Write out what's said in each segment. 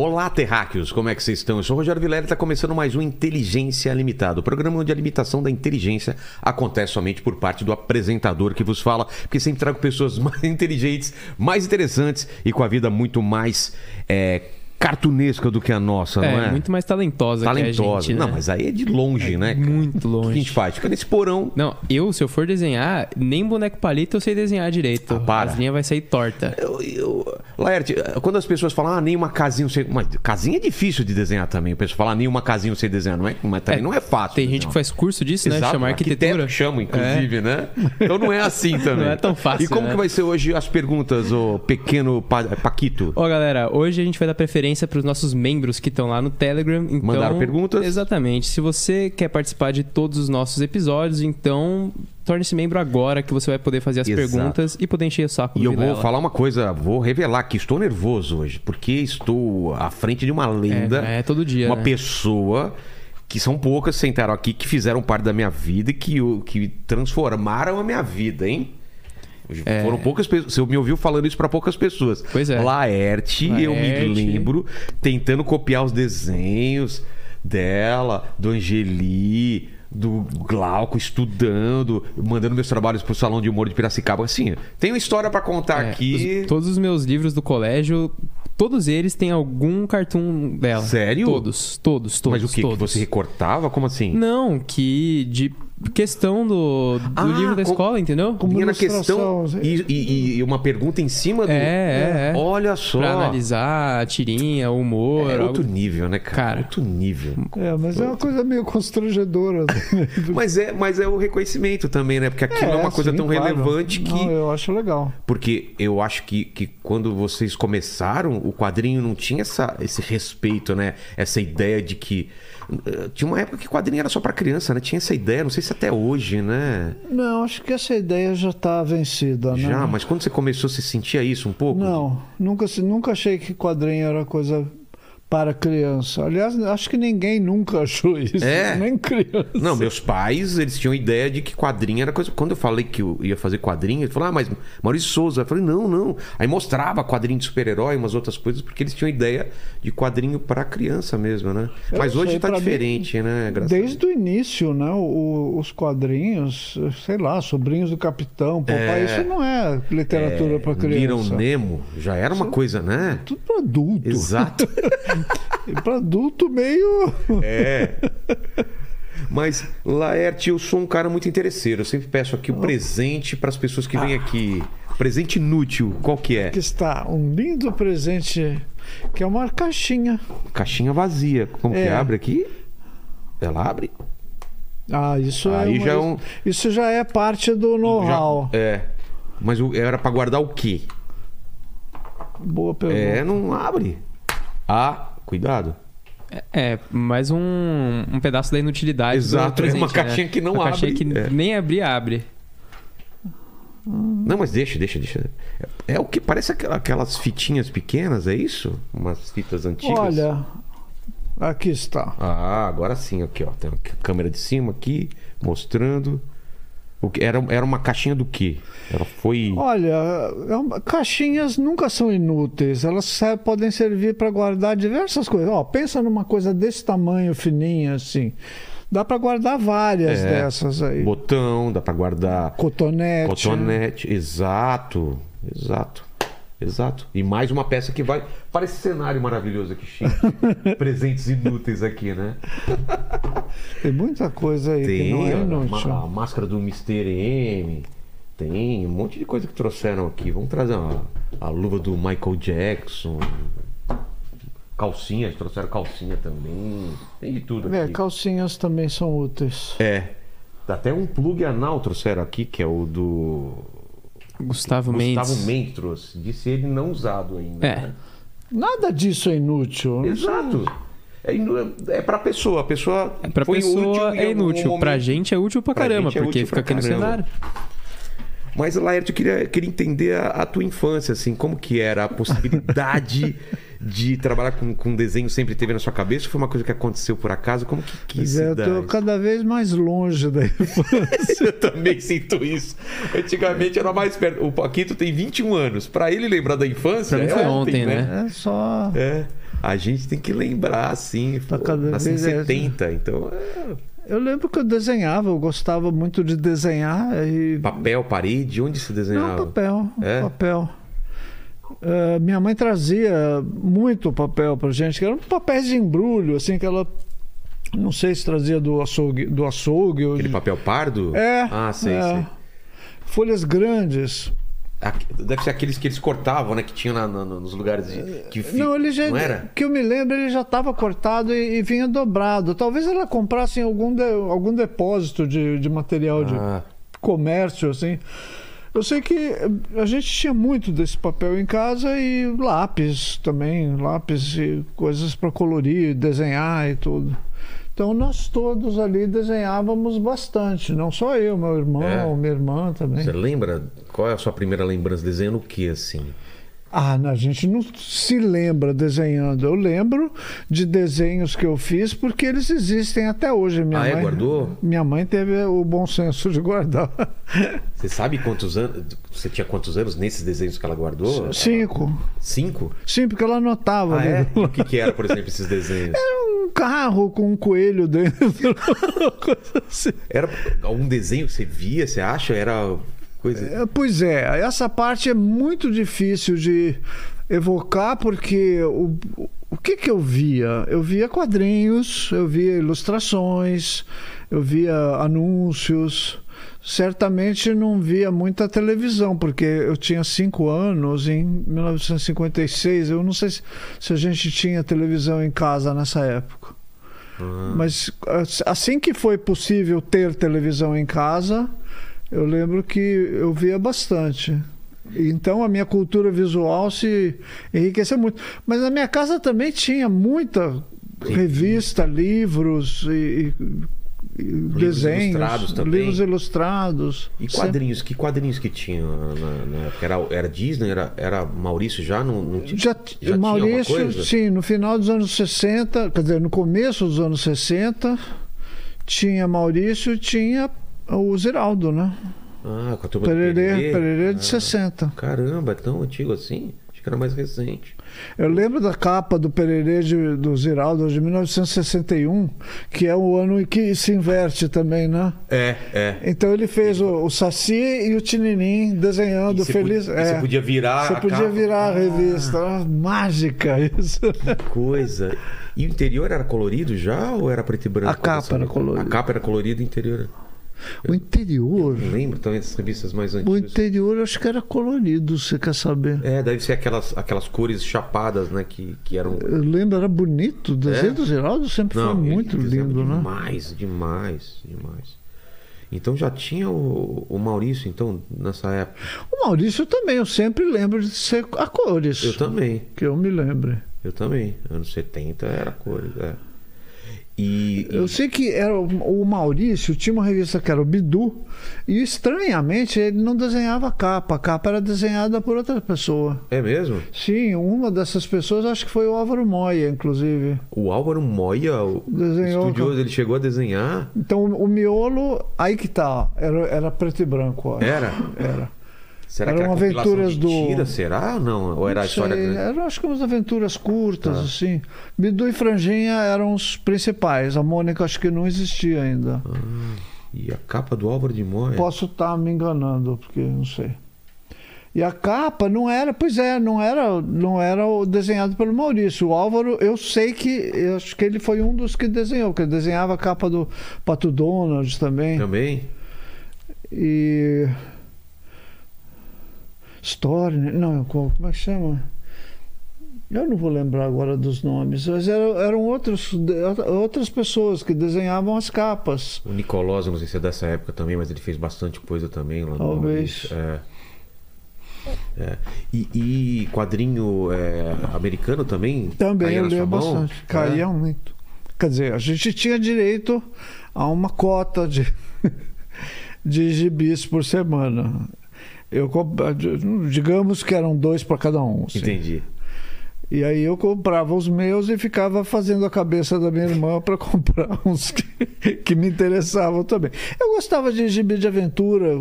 Olá, terráqueos, como é que vocês estão? Eu sou o Rogério Vilela e está começando mais um Inteligência Limitada, o programa onde a limitação da inteligência acontece somente por parte do apresentador que vos fala, porque sempre trago pessoas mais inteligentes, mais interessantes e com a vida muito mais é, cartunesca do que a nossa, não é? muito mais talentosa, Talentosa. que a gente, né? Não, mas aí é de longe, né? cara? Muito O que a longe. gente faz? Fica nesse porão. Não, eu, se eu for desenhar, nem boneco palito eu sei desenhar direito. Ah, para. As linhas vai sair torta. Eu, eu, Laerte, quando as pessoas falam, ah, nem uma casinha eu sei. Mas casinha é difícil de desenhar também. O pessoal fala, ah, nem uma casinha eu sei desenhar. Não é, mas também É, não é fácil. Tem gente que faz curso disso, né? Exato, Chama arquitetura. chama, inclusive, né? Então não é assim também. Não é tão fácil, E como né? que vai ser hoje as perguntas, ô pequeno Pa- Paquito? Ó, galera, hoje a gente vai dar preferência para os nossos membros que estão lá no Telegram. Então, Mandaram perguntas? Exatamente. Se você quer participar de todos os nossos episódios, então torne-se membro agora que você vai poder fazer as Exato. perguntas e poder encher o saco E do eu vou falar uma coisa, vou revelar que estou nervoso hoje, porque estou à frente de uma lenda, É, é todo dia, uma né? pessoa que são poucas sentaram aqui que fizeram parte da minha vida e que, que transformaram a minha vida, hein? Foram poucas pessoas. Você me ouviu falando isso para poucas pessoas. É. Pois é. Laerte, eu me Laerte. lembro, tentando copiar os desenhos dela, do Angeli, do Glauco, estudando, mandando meus trabalhos pro Salão de Humor de Piracicaba. Assim, tem uma história para contar É, aqui. os- todos os meus livros do colégio, todos eles têm algum cartoon dela. Sério? Todos, todos, todos. Mas o que? Que todos. você recortava? Como assim? Não, que de questão do, do Ah, livro da com- escola, entendeu? Como Vinha na questão assim. e, e- e uma pergunta em cima do. É, é, é. Olha só. Pra analisar a tirinha, o humor. É algo- outro nível, né, cara? Cara. Outro nível. É, mas é uma coisa meio constrangedora. Mas é, mas é o reconhecimento também, né? Porque aquilo é, uma coisa sim, tão claro. relevante que. Não, eu acho legal. Porque eu acho que, que quando vocês começaram, o quadrinho não tinha essa, esse respeito, né? Essa ideia de que. Eh, Tinha uma época que quadrinho era só pra criança, né? Tinha essa ideia, não sei se até hoje, né? Não, acho que essa ideia já está vencida, né? Já, mas quando você começou, você sentia isso um pouco? Não, nunca, se- nunca achei que quadrinho era coisa para criança. Aliás, acho que ninguém nunca achou isso. É? Nem criança. Não, meus pais, eles tinham ideia de que quadrinho era coisa. Quando eu falei que eu ia fazer quadrinho, eles falaram, ah, mas Maurício Souza. Eu falei, não, não. Aí mostrava quadrinho de super-herói, umas outras coisas, porque eles tinham ideia de quadrinho pra criança mesmo, né? Eu mas hoje sei, tá pra mim, diferente, né? Graças Desde o início, né? o- os quadrinhos, sei lá, Sobrinhos do Capitão, Popeye, É. isso não é literatura para Little criança. Nemo já era uma coisa, né? Tudo para adulto. Exato. Para adulto meio. É. Mas, Laerte, eu sou um cara muito interesseiro. Eu sempre peço aqui o presente para as pessoas que vêm aqui. Presente inútil, qual que é? que está um lindo presente, que é uma caixinha. Caixinha vazia. Como que É. abre aqui? Ela abre? Ah, isso Aí é uma- já é um- isso já é parte do know-how. Já- é. Mas era para guardar o quê? Boa pergunta. É, não abre. Ah, cuidado. É, mais um, um pedaço da inutilidade. Exato, do é uma presente, caixinha que não uma caixinha abre. que É. nem abrir, abre. Não, mas deixa, deixa, deixa. É, é o que parece aquela- aquelas fitinhas pequenas, é isso? Umas fitas antigas. Olha, aqui está. Ah, agora sim, aqui, ó. Tem a câmera de cima aqui, mostrando. Era, era uma caixinha do quê? Ela foi. Olha, é caixinhas nunca são inúteis. Elas podem servir para guardar diversas coisas. Ó, pensa numa coisa desse tamanho, fininha assim. Dá para guardar várias É. dessas aí. Botão, dá pra guardar Cotonete. cotonete. Exato, exato, exato. E mais uma peça que vai. Parece esse cenário maravilhoso aqui, chique. Presentes inúteis aqui, né? Tem muita coisa aí que Tem não é inútil. a, a máscara do Mr. M. Tem um monte de coisa que trouxeram aqui. Vamos trazer a, a luva do Michael Jackson. Calcinhas, trouxeram calcinha também. Tem de tudo É, aqui. calcinhas também são úteis. É. Até um plug anal trouxeram aqui, que é o do Gustavo, Mendes. Gustavo Mendes trouxe. Disse ele não usado ainda. É. né? Nada disso é inútil. Exato. É, inu- é pra pessoa. A pessoa. Pra foi pessoa é inútil. Pra gente é útil pra Pra caramba, é porque útil fica pra aqui no cenário. Mas, Laerte, eu queria, queria entender a, a tua infância, assim, como que era a possibilidade de trabalhar com, com desenho sempre teve na sua cabeça? Ou foi uma coisa que aconteceu por acaso? Como que, que se é, eu isso? cada vez mais longe da infância. Eu também sinto isso. Antigamente era mais perto. O Paquito tem 21 anos. Pra ele lembrar da infância. Pra mim é foi ontem, né? É só. É. A gente tem que lembrar, assim. Tá pô, cada nasci em vez é- 70, então. é, Eu lembro que eu desenhava, eu gostava muito de desenhar e. Papel, parede, onde se desenhava? Não, papel. É? Papel. Eh, minha mãe trazia muito papel pra gente, que eram papéis de embrulho, assim, que ela. Não sei se trazia do açougue, do açougue ou Aquele de- papel pardo? É. Ah, sei, é. sei. Folhas grandes. Deve ser aqueles que eles cortavam, né? Que tinham na- na- nos lugares de, que fi- Não, ele já. Não era? Que eu me lembro, ele já estava cortado e, e vinha dobrado. Talvez ela comprasse em algum, de- algum depósito de, de material de Ah, comércio, assim. Eu sei que a gente tinha muito desse papel em casa e lápis também, lápis e coisas para colorir, desenhar e tudo. Então nós todos ali desenhávamos bastante, não só eu, meu irmão, É? minha irmã também. você lembra? Qual é a sua primeira lembrança? Desenhando o que, assim? Ah, não, a gente não se lembra desenhando. Eu lembro de desenhos que eu fiz porque eles existem até hoje. Minha Ah, é? mãe, Guardou? Minha mãe teve o bom senso de guardar. Você sabe quantos anos. Você tinha quantos anos nesses desenhos que ela guardou? Cinco. Cinco? Sim, porque ela anotava. Ah, né? é? E o que, que era, por exemplo, esses desenhos? Um carro com um coelho dentro. assim. Era algum desenho que você via, você acha? Era coisa. É, Pois é, essa parte é muito difícil de evocar porque o, o que que eu via? Eu via quadrinhos, eu via ilustrações, eu via anúncios. Certamente não via muita televisão, porque eu tinha cinco anos em 1956. Eu não sei se, se a gente tinha televisão em casa nessa época. Ah, Mas as- assim que foi possível ter televisão em casa, eu lembro que eu via bastante. Então a minha cultura visual se enriqueceu muito. Mas na minha casa também tinha muita revista, livros e, e- e desenhos, ilustrados também? livros ilustrados. E quadrinhos? Que quadrinhos que tinha na, na época? Era, era Disney? Era, era Maurício já? Não, não tinha, Já, tinha alguma Maurício, coisa? sim, no final dos anos 60, quer dizer, no começo dos anos 60, tinha Maurício e tinha o Ziraldo, né? Ah, com a turma do Pererê, Pererê? Pererê de Ah, 60. Caramba, é tão antigo assim? Acho que era mais recente. Eu lembro da capa do Pererê de, do Ziraldo de 1961, que é o ano em que se inverte também, né? É, é. Então ele fez o, o Saci e o Tininim desenhando feliz. podia- e você podia virar Você podia capa. virar a revista. Ah, Mágica isso. Coisa. E o interior era colorido já ou era preto e branco? A capa era colorida. A capa era colorida e o interior. O interior. Não lembro também das revistas mais O antigas. interior eu acho que era colorido, você quer saber? É, deve ser aquelas, aquelas cores chapadas, né? Que, que eram. Eu lembro, era bonito. O desenho É? do Geraldo sempre foi ele muito lindo, né? Demais, demais, demais. Então já tinha o, o Maurício, então, nessa época. O Maurício também, eu sempre lembro de ser a cores. Eu também, Que eu me lembre. eu também. Anos 70 era cores, é. E, e- Eu sei que era o Maurício tinha uma revista que era o Bidu, e estranhamente ele não desenhava capa, a capa era desenhada por outra pessoa. É mesmo? Sim, uma dessas pessoas acho que foi o Álvaro Moya, inclusive. O Álvaro Moia, o Desenhou, estudioso, ele chegou a desenhar. Então o miolo, aí que tá, era, era preto e branco. ó. Era? Era. Será Eram que era aventuras do- tira, será ou não? Ou era a Não história sei, grande? Eram acho que umas aventuras curtas, Tá. assim. Bidu e Franjinha eram os principais. A Mônica acho que não existia ainda. Ah, e a capa do Álvaro de Moia? Posso estar me enganando, porque não sei. E a capa não era, pois é, não era, não era o desenhado pelo Maurício. O Álvaro, eu sei que, eu acho que ele foi um dos que desenhou, que ele desenhava a capa do Pato Donald também. Também? E. Story, né? não, como é que chama? Eu não vou lembrar agora dos nomes, mas eram, eram outros, outras pessoas que desenhavam as capas. O Nicolós, não sei se é dessa época também, mas ele fez bastante coisa também lá no Talvez. É. É. E, e quadrinho é, americano também? Também Caía eu leio bastante. Caía É? muito. Quer dizer, a gente tinha direito a uma cota de, de gibis por semana. Eu, digamos que eram dois para cada um. assim. Entendi. E aí eu comprava os meus e ficava fazendo a cabeça da minha irmã para comprar uns que, que me interessavam também. Eu gostava de gibi de aventura,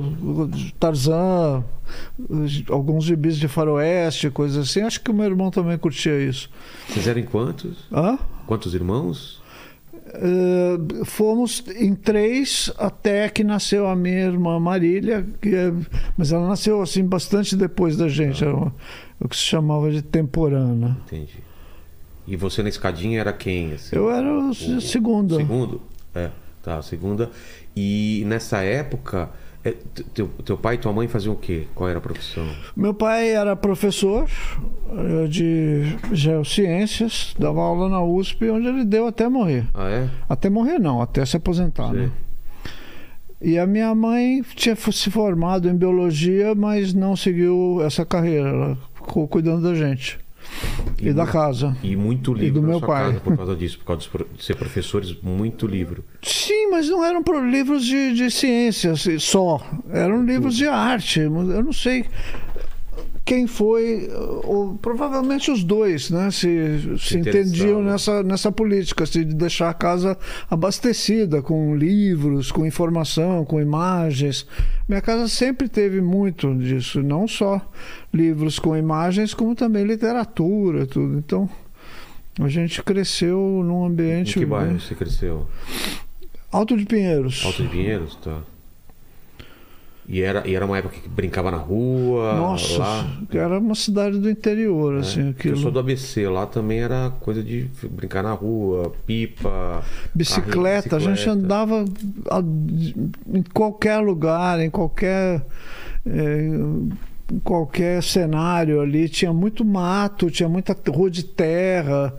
Tarzan, alguns gibis de faroeste, coisas assim. Acho que o meu irmão também curtia isso. Vocês eram quantos? Hã? Quantos irmãos? Uh, fomos em três até que nasceu a minha irmã Marília, que é, mas ela nasceu assim bastante depois da gente. Era uma, o que se chamava de temporana. Entendi. E você na escadinha era quem? assim? Eu era o, O- segunda. Segundo? É, tá, segunda. E nessa época, é, teu, teu pai e tua mãe faziam o quê? Qual era a profissão? Meu pai era professor eh, de geociências, dava aula na USP, onde ele deu até morrer. Ah, é? Até morrer não, até se aposentar. Né? E a minha mãe tinha se formado em biologia, mas não seguiu essa carreira. Ela ficou cuidando da gente e, da mu- casa. E muito livro do na meu pai. por causa disso, por causa de ser professores, muito livro. Sim, mas não eram livros de, de ciências só. Eram livros de arte. Eu não sei quem foi, ou, provavelmente os dois, né? Se, se entendiam nessa, nessa política, se de deixar a casa abastecida com livros, com informação, com imagens. Minha casa sempre teve muito disso, não só livros com imagens, como também literatura, tudo. Então, a gente cresceu num Em ambiente que bairro você cresceu? Alto de Pinheiros. Alto de Pinheiros? Tá. E era, e era uma época que brincava na rua, Nossa, lá. era uma cidade do interior, né? assim, Porque Eu aquilo. sou do ABC, lá também era coisa de brincar na rua, pipa. Bicicleta, a carrinho, gente andava a- em qualquer lugar, em qualquer. em qualquer cenário ali, tinha muito mato, tinha muita rua de terra,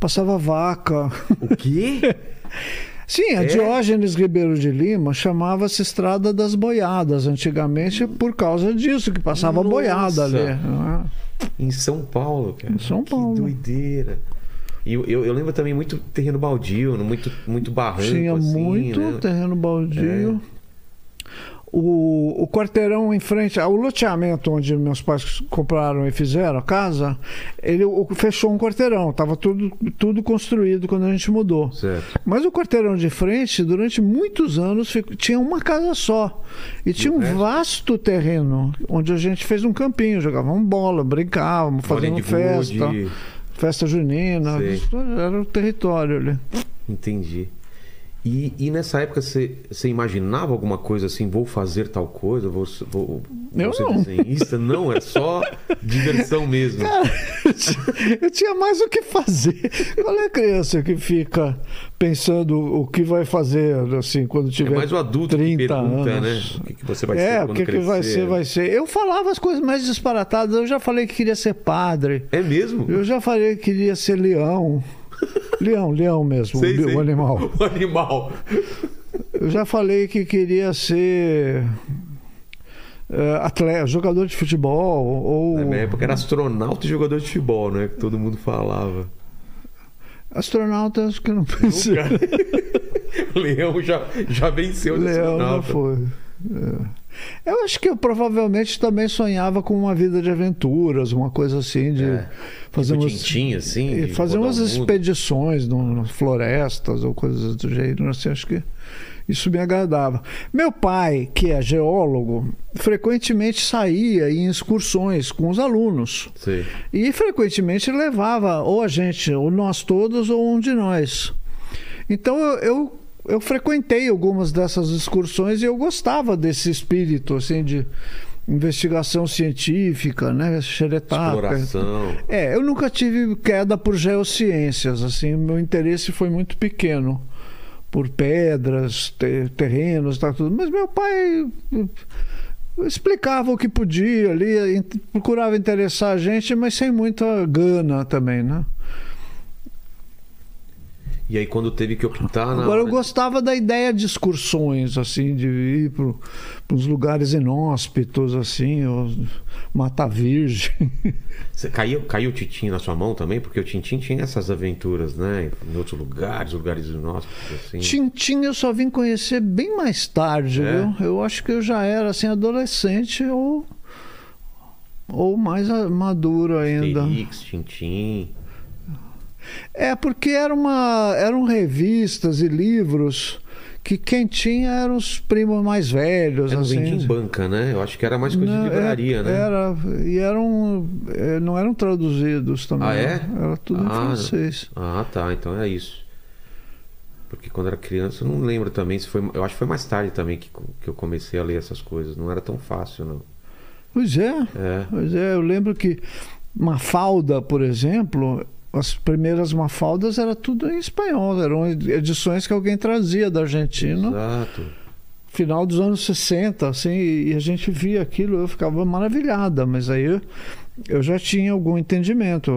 passava vaca. O quê? Sim, a É? Diógenes Ribeiro de Lima chamava-se Estrada das Boiadas antigamente por causa disso, que passava Nossa! boiada ali. né? Em São Paulo, cara. Em São Paulo. Que doideira. E eu, eu, eu lembro também muito terreno baldio, muito, muito barranco. Tinha assim, muito né? terreno baldio. O, o quarteirão em frente, o loteamento onde meus pais compraram e fizeram a casa, ele o- fechou um quarteirão, estava tudo, tudo construído quando a gente mudou. Certo. Mas o quarteirão de frente, durante muitos anos, fico- tinha uma casa só. E tinha um resto? vasto terreno, onde a gente fez um campinho, jogávamos bola, brincávamos, fazíamos de festa, festa junina. Era o território ali. Entendi. E, e nessa época você, você imaginava alguma coisa assim, vou fazer tal coisa, vou, vou, Eu vou ser não. desenhista? Não, é só diversão mesmo. eu tinha mais o que fazer. Qual é a criança que fica pensando o que vai fazer assim quando é tiver mais o adulto que 30 pergunta, anos? né? O que, que você vai é, ser o que, que vai ser, vai ser. Eu falava as coisas mais disparatadas. Eu já falei que queria ser padre. É mesmo? Eu já falei que queria ser leão. Leão, leão mesmo, Sei, o, sei. o animal. O animal. Eu já falei que queria ser eh, atleta, jogador de futebol ou Na minha época era astronauta e jogador de futebol, né? Que todo mundo falava. astronauta. Acho que eu não pensei. Leão já, já venceu Leão já astronauta. foi. É. Eu acho que eu provavelmente também sonhava com uma vida de aventuras, uma coisa assim, de É. fazer tipo umas, assim. fazer umas expedições no- nas florestas ou coisas do jeito. Assim, acho que isso me agradava. Meu pai, que é geólogo, frequentemente saía em excursões com os alunos. Sei. E frequentemente levava ou a gente, ou nós todos, ou um de nós. Então eu, eu, eu frequentei algumas dessas excursões e eu gostava desse espírito assim de investigação científica, né, xeretaca. Exploração. É, eu nunca tive queda por geociências, assim, meu interesse foi muito pequeno por pedras, te- terrenos, tá tudo. Mas meu pai explicava o que podia ali, procurava interessar a gente, mas sem muita gana também, né? E aí quando teve que optar na Agora eu gostava da ideia de excursões, assim, de ir para uns lugares inóspitos, assim, Mata Virgem. Você caiu, caiu o Tintin na sua mão também? Porque o Tintin tinha essas aventuras, né? Em outros lugares, lugares inóspitos, assim. Tintim eu só vim conhecer bem mais tarde, É? viu? Eu acho que eu já era assim adolescente ou ou mais maduro ainda. Asterix, Tintim. É porque era uma, eram revistas e livros que quem tinha eram os primos mais velhos. Era assim. vendia em banca, né? Eu acho que era mais coisa Não, de livraria, é- né? Era, e eram, é, não eram traduzidos também. Ah, é? Era tudo em Ah, francês. Ah, tá. Então é isso. Porque quando era criança, eu não lembro também se foi. Eu acho que foi mais tarde também que, que eu comecei a ler essas coisas. Não era tão fácil, não. Pois é, É. pois é. Eu lembro que Mafalda, por exemplo, as primeiras Mafaldas era tudo em espanhol. Eram edições que alguém trazia da Argentina. Exato. final dos anos 60, assim, e a gente via aquilo, eu ficava maravilhada, mas aí eu, eu já tinha algum entendimento.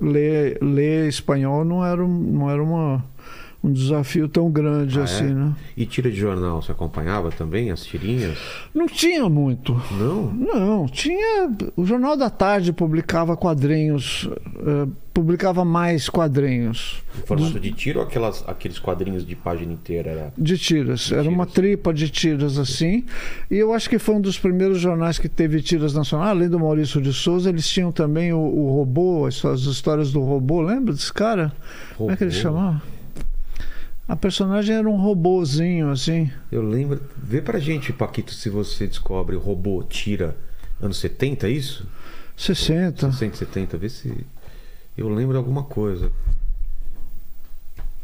Ler, ler espanhol não era, não era uma, um desafio tão grande Ah, é? assim, né? E tira de jornal, você acompanhava também as tirinhas? Não tinha muito. Não? Não, tinha. O Jornal da Tarde publicava quadrinhos, eh, publicava mais quadrinhos Em formato de tiro ou aquelas, aqueles quadrinhos de página inteira? Era... de tiras. Era uma tripa de tiras assim. E eu acho que foi um dos primeiros jornais que teve tiras nacionais. Além do Maurício de Souza, eles tinham também o, o robô, as, as histórias do robô. Lembra desse cara? Como é que ele Robô? chamava? A personagem era um robozinho assim. Eu lembro. Vê pra gente, Paquito, se você descobre o robô tira anos 70, é isso? 60. 170, vê se. Eu lembro de alguma coisa.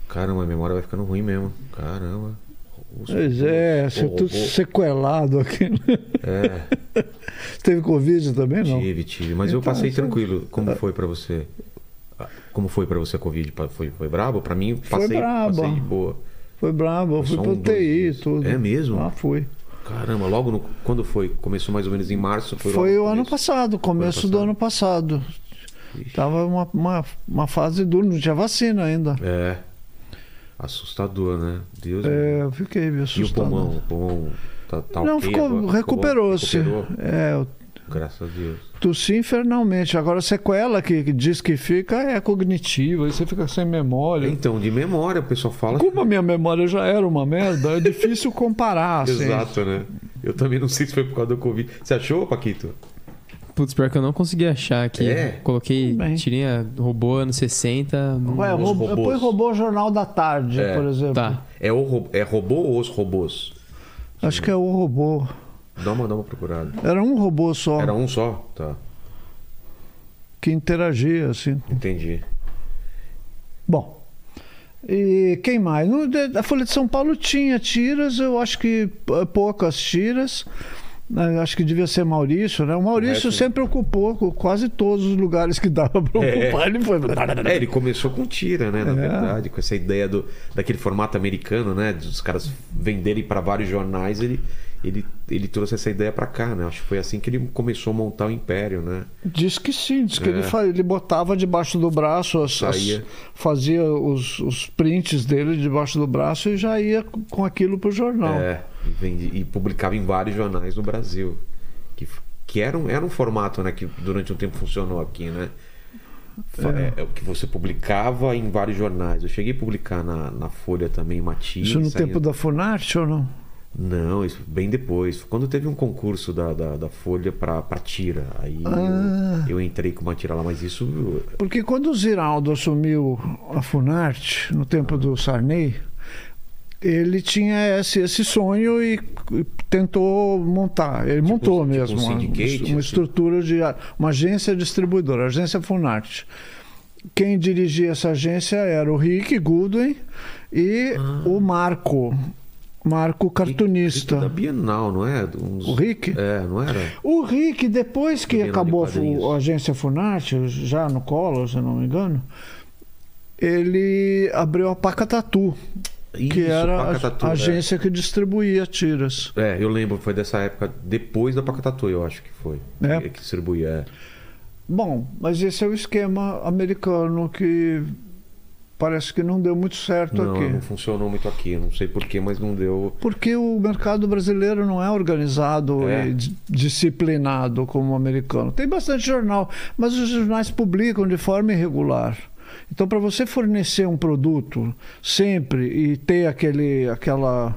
Caramba, a memória vai ficando ruim mesmo. Caramba. Os Pois é, robôs, você o tudo sequelado aqui. né? É, Teve Covid também, não? tive, tive. Mas eu Então, passei foi- tranquilo. Como foi pra você? Ah, Como foi pra você a Covid? Foi, foi brabo? Pra mim, Foi passei, brabo. passei de boa. Foi brabo, eu fui um, dois UTI e tudo. É mesmo? Ah, fui. Caramba, logo no. Quando foi? Começou mais ou menos em março? Foi, Foi, o no ano passado, começo do passado. ano passado. Ixi. Tava uma, uma, uma fase dura, não tinha vacina ainda. É. Assustador, né? Deus É, eu fiquei meio E o assustado. pulmão? O pulmão tá, tá não, ok ficou, recuperou-se. Recuperou? É, eu Graças a Deus. Tossi infernalmente. Agora, a sequela que, que diz que fica é cognitiva, aí você fica sem memória. Então, de memória, o pessoal fala. Como a minha memória já era uma merda, é difícil comparar. Assim. Exato, né? Eu também não sei se foi por causa do Covid. Você achou, Paquito? Putz, pior que eu não consegui achar aqui. É? Coloquei bem. tirinha robô anos 60. não- Ué, Os depois roubou o Jornal da Tarde, É, por exemplo. Tá. É, o é robô ou os robôs? Acho que é o robô. Dá uma, dá uma procurada. Era um robô só Era um só? Tá, que interagia, assim. entendi. Bom. E quem mais? A Folha de São Paulo tinha tiras, eu acho que poucas tiras. né, Acho que devia ser Maurício, né? O Maurício sempre ocupou com quase todos os lugares que dava para É. ocupar. Ele foi. É, ele começou com tira, né? Na É. verdade, com essa ideia do, daquele formato americano, né? Dos caras venderem para vários jornais, ele, ele, ele trouxe essa ideia para cá, né? Acho que foi assim que ele começou a montar o império, né? Diz que sim, diz que É. ele, fa- ele botava debaixo do braço, as, as- fazia os, os prints dele debaixo do braço e já ia com aquilo pro jornal. É, e, vendi- e publicava em vários jornais no Brasil. Que, que era, um, era um formato né, que durante um tempo funcionou aqui, né? É, é o que você publicava em vários jornais. Eu cheguei a publicar na, na Folha também uma tira. Isso no tempo da Funarte ou não? Não, isso bem depois. Quando teve um concurso da, da, da Folha pra tira. Aí Ah. eu, eu entrei com uma tira lá, mas isso. Porque quando o Ziraldo assumiu a Funarte, no tempo do Sarney, ele tinha esse, esse sonho e, e tentou montar. Ele montou tipo mesmo um uma, uma assim? estrutura de uma agência distribuidora, a agência Funarte. Quem dirigia essa agência era o Rick Goodwin e Ah. o Marco, Marco cartunista. Da Bienal, não é? Uns- O Rick? É, não era? O Rick, depois que Bienal de acabou fu- a agência Funarte, já no Collor, se eu não me engano, ele abriu a Pacatatu, que Isso, era a- Pacatatu, a é. agência que distribuía tiras. É, eu lembro, foi dessa época, depois da Pacatatu, eu acho que foi. É? Que, que distribuía. é. Bom, mas esse é o esquema americano que parece que não deu muito certo Não, aqui. não funcionou muito aqui, não sei porquê, mas não deu. Porque o mercado brasileiro não é organizado É. e di- disciplinado como o americano. Tem bastante jornal, mas os jornais publicam de forma irregular. Então, para você fornecer um produto sempre e ter aquele, aquela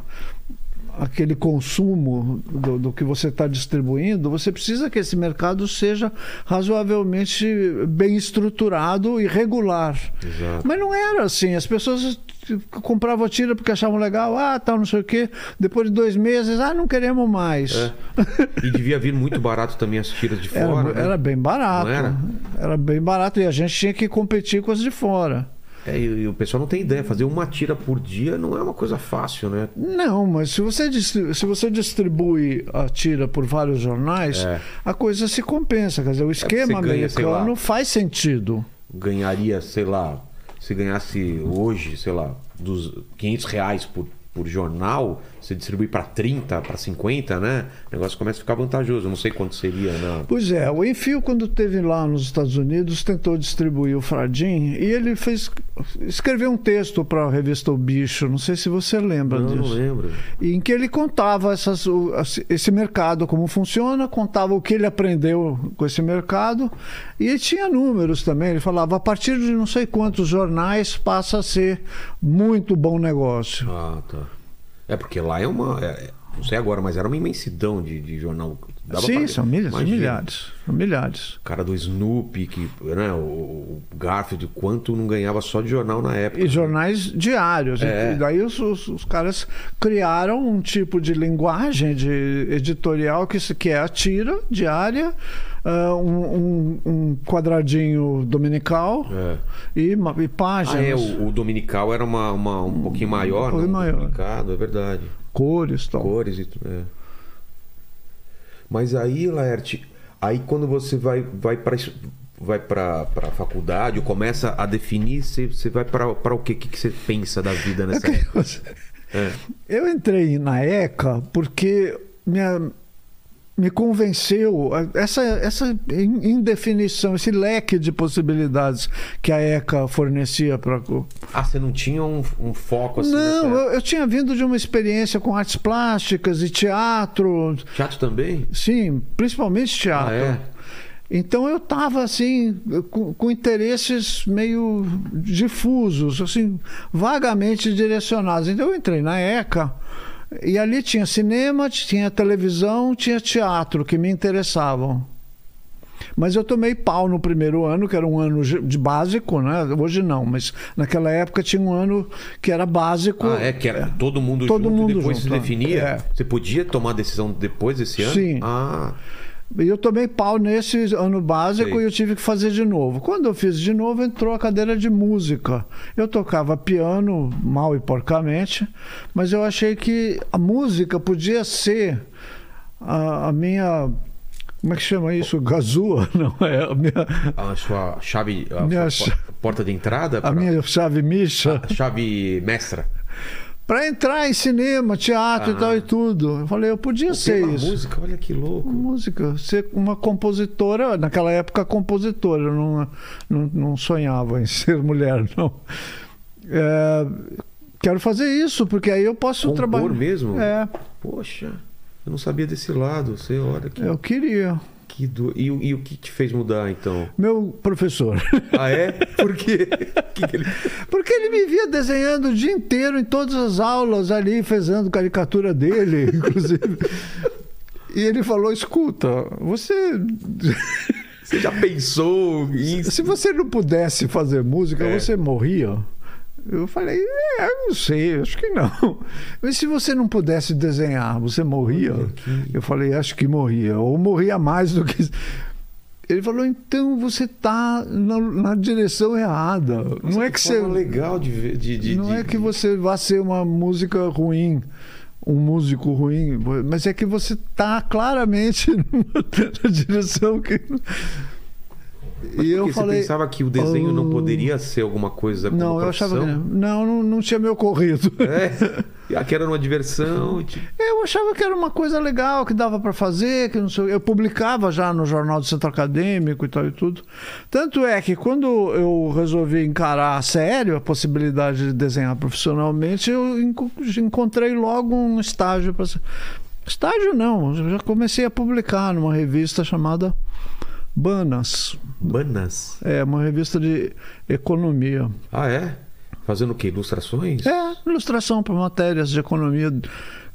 aquele consumo do, do que você está distribuindo, você precisa que esse mercado seja razoavelmente bem estruturado e regular. Exato. Mas não era assim. As pessoas compravam tira porque achavam legal, ah, tal, não sei o quê. Depois de dois meses, ah, não queremos mais. É. E devia vir muito barato também as tiras de Era, fora. né? era bem barato. Não era? Era bem barato e a gente tinha que competir com as de fora. É, e, o pessoal não tem ideia. Fazer uma tira por dia não é uma coisa fácil, né? Não, mas se você, se você distribui a tira por vários jornais, É. a coisa se compensa. Quer dizer, o esquema você ganha, americano lá. faz sentido. Ganharia, sei lá, se ganhasse hoje, sei lá, dos 500 reais por, por jornal, você distribui para 30, para 50, né? O negócio começa a ficar vantajoso. Eu não sei quanto seria, né? Pois é, o Enfio, quando esteve lá nos Estados Unidos, tentou distribuir o Fradim e ele fez escreveu um texto para a revista O Bicho, não sei se você lembra Não, não disso. lembro. em que ele contava essas, esse mercado como funciona, contava o que ele aprendeu com esse mercado e tinha números também. Ele falava a partir de não sei quantos jornais passa a ser muito bom negócio. Ah, tá. É porque lá é uma. é- é- não sei agora, mas era uma imensidão de, de jornal. Dava Sim, pra- são milhares, são milhares, são milhares. O cara do Snoopy, que, né, o, Garfield, quanto não ganhava só de jornal na época. E jornais diários. É. E daí os, os- os caras criaram um tipo de linguagem de editorial que, se- que é a tira diária, ah, um, um- um quadradinho dominical É. e, e Ah, páginas, é, o, o Dominical era uma, uma- um pouquinho maior, pouquinho não? maior. Publicado, é verdade. cores tal. Cores e tudo. É. Mas aí, Laerte, aí quando você vai, vai para vai para a faculdade ou começa a definir, você, você vai para o quê? O que, que você pensa da vida nessa época? É. Eu entrei na ECA porque minha, me convenceu essa, essa in- indefinição, esse leque de possibilidades que a ECA fornecia para. Ah, você não tinha um, um foco assim Não, nessa eu, eu tinha vindo de uma experiência com artes plásticas e teatro, Teatro também? sim, principalmente teatro. Ah, é? Então eu estava assim com, com interesses meio difusos, assim vagamente direcionados. Então eu entrei na ECA e ali tinha cinema, tinha televisão, tinha teatro que me interessavam. Mas eu tomei pau no primeiro ano, que era um ano de básico, né? Hoje não, mas naquela época tinha um ano que era básico. Ah, é que era todo mundo Todo junto mundo depois junto, se definia? é. Você podia tomar decisão depois desse ano? Sim. Ah, eu tomei pau nesse ano básico Sei. e eu tive que fazer de novo. Quando eu fiz de novo, entrou a cadeira de música. Eu tocava piano mal e porcamente, mas eu achei que a música podia ser a, a minha. Como é que chama isso? Gazua? Não é? A minha, a sua chave, a Minha sua por- porta de entrada? a pra- minha chave micha. a chave mestra? Para entrar em cinema, teatro e Ah. tal e tudo. Eu falei, eu podia ser isso. música, olha que louco. Música, ser uma compositora, naquela época compositora, eu não, não, não sonhava em ser mulher, não. É, quero fazer isso, porque aí eu posso Compor trabalhar. mesmo? É, Poxa, eu não sabia desse lado. Você olha que, eu queria. Que do... e, o- e o que te fez mudar então? Meu professor. Ah, é? Por quê? Que que ele... Porque ele me via desenhando o dia inteiro em todas as aulas ali, fazendo caricatura dele, inclusive. E ele falou: escuta, você. Você já pensou em. Se você não pudesse fazer música, É. você morria? Eu falei, é, não sei, acho que não. Mas se você não pudesse desenhar, você morria? Que- Eu falei, acho que morria. Ou morria mais do que. Ele falou, então você está na, na direção errada. não é que você. forma legal de. De, de- não de- é que você vá ser uma música ruim, um músico ruim, mas é que você está claramente na direção que. Mas E eu porque falei. Você pensava que o desenho não "Oh, poderia ser alguma coisa como Não, eu achava que profissão? não. Não, não, tinha me ocorrido. É, e aqui era uma diversão. tipo, Eu achava que era uma coisa legal, que dava para fazer, que não sei. Eu publicava já no Jornal do Centro Acadêmico e tal e tudo. Tanto é que quando eu resolvi encarar a sério a possibilidade de desenhar profissionalmente, eu enco- encontrei logo um estágio para Estágio não, eu já comecei a publicar numa revista chamada Banas. Banas. É uma revista de economia. Ah, é? Fazendo o quê? Ilustrações? É, ilustração para matérias de economia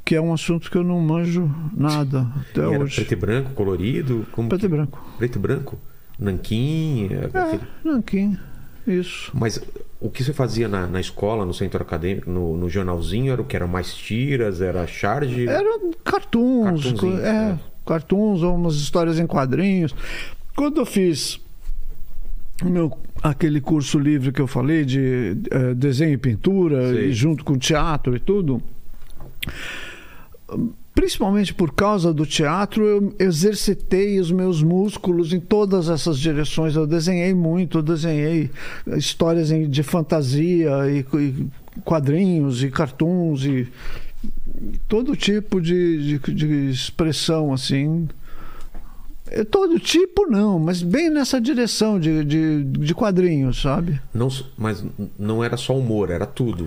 que é um assunto que eu não manjo nada até E era hoje. preto e branco, colorido? Como Preto que- e branco. Preto e branco? Nanquim? é, É, aquele- nanquim. Isso. Mas o que você fazia na, na escola, no centro acadêmico, no, no jornalzinho, era o que? Era mais tiras, era charge? Eram cartoons, é, é. cartoons ou umas histórias em quadrinhos. Quando eu fiz meu, aquele curso livre que eu falei de eh, desenho e pintura, e junto com teatro e tudo, principalmente por causa do teatro, eu exercitei os meus músculos em todas essas direções. Eu desenhei muito, eu desenhei histórias de fantasia e, e quadrinhos e cartoons e todo tipo de, de, de expressão assim. É, Todo tipo não, mas bem nessa direção de, de, de quadrinhos, sabe? Não, mas não era só humor, era tudo.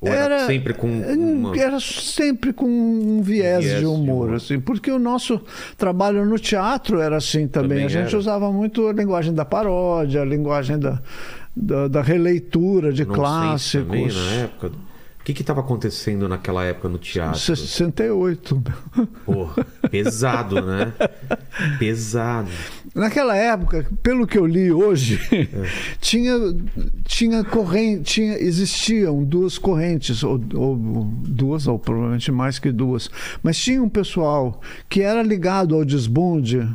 Ou era, sempre com uma... Era sempre com um viés, Viés de de humor, humor. assim, porque o nosso trabalho no teatro era assim também. Também a gente era. usava muito a linguagem da paródia, a linguagem da, da, da releitura de também clássicos. na época. O que estava acontecendo naquela época no teatro? 68. Porra, pesado, né? Pesado. Naquela época, pelo que eu li hoje, É. tinha, tinha corrente, tinha, existiam duas correntes, ou, ou duas, ou provavelmente mais que duas, mas tinha um pessoal que era ligado ao desbunde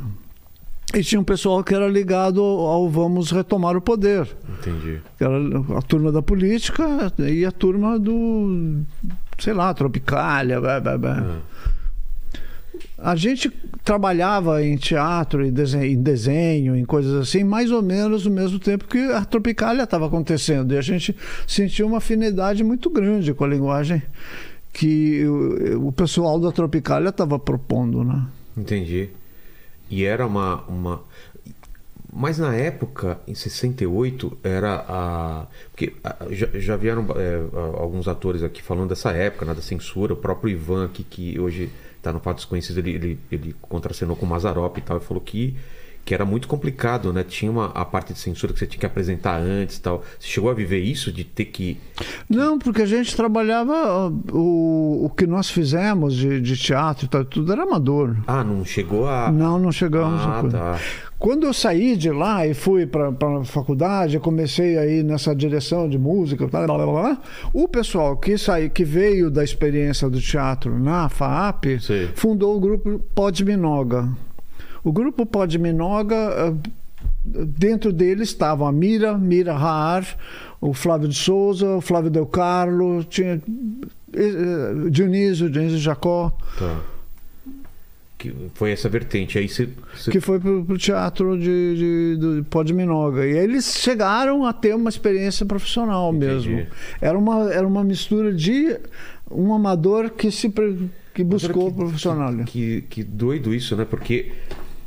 e tinha um pessoal que era ligado ao, vamos retomar o poder. Entendi. Era a turma da política e a turma do, sei lá, Tropicália. blá, blá, blá. Ah, A gente trabalhava em teatro, em desenho, em desenho, em coisas assim, mais ou menos no mesmo tempo que a Tropicália estava acontecendo. E a gente sentia uma afinidade muito grande com a linguagem que o, o pessoal da Tropicália estava propondo, né? entendi. E era uma, uma. Mas na época, em 68, era a. Porque já, já vieram é, alguns atores aqui falando dessa época, né, da censura. O próprio Ivan, aqui, que hoje está no Fato Desconhecido, ele, ele, ele contracenou com Mazarop e tal, e falou que, que era muito complicado, né? Tinha uma, a parte de censura que você tinha que apresentar antes e tal. Você chegou a viver isso, de ter que. Não, porque a gente trabalhava o, o que nós fizemos de, de teatro e tal, tudo era amador. Ah, não chegou a. Não, não chegamos a Ah, coisa. tá. Quando eu saí de lá e fui para a faculdade, comecei aí nessa direção de música, blá, blá, blá, blá, o pessoal que saiu, que veio da experiência do teatro na FAAP, Sim. fundou o grupo Podminoga. O grupo Podminoga, eh, dentro dele estavam a Mira, Mira Haar, o Flávio de Souza, o Flávio Del Carlo, tinha eh, eh, Dionísio, Dionísio Jacó. Tá. Que foi essa vertente. Aí você- que foi pro, pro teatro de, de, do Podminoga. E eles chegaram a ter uma experiência profissional Entendi. mesmo. Era uma, era uma mistura de um amador que se que buscou o que- profissional. Que, que doido isso, né? Porque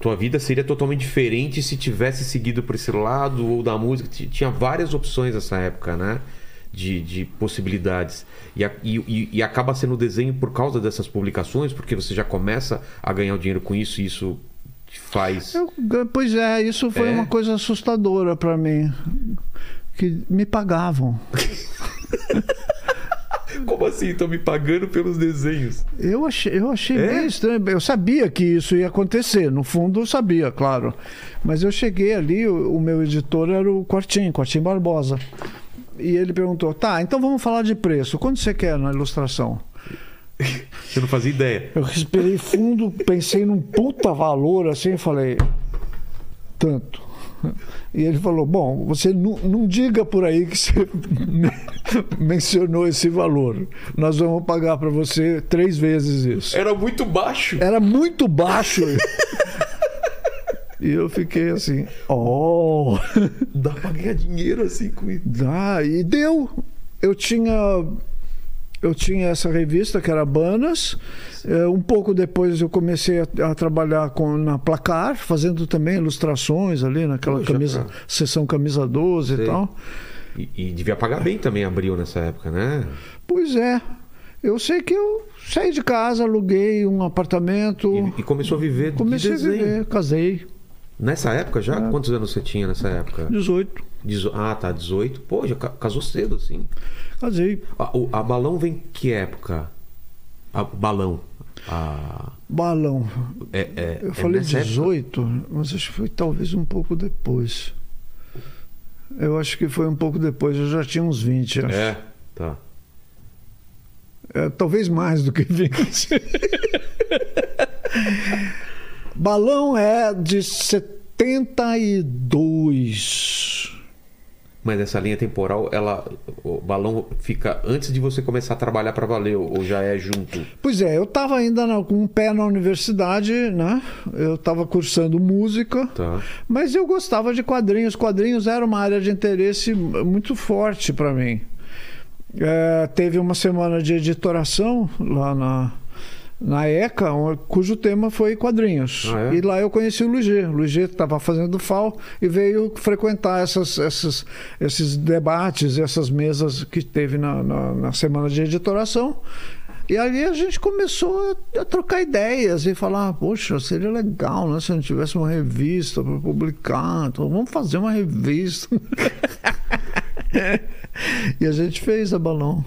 tua vida seria totalmente diferente se tivesse seguido por esse lado ou da música. Tinha várias opções nessa época, né? De, de possibilidades. E, e, e- e acaba sendo desenho por causa dessas publicações, porque você já começa a ganhar o dinheiro com isso e isso te faz. Eu- pois é, isso foi É? uma coisa assustadora para mim. Que me pagavam. Como assim? Estão me pagando pelos desenhos? Eu achei, eu achei É? bem estranho. Eu sabia que isso ia acontecer. No fundo, eu sabia, claro. Mas eu cheguei ali, o, o meu editor era o Quartim, Quartim Barbosa. E ele perguntou: tá, então vamos falar de preço. Quanto você quer na ilustração? Você não fazia ideia. Eu respirei fundo, pensei num puta valor assim e falei: tanto. E ele falou: Bom, você não, não diga por aí que você mencionou esse valor. Nós vamos pagar para você três vezes isso. Era muito baixo. Era muito baixo. e eu fiquei assim: Oh, Dá pra ganhar dinheiro assim com isso. dá. E deu. Eu tinha. Eu tinha essa revista que era Banas. Eh, um pouco depois eu comecei a, a trabalhar com, na Placar, fazendo também ilustrações ali naquela Poxa, camisa, cara. sessão camisa 12 Sei. e tal. E, e devia pagar bem também abril nessa época, né? Pois é. Eu sei que eu saí de casa, aluguei um apartamento, E, e começou a viver comecei de a viver, casei. Nessa época já? Quantos anos você tinha nessa época? 18. Dezo- Ah, tá, 18. Pô, já ca- casou cedo, assim. Casei. A, o- a Balão vem que época? A, balão. A, Balão. é, é, Eu é falei nessa época? 18, mas acho que foi talvez um pouco depois. Eu acho que foi um pouco depois, eu já tinha uns 20, acho. É, tá. É, talvez mais do que 20. Balão é de 72. Mas essa linha temporal, ela, o balão fica antes de você começar a trabalhar para valer ou já é junto? Pois é, eu estava ainda na- com um pé na universidade, né? Eu estava cursando música. Tá. Mas eu gostava de quadrinhos. Quadrinhos era uma área de interesse muito forte para mim. É, teve uma semana de editoração lá na, na ECA, cujo tema foi quadrinhos. Ah, é? E lá eu conheci o Luiz G. O Luiz G estava fazendo FAO e veio frequentar essas, essas, esses debates, essas mesas que teve na, na, na semana de editoração. E ali a gente começou a, a trocar ideias e falar, poxa, seria legal né, se a gente tivesse uma revista para publicar. Então, vamos fazer uma revista. e a gente fez a balão.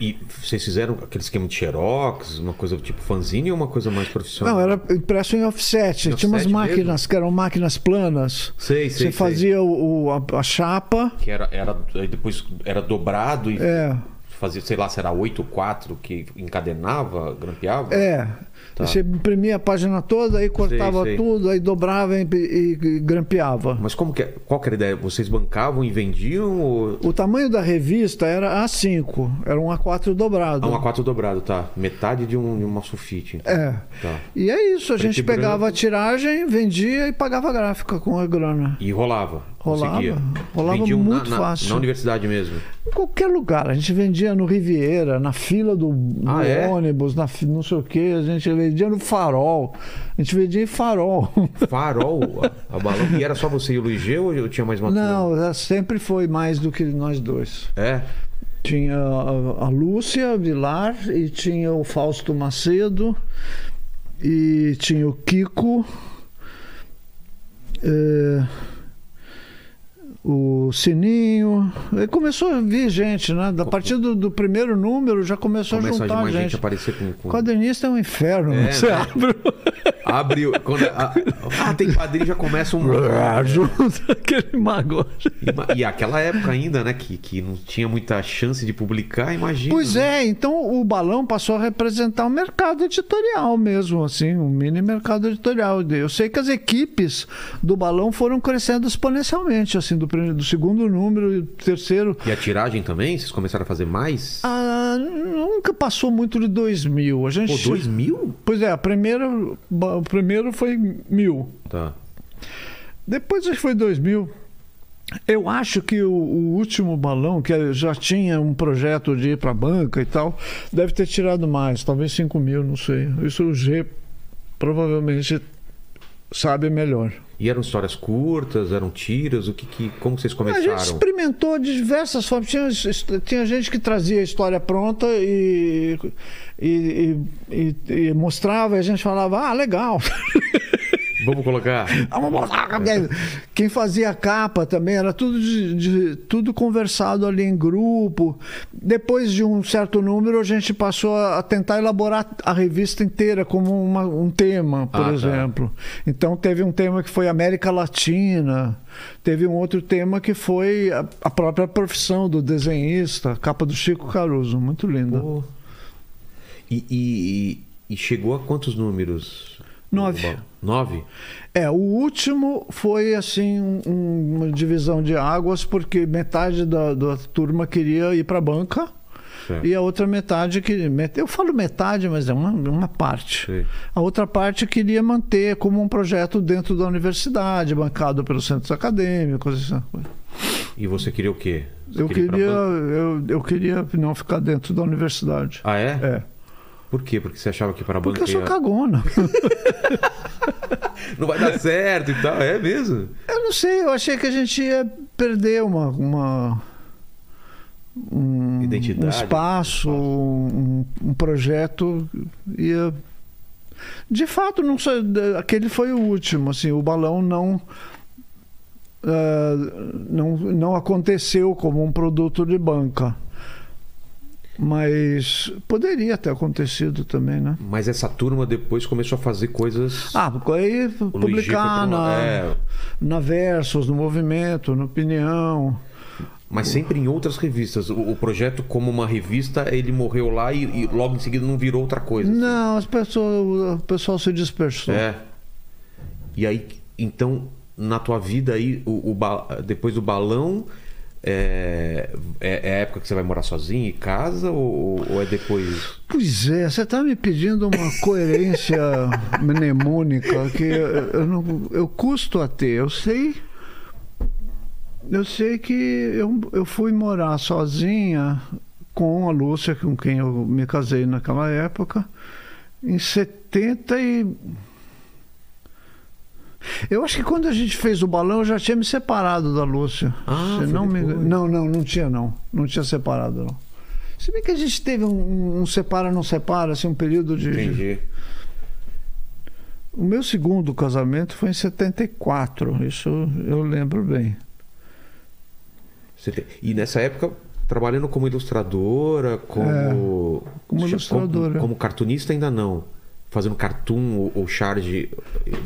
E vocês fizeram aquele esquema de xerox, uma coisa tipo fanzine ou uma coisa mais profissional? Não, era impresso em offset. Em Tinha umas offset máquinas mesmo? que eram máquinas planas. Sei, sei, Você sei. fazia o, a, a chapa. Que era, era, depois era dobrado e É, fazia, sei lá, será 8 4 que encadenava, grampeava? é. Tá. Você imprimia a página toda, aí cortava sei. tudo, aí dobrava e, e- e grampeava. Mas como que é? Qual que era a ideia? Vocês bancavam e vendiam ou... O tamanho da revista era A5, era um A4 dobrado. Ah, um A4 dobrado, tá. Metade de, um, de uma sulfite. É. Tá. E é isso, a Preto gente pegava branco. a tiragem, vendia e pagava a gráfica com a grana. E rolava? Rolava. Conseguia? Rolava Vendiam muito na, na- fácil. Na universidade mesmo? Em qualquer lugar. A gente vendia no Riviera, na fila do, do Ah, é? ônibus, na, não sei o que. A gente vendia no farol. A gente vendia em farol. Farol, a, a. E era só você e o Luiz G ou eu tinha mais uma? Não, ela sempre foi mais do que nós dois. É? Tinha a, a Lúcia Vilar e tinha o Fausto Macedo e tinha o Kiko, eh, o Sininho. E começou a vir gente, né? A partir do, do primeiro número já começou a juntar gente gente. aparecer com... com... Quadrinista é um inferno, É, você né? abre. Abre... Quando, a- ah, tem quadrinho, já começa um... Junta aquele mago. E E aquela época ainda, né? Que, que não tinha muita chance de publicar, imagina. Pois né? é, então o balão passou a representar o mercado editorial mesmo, assim, um mini mercado editorial. Eu sei que as equipes do balão foram crescendo exponencialmente, assim, do, do segundo número e do terceiro. E a tiragem também? Vocês começaram a fazer mais? Ah, nunca passou muito de dois mil. A gente, Pô, dois mil? Pois é, a primeira, o primeiro foi mil. Tá. Depois acho que foi 2000. Eu acho que o, o último balão, que já tinha um projeto de ir para a banca e tal, deve ter tirado mais, talvez 5 mil, não sei. Isso o G provavelmente sabe melhor. E eram histórias curtas, eram tiras? O que, que como vocês A começaram? gente experimentou de diversas formas. Tinha, tinha gente que trazia a história pronta e, e, e- e- e mostrava, e a gente falava, ah, legal. Vamos colocar. Vamos. Quem fazia a capa também era tudo, de- de- tudo conversado ali em grupo. Depois de um certo número, a gente passou a tentar elaborar a revista inteira como uma- um tema, por Ah, tá. exemplo. Então teve um tema que foi América Latina, teve um outro tema que foi a, a própria profissão do desenhista, capa do Chico Caruso, muito linda. E, e- e chegou a quantos números? Nove. Nove? É, o último foi assim um- uma divisão de águas porque metade da, da turma queria ir para a banca Certo. e a outra metade que eu falo metade, mas é uma, uma parte. Sei. A outra parte queria manter como um projeto dentro da universidade, bancado pelos centros acadêmicos. coisa. E você queria o quê? Você Eu queria, banca? eu, eu queria não ficar dentro da universidade. Ah, é? É, Por quê? Porque você achava que para a banca porque eu sou cagona. não vai dar certo e tal. É mesmo? Eu não sei, eu achei que a gente ia perder uma. uma um, Identidade, um espaço, um, um projeto. Ia... De fato, não sei, aquele foi o último. Assim, o balão não, ah, não, não aconteceu como um produto de banca. Mas poderia ter acontecido também, né? Mas essa turma depois começou a fazer coisas. Ah, aí publicar na, é... na Versus, no Movimento, no Opinião. Mas sempre em outras revistas. O, o, projeto, como uma revista, ele morreu lá e, e logo em seguida não virou outra coisa. Assim. Não, as pessoas, o pessoal se dispersou. É. E aí, então, na tua vida aí, o, o depois do balão, é, é, é, a época que você vai morar sozinho em casa ou, ou é depois? Pois é, você está me pedindo uma coerência mnemônica que eu, eu, não, eu custo a ter. Eu sei, eu sei que eu, eu fui morar sozinha com a Lúcia, com quem eu me casei naquela época, em 70 e eu acho que quando a gente fez o balão, eu já tinha me separado da Lúcia. Ah, não, me... não, não, não tinha não. Não tinha separado, não. Se bem que a gente teve um, um separa, não separa, assim, um período de. Entendi. O meu segundo casamento foi em 74, isso eu lembro bem. E nessa época, trabalhando como ilustradora, como. É, como ilustradora. Como, como cartunista, ainda não fazendo cartoon ou, charge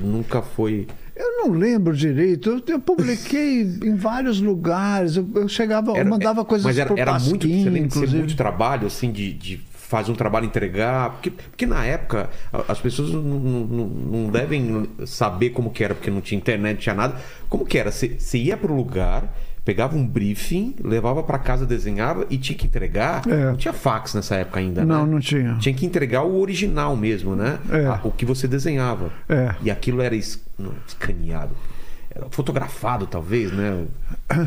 nunca foi. Eu não lembro direito. Eu, eu publiquei em vários lugares. Eu, eu chegava, era, eu mandava coisas mas era, por era muito, você inclusive. muito trabalho assim de, de fazer um trabalho entregar porque, porque na época as pessoas não, não, não, devem saber como que era porque não tinha internet, não tinha nada. Como que era? Você, você ia para o lugar pegava um briefing, levava para casa, desenhava e tinha que entregar. É. Não tinha fax nessa época ainda, Não, né? não tinha. Tinha que entregar o original mesmo, né? É. o que você desenhava. É. E aquilo era es... não, escaneado. Era fotografado, talvez, né?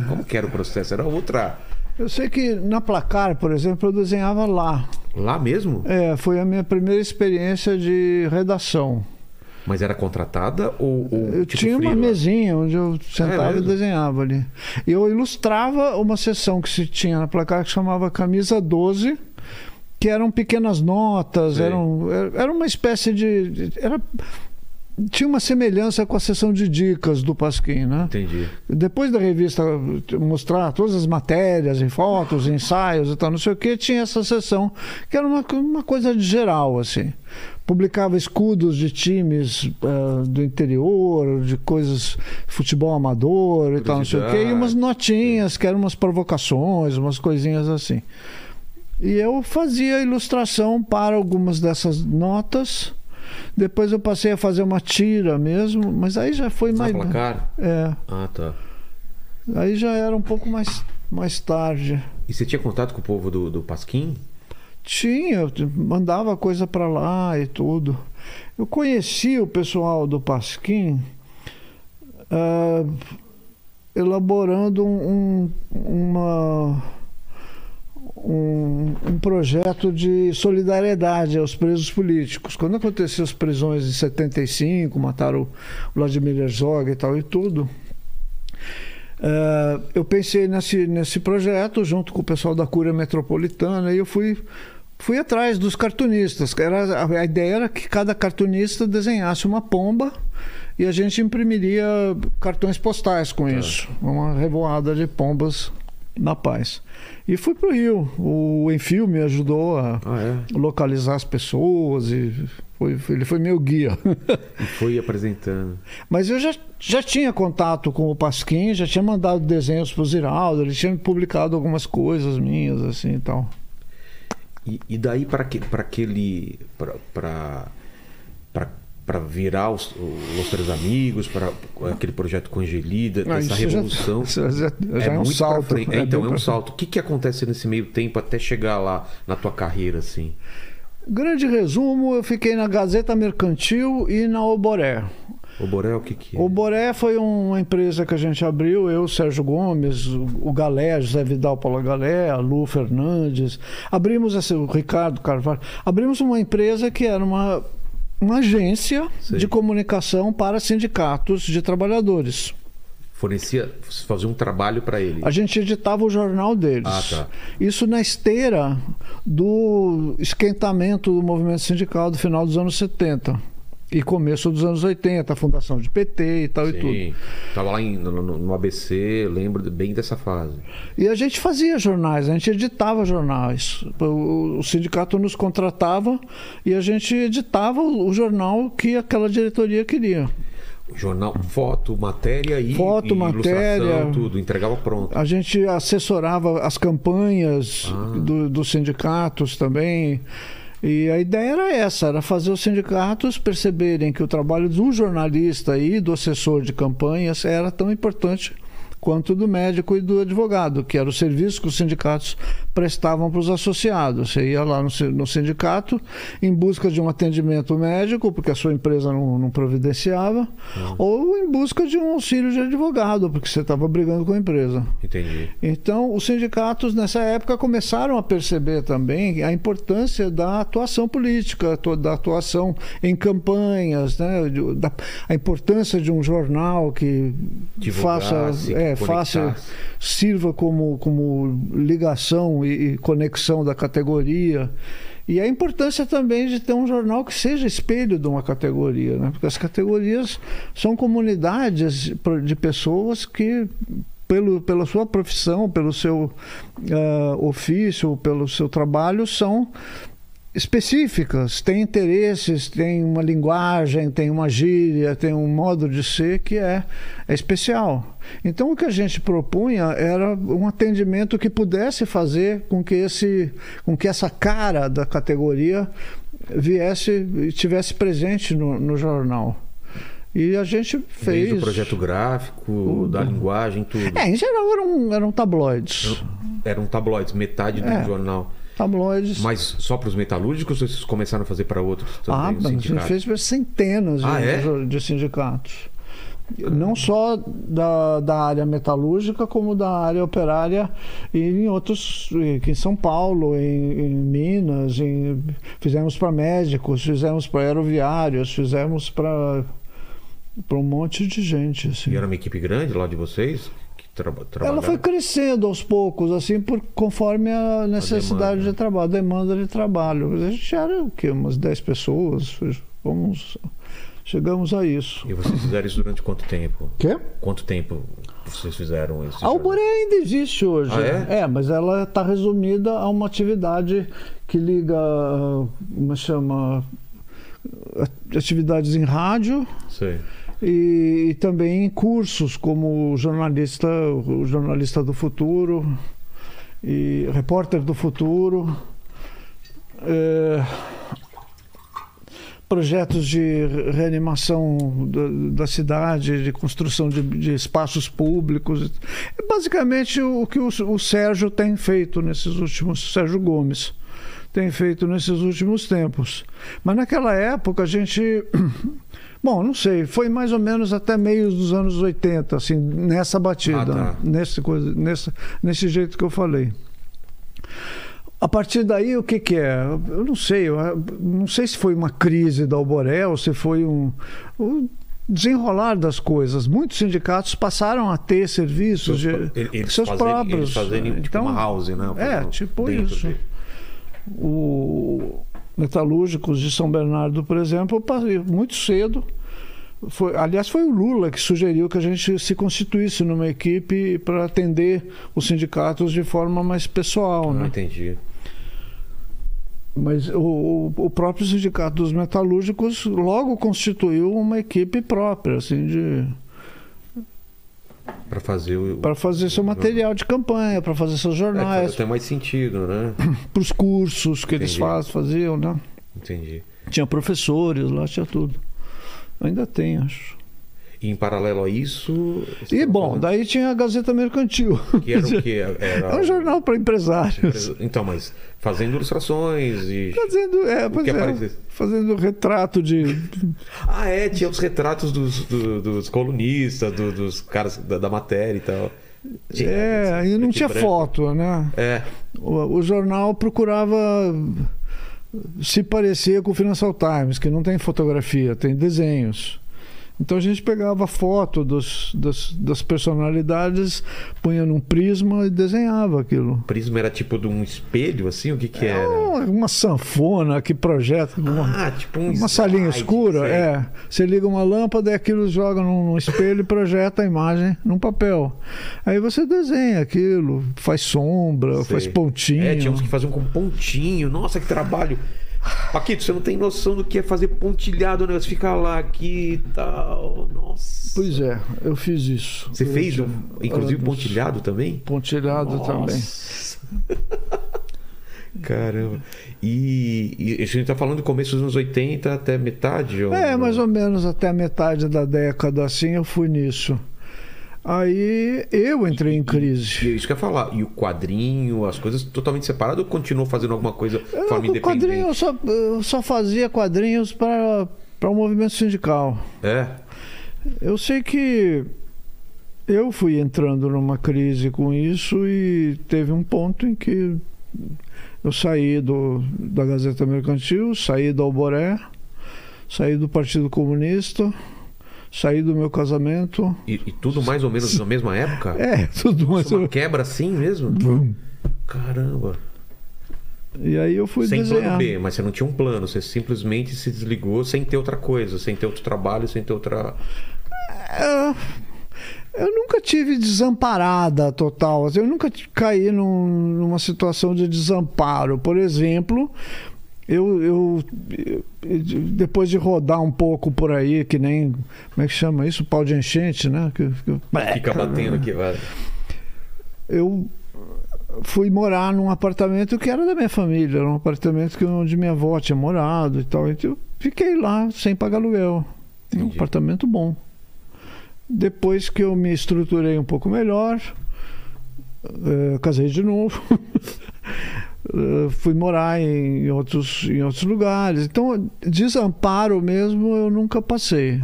Como que era o processo? Era outra... Eu sei que na Placar, por exemplo, eu desenhava lá. Lá mesmo? É, foi a minha primeira experiência de redação. Mas era contratada ou. ou eu tipo tinha uma mesinha onde eu sentava é e desenhava ali. E eu ilustrava uma sessão que se tinha na placar que chamava Camisa 12, que eram pequenas notas, eram, era uma espécie de. Era, tinha uma semelhança com a sessão de dicas do Pasquim, né? Entendi. Depois da revista mostrar todas as matérias e fotos, ensaios e tal, não sei o que, tinha essa sessão que era uma, uma coisa de geral, assim publicava escudos de times uh, do interior, de coisas, futebol amador e tal, não sei o quê, e umas notinhas, que eram umas provocações, umas coisinhas assim. E eu fazia ilustração para algumas dessas notas. Depois eu passei a fazer uma tira mesmo, mas aí já foi mais. Placar? É. Ah, tá. Aí já era um pouco mais, mais tarde. E você tinha contato com o povo do, do Pasquim? Tinha, mandava coisa para lá e tudo. Eu conheci o pessoal do Pasquim uh, elaborando um, uma, um, um, projeto de solidariedade aos presos políticos. Quando aconteceu as prisões em 75, mataram o Vladimir Herzog e tal e tudo, uh, eu pensei nesse, nesse projeto junto com o pessoal da Cúria Metropolitana e eu fui fui atrás dos cartunistas. Era, a ideia era que cada cartunista desenhasse uma pomba e a gente imprimiria cartões postais com tá. isso. Uma revoada de pombas na paz. E fui para o Rio. O Enfio me ajudou a ah, é? localizar as pessoas e foi, ele foi meu guia. E foi apresentando. Mas eu já, já tinha contato com o Pasquim, já tinha mandado desenhos para o Ziraldo, ele tinha publicado algumas coisas minhas assim e tal. E, e daí para que, aquele. para virar os, os Três Amigos, para aquele projeto com Angelida, ah, essa revolução. Já, já, já é, é, um salto. É, então, é um salto. O que, que acontece nesse meio tempo até chegar lá na tua carreira, assim? Grande resumo, eu fiquei na Gazeta Mercantil e na Oboré. O Boré o que que é? O Boré foi uma empresa que a gente abriu, eu, Sérgio Gomes, o Galé, José Vidal Paulo Galé, a Lu Fernandes. Abrimos esse, o Ricardo Carvalho. Abrimos uma empresa que era uma, uma agência Sim. de comunicação para sindicatos de trabalhadores fornecia, fazia um trabalho para ele. A gente editava o jornal deles. Ah, tá. Isso na esteira do esquentamento do movimento sindical do final dos anos 70. E começo dos anos 80, a fundação de PT e tal e tudo. Sim. Tava lá em- no, no- ABC, lembro bem dessa fase. E a gente fazia jornais, a gente editava jornais. O, o sindicato nos contratava e a gente editava o, o jornal que aquela diretoria queria. Jornal, foto, matéria e, Foto, e matéria. tudo, entregava pronto. A gente assessorava as campanhas Ah. do- dos sindicatos também. E a ideia era essa, era fazer os sindicatos perceberem que o trabalho do jornalista e do assessor de campanhas era tão importante quanto do médico e do advogado, que era o serviço que os sindicatos prestavam para os associados. Você ia lá no, no sindicato em busca de um atendimento médico, porque a sua empresa não, não providenciava, ou em busca de um auxílio de advogado, porque você estava brigando com a empresa. Entendi. Então, os sindicatos nessa época começaram a perceber também a importância da atuação política, da atuação em campanhas, né? da- a importância de um jornal que faça, é, faça, sirva como, como ligação e, e conexão da categoria. E a importância também de ter um jornal que seja espelho de uma categoria, né? porque as categorias são comunidades de pessoas que, pelo, pela sua profissão, pelo seu ah, ofício, pelo seu trabalho, são específicas, têm interesses, têm uma linguagem, tem uma gíria, tem um modo de ser que é, é especial. Então o que a gente propunha era um atendimento que pudesse fazer com que esse, com que essa cara da categoria viesse e tivesse presente no, no jornal. E a gente fez. Desde o projeto gráfico, da linguagem, tudo. É, em geral eram, eram tabloides. Eram tabloides, metade do É. jornal. Tabloides. Mas só para os metalúrgicos ou vocês começaram a fazer para outros também? Ah, a gente fez para centenas Ah, de, é? de sindicatos. Não só da, da área metalúrgica, como da área operária e em outros, em São Paulo, em, em Minas, em- fizemos para médicos, fizemos para aeroviários, fizemos para para um monte de gente. Assim. E era uma equipe grande lá de vocês? Que traba Ela foi crescendo aos poucos, assim, por, conforme a necessidade demanda. de trabalho, a demanda de trabalho. A gente era o quê? Umas 10 pessoas. Vamos, chegamos a isso. E vocês fizeram isso durante quanto tempo? Quê? Quanto tempo vocês fizeram isso? A Alboré ainda existe hoje. Ah, é? mas ela está resumida a uma atividade que liga, como chama, atividades em rádio Sei. E, e também cursos como jornalista, o jornalista do futuro e repórter do futuro. É, projetos de reanimação da, da cidade, de construção de, de espaços públicos. É basicamente o que o, o Sérgio tem feito nesses últimos. Sérgio Gomes tem feito nesses últimos tempos. Mas naquela época a gente. Bom, não sei, foi mais ou menos até meios dos anos 80, assim, nessa batida, Ah, tá. nesse, coisa, nesse, nesse jeito que eu falei. A partir daí, o que, que é? Eu não sei, eu não sei se foi uma crise da Alboré ou se foi um, um desenrolar das coisas. Muitos sindicatos passaram a ter serviços de eles seus fazerem- próprios. Eles fazerem tipo Então, uma house, né? É, tipo isso. dele. O Metalúrgicos de São Bernardo, por exemplo, muito cedo. Foi, aliás, foi o Lula que sugeriu que a gente se constituísse numa equipe para atender os sindicatos de forma mais pessoal. Ah, né? entendi. Mas o- o próprio sindicato dos metalúrgicos logo constituiu uma equipe própria, assim, de Para fazer o. para fazer seu material de campanha, para fazer seus É, jornais, até mais sentido, né? para os cursos que eles Entendi. faz, faziam, né? Entendi. Tinha professores lá, tinha tudo. Ainda tem, acho. E em paralelo a isso. E tava bom, falando daí tinha a Gazeta Mercantil. Que era o quê? Era É um jornal para empresários. Então, mas fazendo ilustrações e. Fazendo, é, pois é, fazendo retrato de. Ah, é, tinha os retratos dos, do- dos colunistas, do- dos caras da, da matéria e tal. Tinha, É, e não tinha branco. foto, né? É, O, o jornal procurava se parecer com o Financial Times, que não tem fotografia, tem desenhos. Então a gente pegava foto dos, das, das personalidades, punha num prisma e desenhava aquilo. O prisma era tipo de um espelho, assim? O que que É era? uma, uma sanfona que projeta uma, Ah, tipo um uma salinha slide, escura. sei. É, você liga uma lâmpada e aquilo joga num, num espelho e projeta a imagem num papel. Aí você desenha aquilo, faz sombra, Sei. faz pontinho. É, tinha uns que faziam com pontinho. Nossa, que trabalho. Paquito, você não tem noção do que é fazer pontilhado, né? Você fica lá aqui e tal. Nossa. Pois é, eu fiz isso. Você fez, tinha- inclusive, pontilhado também? Pontilhado também. Nossa. Caramba. E, e a gente tá falando do começo dos anos 80 até metade? ou É, mais ou menos até a metade da década assim eu fui nisso. Aí eu entrei em E crise. isso que eu ia falar. E o quadrinho, as coisas totalmente separadas ou continuou fazendo alguma coisa de Eu, forma o quadrinho, eu independente? só, eu só fazia quadrinhos para o movimento sindical. É. Eu sei que eu fui entrando numa crise com isso e teve um ponto em que eu saí do, da Gazeta Mercantil, saí do Alboré, saí do Partido Comunista, saí do meu casamento. E, e tudo mais ou menos na mesma época? É, tudo mais. Uma quebra assim mesmo? Caramba. E aí eu fui sem desenhar. plano B, mas você não tinha um plano, você simplesmente se desligou sem ter outra coisa, sem ter outro trabalho, sem ter outra. É, Eu nunca tive desamparada total. Eu nunca caí num- numa situação de desamparo. Por exemplo, eu, eu- depois de rodar um pouco por aí, que nem como é que chama isso, pau de enchente, né? Que, que- Fica batendo aqui, vai. eu fui morar num apartamento que era da minha família, era um apartamento que onde minha avó tinha morado e tal. Então eu fiquei lá sem pagar aluguel. Um Entendi. apartamento bom. Depois que eu me estruturei um pouco melhor, eh, casei de novo. eh, fui morar em outros, em outros lugares. Então, desamparo mesmo eu nunca passei.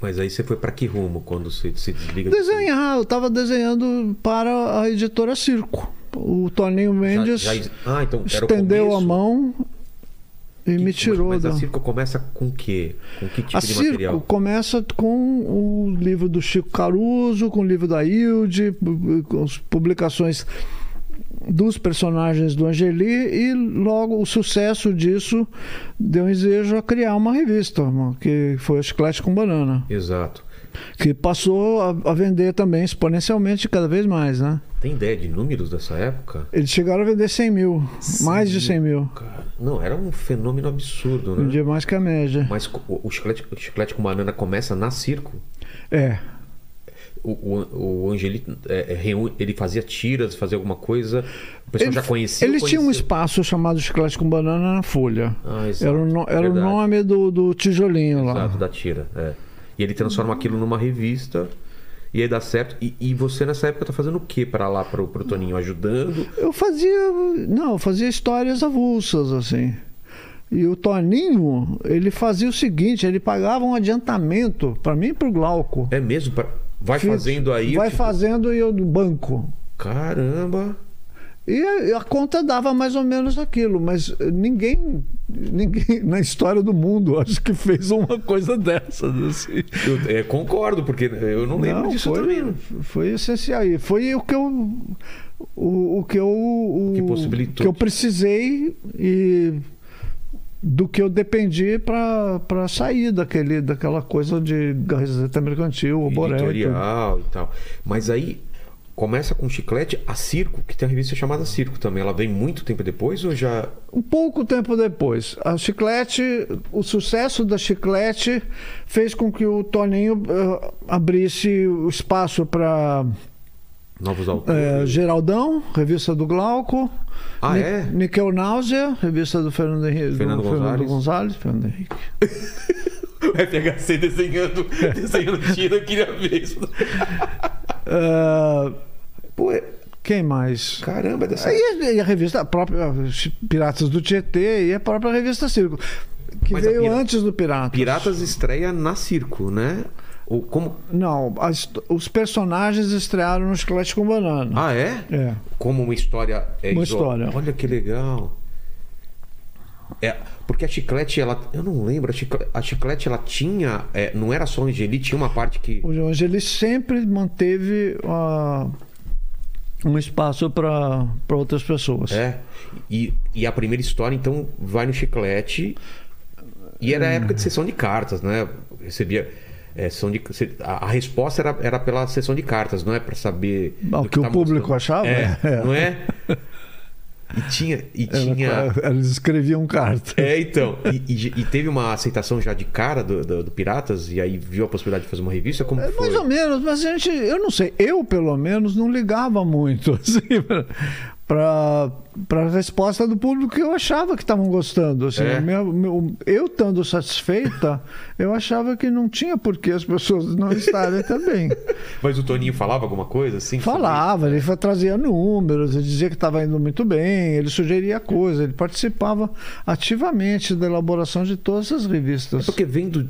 Mas aí você foi pra que rumo quando você se desliga? Desenhar, eu estava desenhando para a editora Circo. O Toninho Mendes Já- já- Ah, então estendeu a mão e me Mas- tirou Mas da. a circo começa com o quê? Com que tipo A de Circo material? começa com o livro do Chico Caruso, com o livro da Hilde, pu- com as publicações dos personagens do Angeli e logo o sucesso disso deu um desejo a criar uma revista, que foi o Chiclete com Banana, Exato. que passou a, vender também exponencialmente cada vez mais, né? Tem ideia de números dessa época? Eles chegaram a vender 100 mil, mais de 100 mil, Cara, não, era um fenômeno absurdo, né? vendia mais que a média. Mas o, o chiclete, o chiclete com banana começa na circo. É, O, o, o Angeli é, é, reúne- ele fazia tiras, fazia alguma coisa. O pessoal Ele- já conhecia. Eles tinham um espaço chamado Chiclete com Banana na Folha. Ah, exato, Era o, era o nome do, do tijolinho lá. Exato, da tira. É. E ele transforma aquilo numa revista. E aí dá certo. E, e você nessa época tá fazendo o que para lá pro, pro Toninho? Ajudando? Eu fazia. Não, eu fazia histórias avulsas, assim. E o Toninho, ele fazia o seguinte: ele pagava um adiantamento para mim e pro Glauco. É mesmo? Pra- Vai Fiz- fazendo aí. Vai tipo, fazendo e eu do banco. Caramba! E a, conta dava mais ou menos aquilo, mas ninguém, ninguém na história do mundo acho que fez uma coisa dessas. Assim. Eu é, concordo, porque eu não lembro disso foi, também. Foi essencial. E foi o que eu. O, o que eu. O, que possibilitou. que eu precisei e do que eu dependi para sair daquele, daquela coisa de Gazeta Mercantil, o Boré. editorial e tal. Mas aí começa com chiclete, a Circo, que tem uma revista chamada Circo também. Ela vem muito tempo depois ou já. Um pouco tempo depois, a Chiclete, o sucesso da Chiclete fez com que o Toninho eh, abrisse o espaço para Novos autores? É, Geraldão, revista do Glauco. Ah, Ni- é? Níquel Náusea, revista do Fernando Henrique. Fernando do Fernando Gonzalez. Gonzalez. Fernando Henrique. O FHC desenhando, desenhando tira, eu queria ver isso. Pô, é- quem mais? caramba, é dessa. E a, e a revista, a própria Piratas do Tietê e a própria revista Circo. Que Mas veio Pira- antes do Piratas. Piratas estreia na Circo, né? Ou como. Não, as- os personagens estrearam no Chiclete com Banana. Ah, é? É. Como uma história. É Uma história. Olha que legal. É, porque a chiclete, ela. Eu não lembro, a chiclete, a chiclete ela tinha. é, não era só Angeli, tinha uma parte que. O Angeli sempre manteve ah, um espaço para outras pessoas. É. E, e a primeira história, então, vai no chiclete. E era a época de sessão de cartas, né? Recebia. É, sessão de, a, a resposta era, era pela sessão de cartas, não é para saber. Ah, o que o tá público mostrando. achava? É, É. não é? E tinha. E tinha eles escreviam cartas. é, então. E, e- e teve uma aceitação já de cara do, do- do Piratas, e aí viu a possibilidade de fazer uma revista? Como É, que mais ou menos, mas a gente, eu não sei, eu pelo menos não ligava muito assim, para a resposta do público que eu achava que estavam gostando. Assim, É. meu- meu- eu estando satisfeita, eu achava que não tinha por que as pessoas não estarem também. Mas o Toninho falava alguma coisa assim? Falava, ele fa- trazia números, ele dizia que estava indo muito bem, ele sugeria coisas, ele participava ativamente da elaboração de todas as revistas. Porque vendo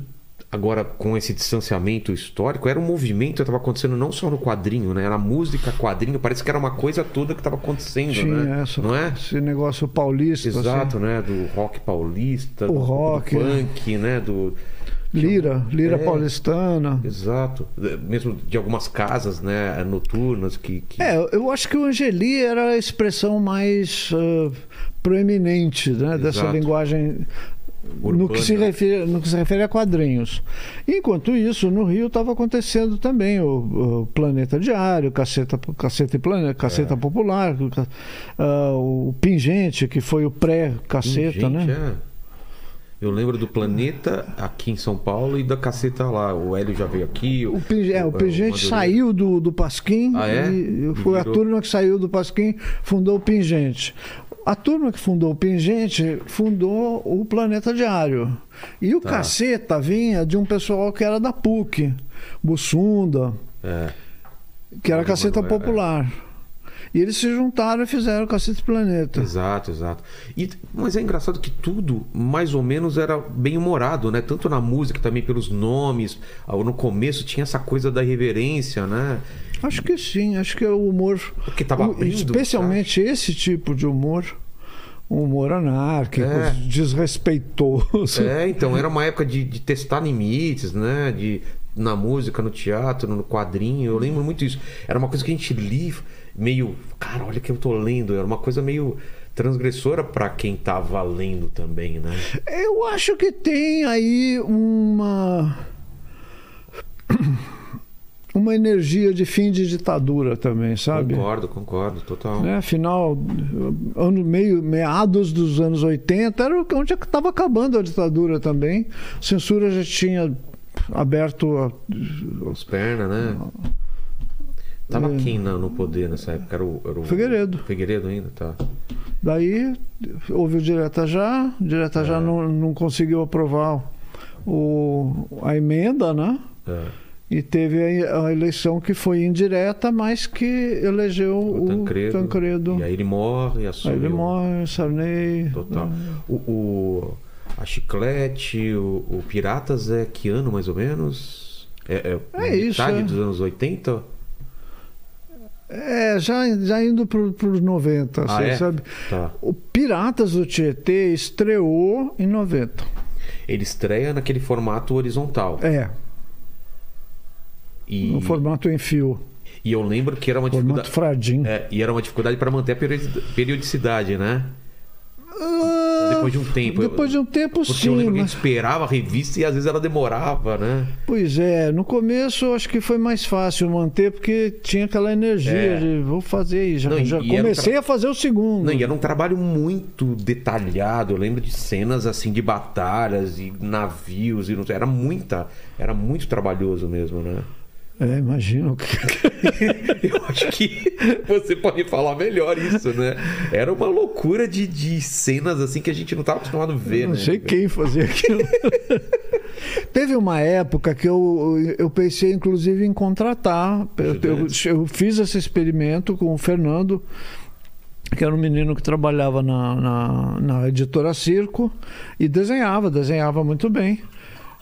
agora com esse distanciamento histórico, era um movimento que estava acontecendo não só no quadrinho, né? Era música, quadrinho, parece que era uma coisa toda que estava acontecendo, Tinha né? essa, Não é? esse negócio paulista. assim. Exato, né? Do rock paulista, O do, rock, do punk, né? Do Lira, lira É. paulistana. exato, mesmo de algumas casas, né? Noturnas que, que... É, eu acho que o Angeli era a expressão mais ah, proeminente né, dessa Exato. No que, se refere, no que se refere a quadrinhos. Enquanto isso, no Rio estava acontecendo também o, o Planeta Diário, Caceta, Caceta, e Planeta, Caceta Popular, o ca- ah, o Pingente, que foi o pré-Caceta, né? é. Eu lembro do Planeta aqui em São Paulo e da Caceta lá. O Hélio já veio aqui. O, Ping- é, o Pingente Madureira. saiu do, do Pasquim Ah, é? e foi a virou- turma que saiu do Pasquim, fundou o Pingente. A turma que fundou o Pingente fundou o Planeta Diário. E o Tá. Caceta vinha de um pessoal que era da PUC, Bussunda, É. que era Ah, Caceta é. Popular. E eles se juntaram e fizeram o Cacete Planeta. Exato, exato. E, mas é engraçado que tudo, mais ou menos, era bem humorado, né? Tanto na música, também pelos nomes. Ah, No começo tinha essa coisa da irreverência, né? Acho que sim, acho que é o humor. Porque tava o- abrindo, especialmente esse tipo de humor. Um humor anárquico, É. desrespeitoso. É, então, era uma época de, de testar limites, né? De, na música, no teatro, no quadrinho. Eu lembro muito disso. Era uma coisa que a gente lia meio. Cara, olha que eu tô lendo. Era uma coisa meio transgressora pra quem tava lendo também, né? Eu acho que tem aí uma. Uma energia de fim de ditadura também, sabe? Concordo, concordo, total. Né? Final, ano meio, meados dos anos 80, era onde estava acabando a ditadura também. A censura já tinha aberto a, As pernas, né? Tava É. quem no poder nessa época? Era o, era o Figueiredo. Figueiredo ainda, tá. Daí houve o Direta Já, o Direta Já É. não, não conseguiu aprovar o, a emenda, né? É. E teve a, a eleição que foi indireta, mas que elegeu O o Tancredo. Tancredo. E aí ele morre, Aí assume. ele morre, Sarney. Total. O, o- a Chiclete, o, o Piratas é que ano mais ou menos? É, é, É isso, metade é. dos anos 80? É, já, já indo para os 90, Ah, assim, é? sabe? Tá. O Piratas do Tietê estreou em 90. Ele estreia naquele formato horizontal. É, E, no formato em fio. e eu lembro que era uma Formato dificuldade. É, e era uma dificuldade para manter a periodi- periodicidade, né? Ah, Depois de um tempo. Depois de um tempo, Porque sim. lembro que a Mas, gente esperava a revista e às vezes ela demorava, né? pois é, no começo eu acho que foi mais fácil manter, porque tinha aquela energia É. de vou fazer e já, Não, já e era um comecei tra- a fazer o segundo. Não, e era um trabalho muito detalhado. Eu lembro de cenas assim de batalhas e navios e não sei, era muita, era muito trabalhoso mesmo, né? É, imagino. Eu acho que você pode falar melhor isso, né? Era uma loucura de, de cenas assim que a gente não estava acostumado a ver, não né? sei quem fazia aquilo. Teve uma época que eu, eu pensei, inclusive, em contratar. Eu, eu, eu fiz esse experimento com o Fernando, que era um menino que trabalhava na, na, na editora Circo e desenhava, desenhava muito bem.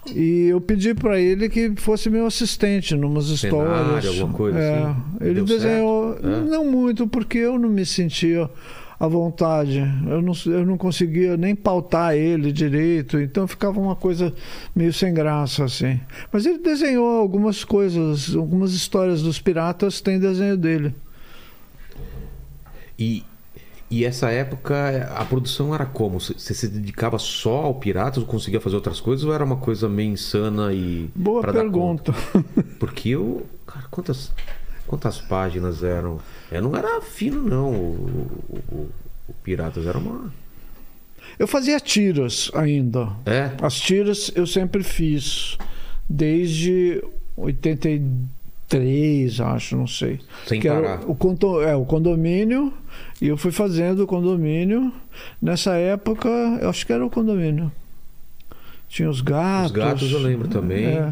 E eu pedi para ele que fosse meu assistente numas Cenário, histórias. alguma coisa É, assim? Ele Deu desenhou, certo? É? não muito, porque eu não me sentia à vontade. Eu não, eu não conseguia nem pautar ele direito, então ficava uma coisa meio sem graça assim. Mas ele desenhou algumas coisas, algumas histórias dos piratas tem desenho dele. E, e essa época a produção era como? Você se dedicava só ao Piratas ou conseguia fazer outras coisas ou era uma coisa meio insana e. Boa pergunta. Porque eu. Cara, quantas, quantas páginas eram? É, não era fino, não. O, o- o- Piratas era uma. Eu fazia tiras ainda. É? As tiras eu sempre fiz, desde 83, acho, não sei. Sem que era parar. o, é, o condomínio, e eu fui fazendo o condomínio. Nessa época, eu acho que era o condomínio. Tinha os gatos. Os gatos eu lembro também. É.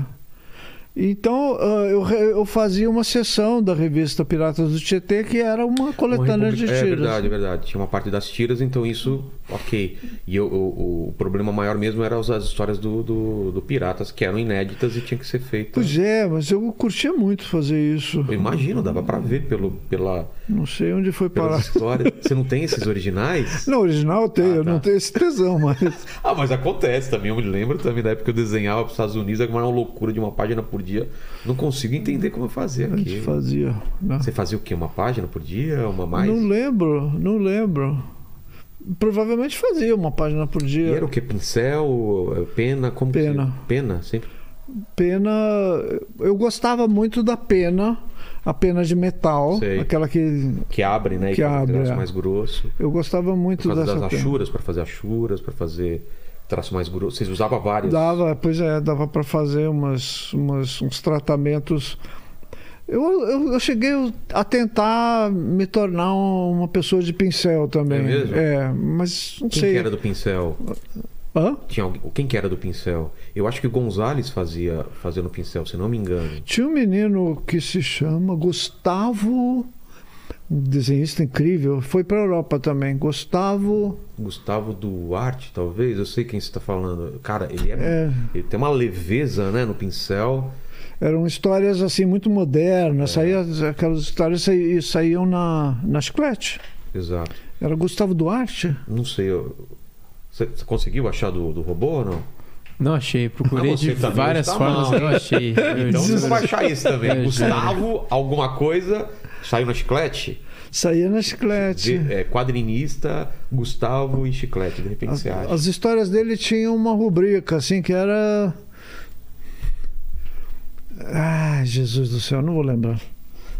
Então, ah, eu, fazia uma sessão da revista Piratas do Tietê, que era uma Uma coletânea de republica- tiras. É verdade, é verdade. Tinha uma parte das tiras, então isso, ok. E eu- o, o problema maior mesmo era as as histórias do, do, do Piratas, que eram inéditas e tinha que ser feitas. Pois é, mas eu curtia muito fazer isso. Eu imagino, dava pra ver pelo, pela, Não sei onde foi parar. histórias. Você não tem esses originais? Não, original eu tenho, Ah, eu tá. não tenho esse tesão, mas. Ah, mas acontece também. Eu me lembro também da época que eu desenhava para os Estados Unidos, era uma loucura de uma página por dia. Não consigo entender como eu fazia A gente aqui. fazia. né? Você fazia o quê? Uma página por dia? Uma mais? Não lembro, não lembro. Provavelmente fazia uma página por E dia. era o quê? Pincel? Pena? Como que Pena. você- Pena? Sempre. Pena. Eu gostava muito da pena, a pena de metal, Sei. aquela que. Que abre, né? Que e um abre, traço é. mais grosso. Eu gostava muito dessa das achuras, para fazer achuras, para fazer traço mais grosso. Vocês usavam várias. Dava, pois é, dava para fazer umas, umas, uns tratamentos. Eu, eu, eu cheguei a tentar me tornar uma pessoa de pincel também. É mesmo? É, mas não Quem sei. que era do pincel? Hã? Tinha alguém... Quem que era do pincel? Eu acho que o Gonzales fazia, fazia no pincel, se não me engano. Tinha um menino que se chama Gustavo, um desenhista incrível, foi para a Europa também. Gustavo, Gustavo Duarte, talvez. Eu sei quem você está falando. Cara, ele é, É. Ele tem uma leveza, né, no pincel. Eram histórias assim muito modernas, saía, aquelas histórias saí- saíam na, na chiclete. Exato. Era Gustavo Duarte? Não sei. Você, conseguiu achar do, do robô ou não? Não achei, procurei Ah, de também várias formas, mal, não achei. Eu Então você vai achar isso também. Eu Gustavo, alguma coisa, saiu na chiclete. Saía na chiclete. De- é, quadrinista, Gustavo e chiclete. De repente As, você acha. as histórias dele tinham uma rubrica assim que era. Ah, Jesus do céu, não vou lembrar.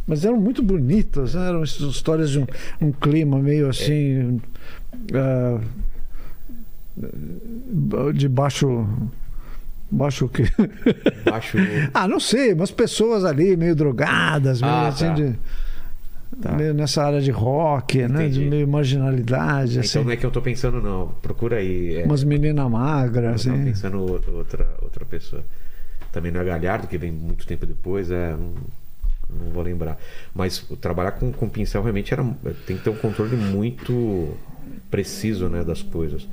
Mas eram muito bonitas, né? eram his- histórias de um, um clima meio assim. ah, de baixo. Baixo o quê? Acho. ah, não sei, umas pessoas ali meio drogadas, meio Ah, assim tá. de. Tá. Meio nessa área de rock, né? De Entendi. meio marginalidade, assim. Então não é que eu tô pensando, não. Procura aí. É, Umas meninas magras, eu tava assim. pensando o- outra, outra pessoa. Também não é Galhardo, que vem muito tempo depois, é. Não, não vou lembrar. Mas trabalhar com, com pincel realmente era, tem que ter um controle muito preciso né, das coisas.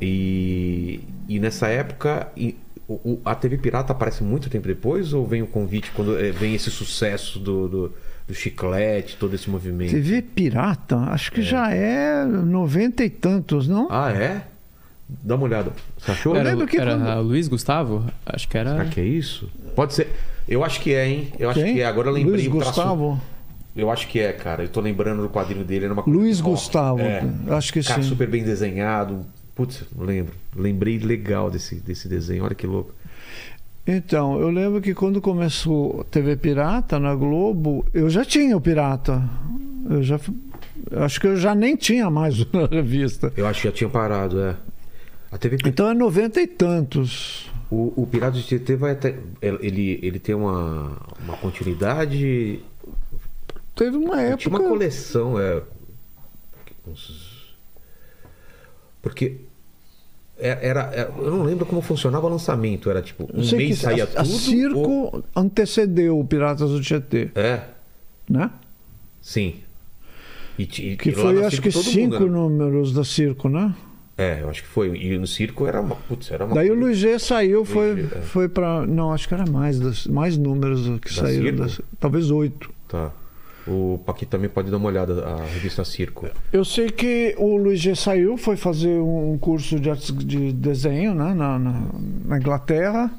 E, e nessa época, e- o- a TV Pirata aparece muito tempo depois ou vem o convite quando eh, vem esse sucesso do, do, do chiclete, todo esse movimento? TV Pirata, acho que já é noventa e tantos, não? Ah, é? Dá uma olhada. Você achou? Era, lembro que era quando- Luiz Gustavo? Acho que era. Será que é isso? Pode ser. Eu acho que é, hein? Eu acho Quem? que é. Agora eu lembrei Luiz Gustavo. Eu acho que é, cara. Eu tô lembrando do quadrinho dele. Era uma Luiz rock. Gustavo, É. acho que Cara, sim. super bem desenhado. Putz, não lembro. Lembrei legal desse, desse desenho. Olha que louco. Então, eu lembro que quando começou a TV Pirata na Globo, eu já tinha o Pirata. Eu já acho que eu já nem tinha mais na revista. Eu acho que já tinha parado, é. TV Então é noventa e tantos. o, o Pirata de TT vai até. Ele, ele tem uma, uma continuidade. Teve uma Tinha época. uma coleção, é. Porque. é- Era, é- eu não lembro como funcionava o lançamento. Era tipo, um mês que saía a, tudo. a Circo ou- antecedeu o Piratas do Tietê, É, né? sim. E, e Que lá foi acho Circo que todo mundo cinco era- números da Circo, né? É, eu acho que foi. E no circo era uma. Putz, era uma. Daí o Luiz saiu, foi, é. foi para. Não, acho que era mais, das- mais números que Da saíram. Das- talvez oito. Tá. O Paquito também pode dar uma olhada, a revista Circo. Eu sei que o Luiz G saiu, foi fazer um curso de, artes- de desenho né, na, na, na Inglaterra.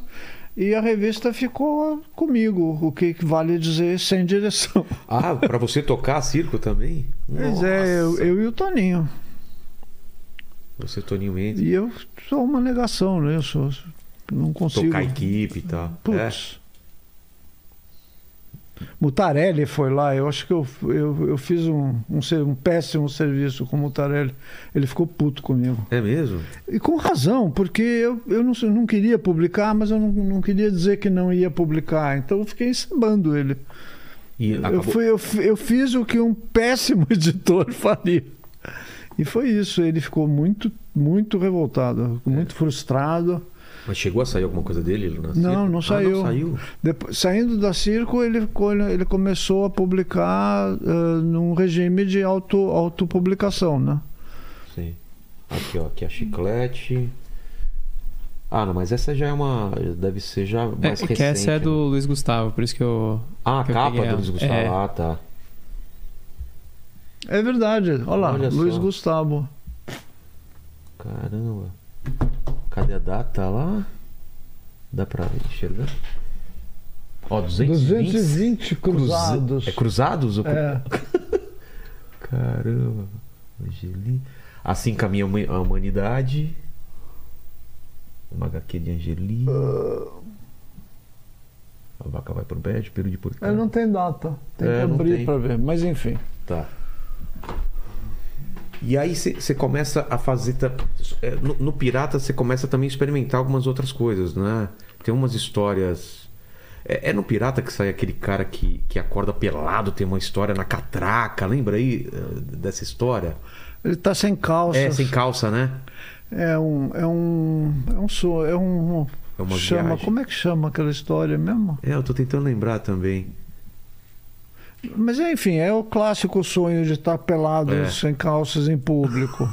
E a revista ficou comigo, o que vale dizer sem direção. Ah, pra você tocar Circo também? Pois é, eu, Nossa. eu e o Toninho. Você, Toninho Mendes, E eu sou uma negação, né? Eu sou, não consigo. tocar equipe e tal. É. Putz. Mutarelli foi lá, eu acho que eu, eu, eu fiz um, um, um péssimo serviço com o Mutarelli. Ele ficou puto comigo. É, é mesmo? E com razão, porque eu, eu não, não queria publicar, mas eu não, não queria dizer que não ia publicar. Então eu fiquei encebando ele. Eu, fui, eu, eu fiz o que um péssimo editor faria. E foi isso, ele ficou muito, muito revoltado, muito frustrado. Mas chegou a sair alguma coisa dele na? Não, não Ah, saiu. não saiu. Depois, saindo da Circo, ele, ele começou a publicar ah, num regime de auto, autopublicação, né? Sim. Aqui, ó. Aqui é a chiclete. Ah, não, mas essa já é uma. Deve ser já É, mais que recente. essa é do né? Luiz Gustavo, por isso que eu. Ah, a que eu capa peguei do. Luiz Gustavo. É. Ah, tá. É verdade. Olha lá, Olha Luiz só. Gustavo. Caramba. Cadê a data lá? Dá pra enxergar? Ó, 220. 220 cruzados. É cruzados? É. Caramba. Angeli. Assim caminha a huma- a humanidade. Uma HQ de Angeli. A vaca vai pro beijo, peru de porcada. É, não tem data. Tem É, que abrir tem. para ver. Mas enfim. Tá. E aí você começa a fazer. é, No, no Pirata você começa também a experimentar algumas outras coisas, né? Tem umas histórias. É, é no Pirata que sai aquele cara que, que acorda pelado, tem uma história na catraca. Lembra aí eh, dessa história? Ele tá sem calça. É, sem calça, né? É um. É um. É um. É um É uma chama, viagem. como é que chama aquela história mesmo? É, eu tô tentando lembrar também. Mas enfim, é o clássico sonho de estar pelado É. sem calças em público.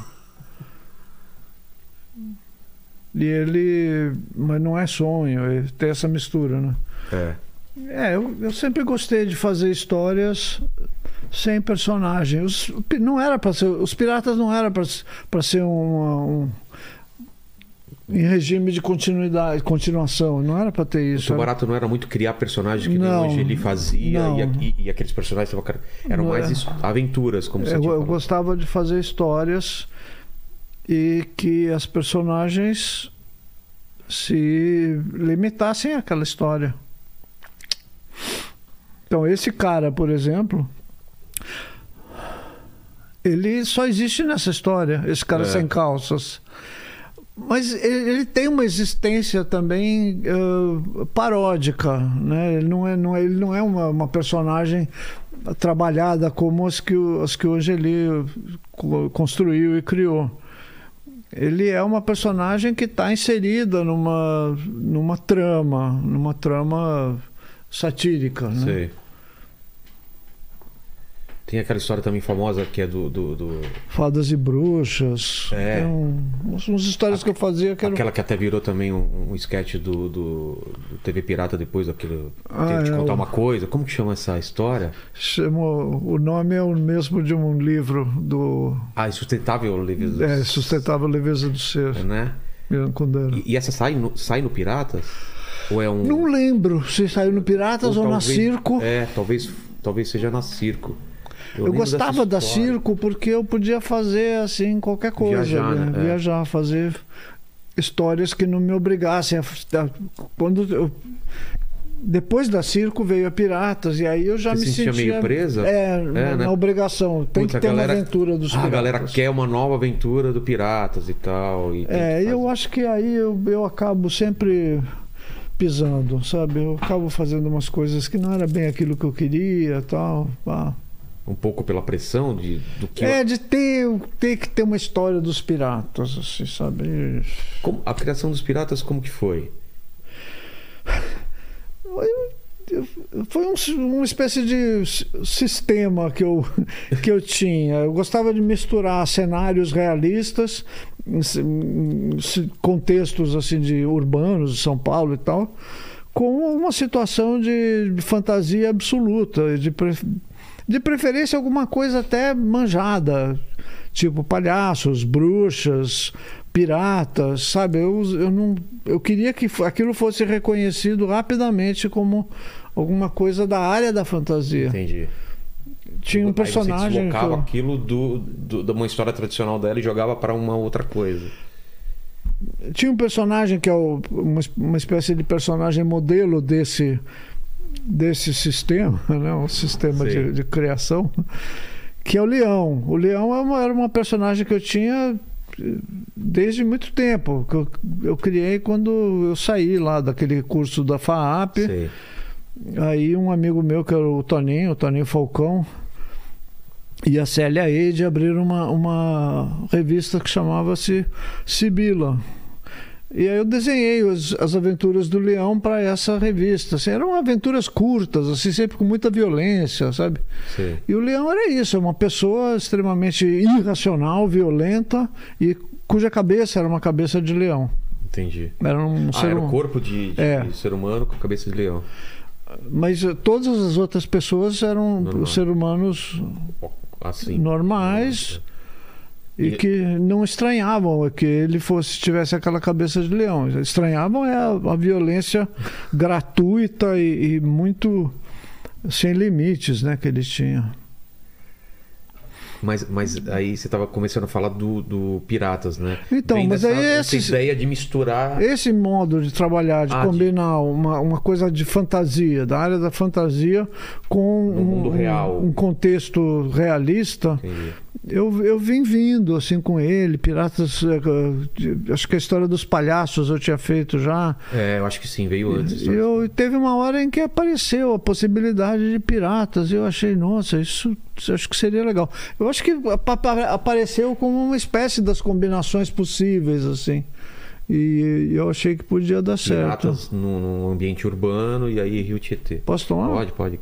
e ele. Mas não é sonho, ele tem essa mistura, né? É. É, eu, eu sempre gostei de fazer histórias sem personagem. Os, não era para ser, os piratas não era para ser um, em regime de continuidade, continuação. Não era para ter O isso. seu era- barato não era muito criar personagens que Não, o Angeli fazia e, e aqueles personagens eram Não mais é. isso- aventuras, como você eu, eu gostava de fazer histórias e que as personagens se limitassem àquela história. Então, esse cara, por exemplo, ele só existe nessa história, esse cara É. sem calças. Mas ele, ele tem uma existência também eh, paródica, né? Ele não é, não é, ele não é uma, uma personagem trabalhada como as que, as que Angeli co- construiu e criou. Ele é uma personagem que está inserida numa, numa trama, numa trama satírica. Né? Sei. Tem aquela história também famosa que é do. do- do- Fadas e bruxas. É. Tem um, umas histórias que eu fazia que. Aquela que até virou também um, um sketch do, do, do TV Pirata depois daquilo. Ah, que te é, contar o- uma coisa. Como que chama essa história? Chamou, o nome é o mesmo de um livro do Ah, Insustentável Leveza. é, Sustentável Leveza do Ser, Né? Milan Kundera. E, e essa sai no, sai no Piratas? Ou é um. Não lembro se saiu no Piratas ou, na talvez- Circo. É, talvez, talvez seja na Circo. Eu, dessa gostava da. Circo porque eu podia fazer assim qualquer coisa, Viajar, né? né? É. viajar, fazer histórias que não me obrigassem a, a- quando eu- depois da Circo veio a Piratas e aí eu já Você me se sentia sentia meio presa? É, na, né? obrigação. Tem Puta, que ter a galera- uma aventura dos Ah, a piratas. galera quer uma nova aventura do Piratas e tal. E É, eu acho que aí eu, eu acabo sempre pisando, sabe? Eu acabo fazendo umas coisas que não era bem aquilo que eu queria, tal. pá. Um pouco pela pressão de, do que. É de ter, ter que ter uma história dos piratas, assim, sabe? Como- a criação dos Piratas, como que foi? Foi um, uma espécie de sistema que eu, que eu tinha. Eu gostava de misturar cenários realistas, contextos assim de urbanos de São Paulo e tal, com uma situação de, fantasia absoluta. De De preferência alguma coisa até manjada, tipo palhaços, bruxas, piratas, sabe? Eu, eu, não, eu queria que aquilo fosse reconhecido rapidamente como alguma coisa da área da fantasia. Entendi. Tinha um Aí personagem. Você que deslocava eu- aquilo do, do- de uma história tradicional dela e jogava para uma outra coisa. Tinha um personagem que é o- uma, uma espécie de personagem modelo desse, desse sistema, né? um sistema de, de criação, que é o Leão. O Leão é uma- era uma personagem que eu tinha eh, desde muito tempo, que eu, eu criei quando eu saí lá daquele curso da FAAP. Sei. Aí um amigo meu, que era o Toninho, o Toninho Falcão, e a Célia Eide abriram uma, uma revista que chamava-se Sibila. E aí eu desenhei as, as aventuras do Leão para essa revista. Assim, eram aventuras curtas, assim, sempre com muita violência, sabe? Sei. E o Leão era isso, é uma pessoa extremamente irracional, violenta e cuja cabeça era uma cabeça de leão. Entendi. Era um Ah, ser era o hum- corpo de, de É. ser humano com cabeça de leão. Mas eh, todas as outras pessoas eram Normal. seres humanos Assim. normais e, E- que não estranhavam que ele fosse tivesse aquela cabeça de leão. Estranhavam é a, a violência gratuita e, e muito sem limites, né, que ele tinha. Mas, mas aí você estava começando a falar do, do Piratas, né? Então, mas dessa- aí essa esses- ideia de misturar. Esse modo de trabalhar, de Ah, de- combinar uma, uma coisa de fantasia, da área da fantasia, com No mundo um, real. um contexto realista, Entendi. Eu, eu vim vindo assim com ele. Piratas, eh, acho que a história dos palhaços eu tinha feito já. É, eu acho que sim, veio antes. E eu, teve uma hora em que apareceu a possibilidade de piratas. E eu achei, nossa, isso, acho que seria legal. Eu acho que apa- apa- apareceu como uma espécie das combinações possíveis, assim. E eu achei que podia dar certo. Piratas num, num ambiente urbano e aí Rio Tietê. Posso tomar? Pode, pode.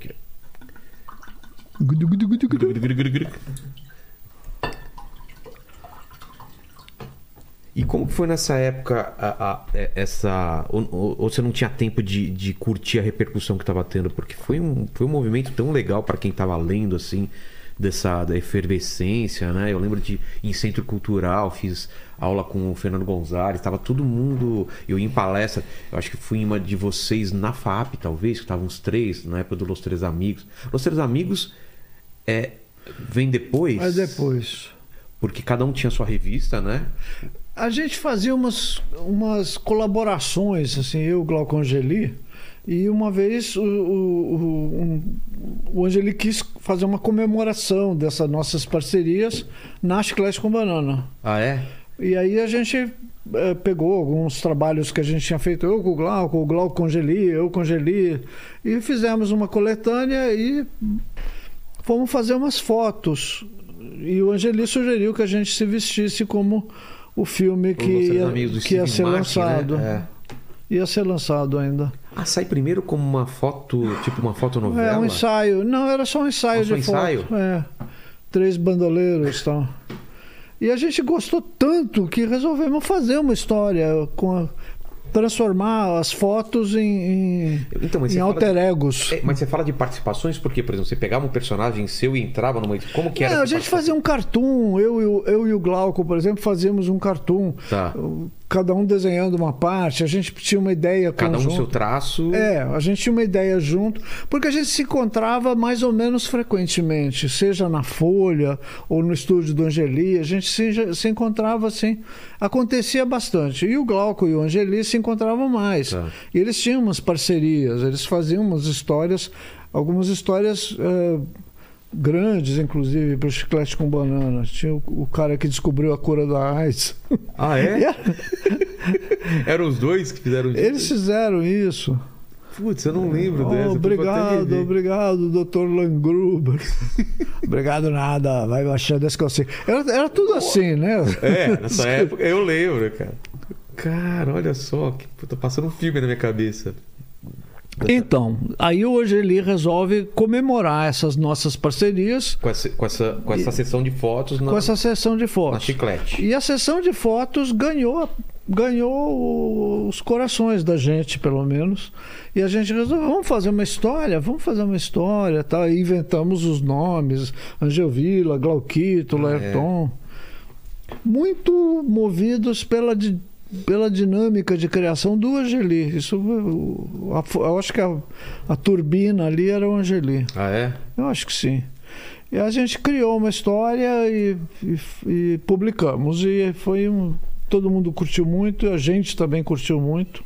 E como que foi nessa época a- a- é- essa. Ou, ou- ou você não tinha tempo de, de curtir a repercussão que estava tendo? Porque foi um, foi um movimento tão legal para quem estava lendo, assim, dessa da efervescência, né? Eu lembro de em centro cultural, fiz aula com o Fernando Gonzalez, estava todo mundo. Eu ia em palestra, eu acho que fui em uma de vocês na FAP, talvez, que estavam os três, na época do Los Três Amigos. Los Três Amigos é, vem depois. Mas depois. Porque cada um tinha sua revista, né? A gente fazia umas, umas colaborações, assim, eu e o Glauco Angeli, e uma vez o, o, um- o Angeli quis fazer uma comemoração dessas nossas parcerias na Chiclete com Banana. Ah, é? E aí a gente eh, pegou alguns trabalhos que a gente tinha feito, eu com o Glauco, o Glauco Angeli, eu Angeli, e fizemos uma coletânea e fomos fazer umas fotos. E o Angeli sugeriu que a gente se vestisse como o filme que ia, que ia ser Martin, né? lançado. É. Ia ser lançado ainda. Ah, sai primeiro como uma foto, tipo uma fotonovela? É um ensaio. Não, era só um ensaio Ah, de ensaio? foto. É. Três bandoleiros e tal. E a gente gostou tanto que resolvemos fazer uma história com a- transformar as fotos em, em, Então, mas em alter de- egos. É, mas você fala de participações porque, por exemplo, você pegava um personagem seu e entrava numa. Como que era? Não, a gente fazia um cartoon, eu, e o- eu e o Glauco, por exemplo, fazíamos um cartoon. Tá. Cada um desenhando uma parte, a gente tinha uma ideia Cada um conjunta. seu traço. É, a gente tinha uma ideia junto, porque a gente se encontrava mais ou menos frequentemente, seja na Folha ou no estúdio do Angeli, a gente se, se encontrava assim, acontecia bastante. E o Glauco e o Angeli se encontravam mais. Tá. E eles tinham umas parcerias, eles faziam umas histórias, algumas histórias eh, grandes, inclusive, para o Chiclete com Banana. Tinha o, o cara que descobriu a cura da AIDS. Ah, é? Eram os dois que fizeram Eles fizeram isso. Putz, eu não lembro Oh, dessa. obrigado, obrigado, doutor Langruber. obrigado nada, vai baixando esse conselho. Era, era tudo assim, né? É, nessa época eu lembro, cara. Cara, olha só, que puta, passando um filme na minha cabeça. Então, aí hoje ele resolve comemorar essas nossas parcerias Com essa, com essa, com essa sessão de fotos na, com essa sessão de na fotos. chiclete. E a sessão de fotos ganhou ganhou os corações da gente, pelo menos. E a gente resolveu, vamos fazer uma história, vamos fazer uma história, tá? E inventamos os nomes, Angel Villa, Glauquito, Ah, é. Lerton. Muito movidos pela, pela dinâmica de criação do Angeli. Isso, a- eu acho que a, a turbina ali era o Angeli. Ah, é? Eu acho que sim. E a gente criou uma história e, e- e publicamos. E foi um. Todo mundo curtiu muito, a gente também curtiu muito.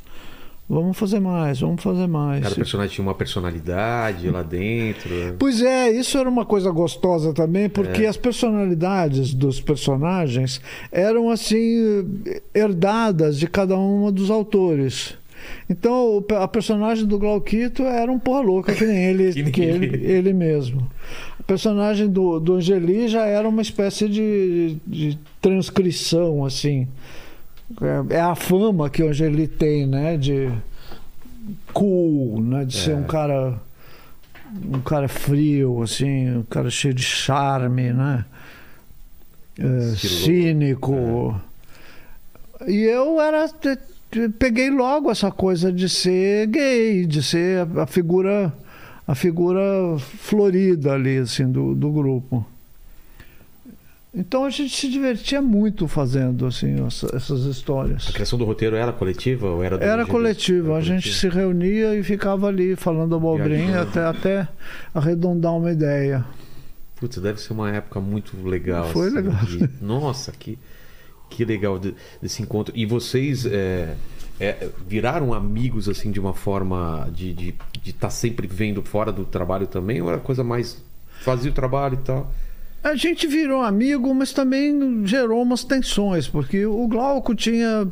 Vamos fazer mais, vamos fazer mais. Cada personagem tinha uma personalidade lá dentro. Pois é, isso era uma coisa gostosa também, porque É. as personalidades dos personagens eram assim herdadas de cada um dos autores. Então a personagem do Glauquito era um porra louca que nem ele, Que nem que ele, ele. ele mesmo. A personagem do, do Angeli já era uma espécie de, de transcrição assim. É, é a fama que o Angeli tem, né, de cool, né, de ser É. um cara um cara frio, assim, um cara cheio de charme, né? É, cínico. E eu era. Peguei logo essa coisa de ser gay, de ser a, a figura a figura florida ali, assim, do, do grupo. Então a gente se divertia muito fazendo assim essa- essas histórias. A criação do roteiro era coletiva ou era do Era Era a gente se reunia e ficava ali falando abobrinha Viajando. até, até arredondar uma ideia. Putz, deve ser uma época muito legal. Foi assim, legal. de- Nossa, que, que legal de- desse encontro. E vocês é, é, viraram amigos assim de uma forma de estar de, de tá sempre vendo fora do trabalho também? Ou era coisa mais. Fazia o trabalho e tal? A gente virou amigo, mas também gerou umas tensões, porque o Glauco tinha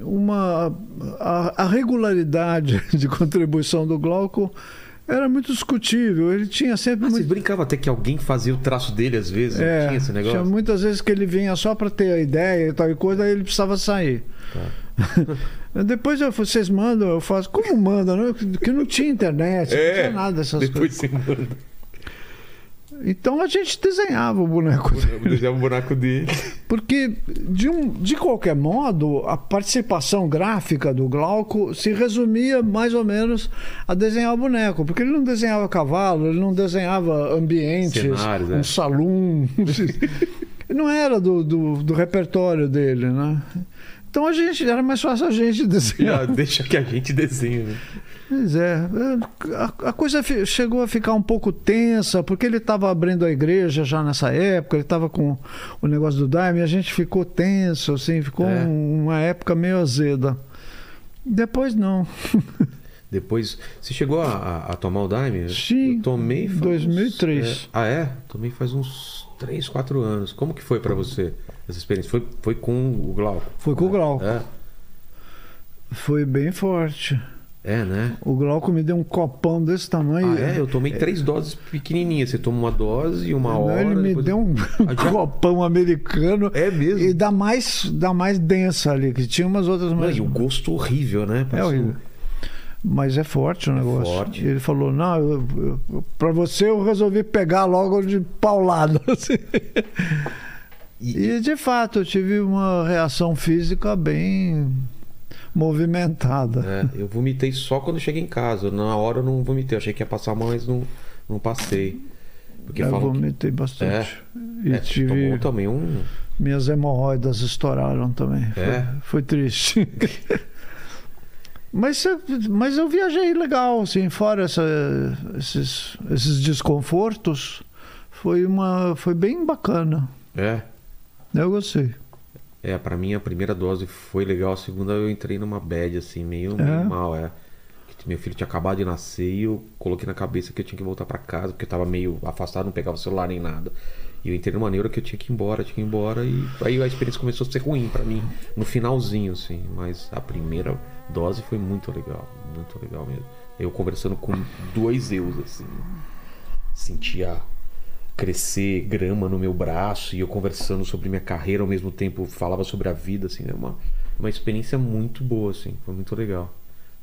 uma. A, a regularidade de contribuição do Glauco era muito discutível. Ele tinha sempre Ah, vocês muito. brincavam até que alguém fazia o traço dele às vezes? É, não tinha esse negócio? tinha muitas vezes que ele vinha só para ter a ideia e tal e coisa, aí ele precisava sair. Tá. Depois eu, vocês mandam, eu faço. Como manda? Né? Que não tinha internet, não tinha nada dessas É, depois coisas. você manda. Então a gente desenhava o boneco Eu desenhava o boneco dele. Porque, de, um, de qualquer modo, a participação gráfica do Glauco se resumia mais ou menos a desenhar o boneco. Porque ele não desenhava cavalo, ele não desenhava ambientes, Cenários, um é. salão. não era do, do, do repertório dele, né? Então a gente era mais fácil a gente desenhar. Deixa que a gente desenhe. né? Pois é, a, a coisa chegou a ficar um pouco tensa, porque ele estava abrindo a igreja já nessa época, ele estava com o negócio do Daime, e a gente ficou tenso, assim, ficou É. um- uma época meio azeda. Depois não. Depois, você chegou a, a- tomar o Daime? Sim, Eu tomei faz 2003. Uns, é, ah, é? Tomei faz uns 3, 4 anos. Como que foi pra você essa experiência? Foi, foi com o Glauco? Foi com o Glauco. É, Foi bem forte. É né? O Glauco me deu um copão desse tamanho. Ah, é? Eu tomei três doses pequenininhas. Você toma uma dose e uma Não, hora. ele me depois- deu um já- copão americano. É mesmo? E da mais, da mais densa ali, que tinha umas outras Não, mais. e o gosto horrível, né? É Parece horrível. Mas é forte o negócio. forte. E ele falou: Não, pra você eu resolvi pegar logo de paulado. assim. E, E de fato eu tive uma reação física bem movimentada. é, eu vomitei só quando cheguei em casa. Na hora eu não vomitei. Eu achei que ia passar mal, mas não, não passei. Porque eu falam que- vomitei bastante. E é, tive. também um. Minhas hemorroidas estouraram também. Foi- É? Foi, triste. mas, eu- mas eu viajei legal, assim, fora essa- esses, esses desconfortos. Foi, uma, foi bem bacana. É. Eu gostei. É, pra mim a primeira dose foi legal, a segunda eu entrei numa bad, assim, meio, meio É? mal, é. Que meu filho tinha acabado de nascer e eu coloquei na cabeça que eu tinha que voltar pra casa, porque eu tava meio afastado, não pegava celular nem nada. E eu entrei numa neura que eu tinha que ir embora, tinha que ir embora, e aí a experiência começou a ser ruim pra mim, no finalzinho, assim. Mas a primeira dose foi muito legal, muito legal mesmo. Eu conversando com dois eus, assim. Sentia crescer grama no meu braço e eu conversando sobre minha carreira ao mesmo tempo falava sobre a vida assim é uma uma experiência muito boa assim foi muito legal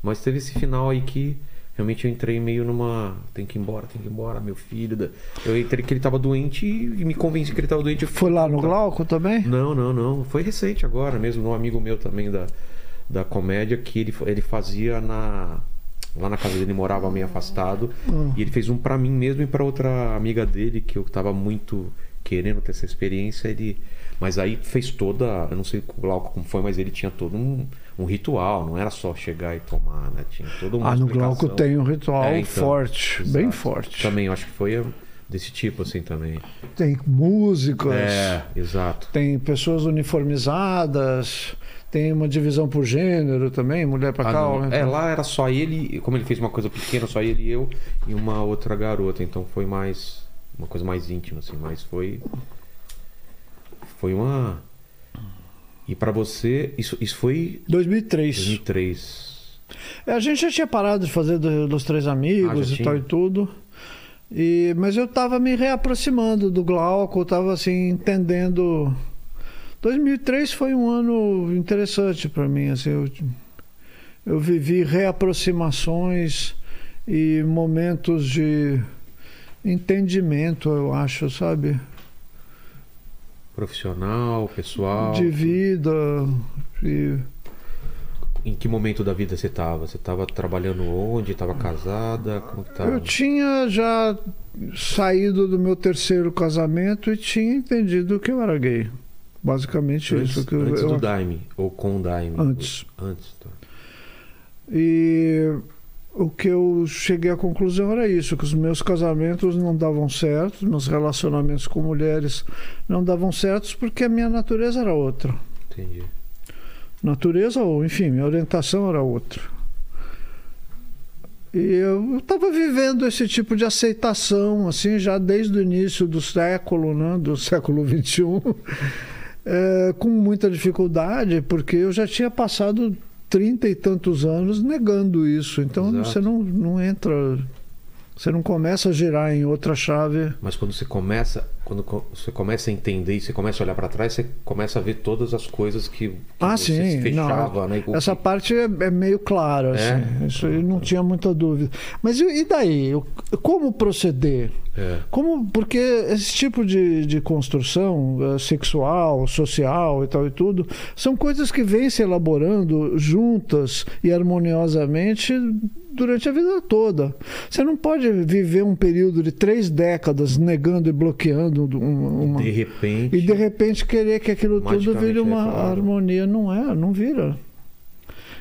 mas teve esse final aí que realmente eu entrei meio numa. Tem que ir embora, tem que ir embora, meu filho. da- Eu entrei que ele tava doente e me convenci que ele tava doente. Foi lá no Tá. Glauco também? Não, não, não. Foi recente agora mesmo, um amigo meu também da, da comédia, que ele, ele fazia na. Lá na casa dele ele morava meio afastado. Hum. E ele fez um pra mim mesmo e pra outra amiga dele, que eu tava muito querendo ter essa experiência. Ele. Mas aí fez toda. Eu não sei como foi, mas ele tinha todo um, um ritual. Não era só chegar e tomar, né? Tinha toda uma Ah, no. Glauco tem um ritual É, então, forte, exato. bem forte. Também, eu acho que foi desse tipo assim também. Tem músicas, É, exato. tem pessoas uniformizadas, tem uma divisão por gênero também, mulher pra Ah, cá. homem É, pra- lá era só ele, como ele fez uma coisa pequena, só ele e eu e uma outra garota, então foi mais uma coisa mais íntima assim, mas foi foi uma E pra você, isso isso foi 2003. 2003. É, a gente já tinha parado de fazer do- dos Três Ah, Amigos já e tal e tudo. E, mas eu tava me reaproximando do Glauco, eu tava assim, entendendo. 2003 foi um ano interessante para mim. Assim, eu, eu vivi reaproximações e momentos de entendimento, eu acho, sabe? Profissional, pessoal. De vida. E Em que momento da vida você tava? Você tava trabalhando onde? Tava casada? Como que tava? Eu tinha já saído do meu terceiro casamento e tinha entendido que eu era gay. Basicamente antes, isso. Que eu- antes eu- do Daime ou com o Daime? Antes. Antes, tá. E o que eu cheguei à conclusão era isso, que os meus casamentos não davam certo, meus relacionamentos com mulheres não davam certos porque a minha natureza era outra. Entendi. natureza ou enfim minha orientação era outra e eu estava vivendo esse tipo de aceitação assim já desde o início do século né do século 21 eh, com muita dificuldade porque eu já tinha passado trinta e tantos anos negando isso então Exato. você não, não entra você não começa a girar em outra chave Mas quando você começa, quando você começa a entender e você começa a olhar pra trás, você começa a ver todas as coisas que, que Ah, você sim, se fechava, não, né? Essa que- parte é, é meio clara, É? assim. Isso aí não tinha muita dúvida. Mas e, daí? Como proceder? É. Como, porque esse tipo de, de construção eh, sexual, social e tal e tudo, são coisas que vêm se elaborando juntas e harmoniosamente durante a vida toda. Você não pode viver um período de três décadas negando e bloqueando um- uma, De repente. e de repente querer que aquilo tudo vire uma é claro. harmonia. Não é, não vira.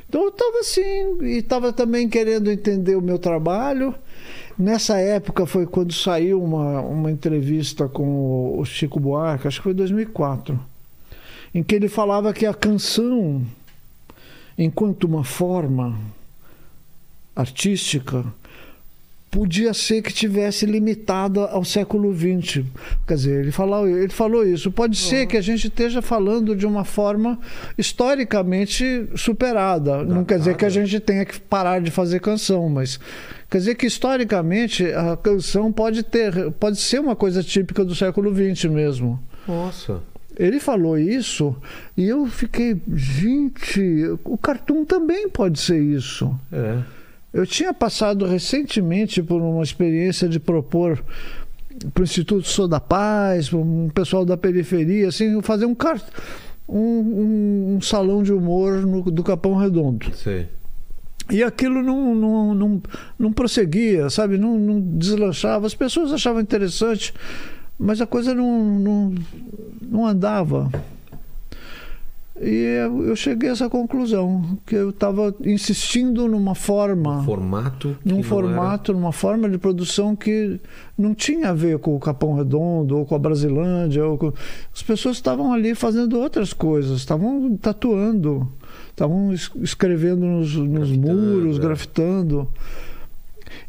Então eu estava assim, e estava também querendo entender o meu trabalho. Nessa época foi quando saiu uma, uma entrevista com o Chico Buarque, acho que foi 2004, em que ele falava que a canção, enquanto uma forma artística, podia ser que tivesse limitada ao século XX. Quer dizer, ele falou, ele falou isso. Pode ser que a gente esteja falando de uma forma historicamente superada. Não quer dizer que a gente tenha que parar de fazer canção, mas quer dizer que historicamente a canção pode ter, pode ser uma coisa típica do século XX mesmo. Nossa. Ele falou isso e eu fiquei, gente, o cartoon também pode ser isso. É. Eu tinha passado recentemente por uma experiência de propor para o Instituto Sou da Paz, para um pessoal da periferia, assim, fazer um, car... um, um, um salão de humor no, do Capão Redondo. Sei. E aquilo não, não, não, não prosseguia, sabe? Não, não deslanchava. As pessoas achavam interessante, mas a coisa não, não, não andava. E eu cheguei a essa conclusão, que eu estava insistindo numa forma, Formato. que num formato, numa forma de produção que não tinha a ver com o Capão Redondo ou com a Brasilândia. Ou com... As pessoas estavam ali fazendo outras coisas, estavam tatuando, estavam es- escrevendo nos, nos Grafitando, muros, é. grafitando.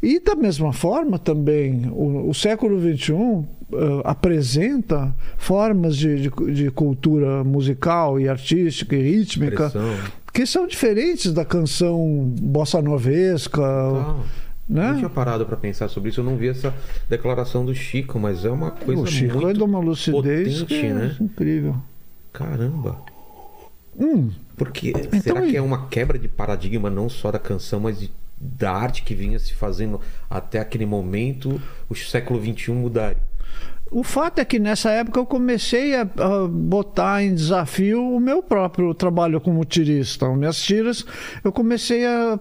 E da mesma forma também, o, o século XXI eh, apresenta formas de, de, de cultura musical e artística e rítmica que são diferentes da canção bossa novesca, né? Não tinha parado pra pensar sobre isso. Eu não vi essa declaração do Chico, mas é uma coisa o Chico muito é de uma lucidez potente, é né? incrível. Caramba. Hum, Porque será e- que é uma quebra de paradigma não só da canção, mas de da arte que vinha se fazendo até aquele momento, o século XXI mudaria? O fato é que nessa época eu comecei a, a, botar em desafio o meu próprio trabalho como tirista. Minhas tiras, eu comecei a,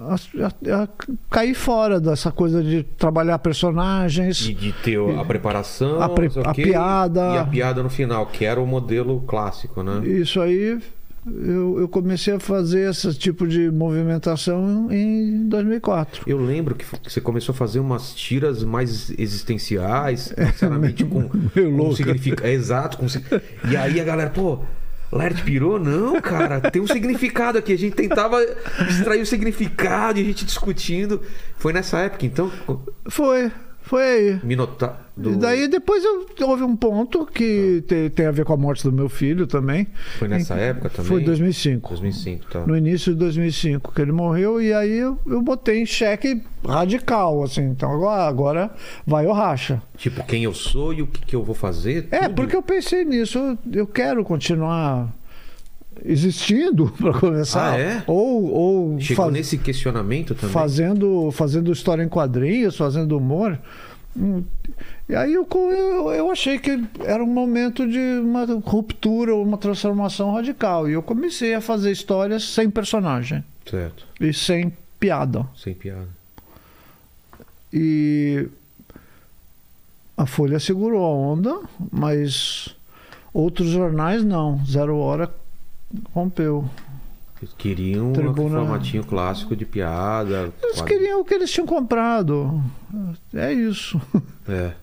a, a cair fora dessa coisa de trabalhar personagens. E de ter a preparação, a, pre, a piada. E a piada no final, que era o modelo clássico, né? Isso aí eu, eu, comecei a fazer esse tipo de movimentação em 2004. Eu lembro que você começou a fazer umas tiras mais existenciais, sinceramente, com, com significado. É, exato. Com, e aí a galera, pô. Laerte pirou? Não, cara, tem um significado aqui. A gente tentava extrair o significado e a gente discutindo. Foi nessa época, então? Foi, foi aí. Minotauro. Do... E daí depois eu, houve um ponto que ah. tem, tem, a ver com a morte do meu filho também. Foi nessa época também? Foi 2005. 2005, tá. No início de 2005 que ele morreu e aí eu, eu botei em xeque radical, assim. Então agora, agora vai o racha. Tipo, quem eu sou e o que, que eu vou fazer? É, porque eu pensei nisso. Eu, eu quero continuar existindo para começar. Ah, é? ou ou chegou nesse questionamento também? fazendo fazendo história em quadrinhos fazendo humor. Hum, e aí eu, eu, eu, achei que era um momento de uma ruptura uma transformação radical. E eu comecei a fazer histórias sem personagem. Certo. E sem piada. Sem piada. E a Folha segurou a onda mas outros jornais não. Zero Hora rompeu. Eles queriam Tribuna... um formatinho clássico de piada. Eles queriam o que eles tinham comprado. É isso. É.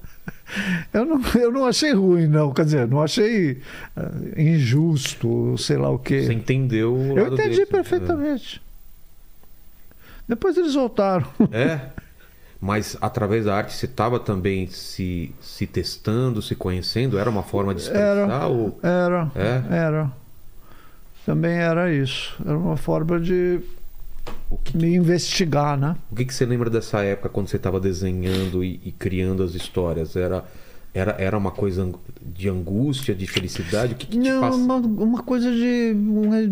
Eu não, eu não achei ruim, não. Quer dizer, não achei uh, injusto, sei lá o quê. Você entendeu o Eu entendi desse, perfeitamente. É. Depois eles voltaram. É. Mas através da arte você estava também se, se testando, se conhecendo? Era uma forma de expressar? Era. Ou... Era. É? Era também era isso. Era uma forma de que, me investigar, né? O que, que você lembra dessa época quando você estava desenhando e, e, criando as histórias? Era era, era uma coisa de angústia, de felicidade? O que, que Não, passa? Uma, uma coisa de,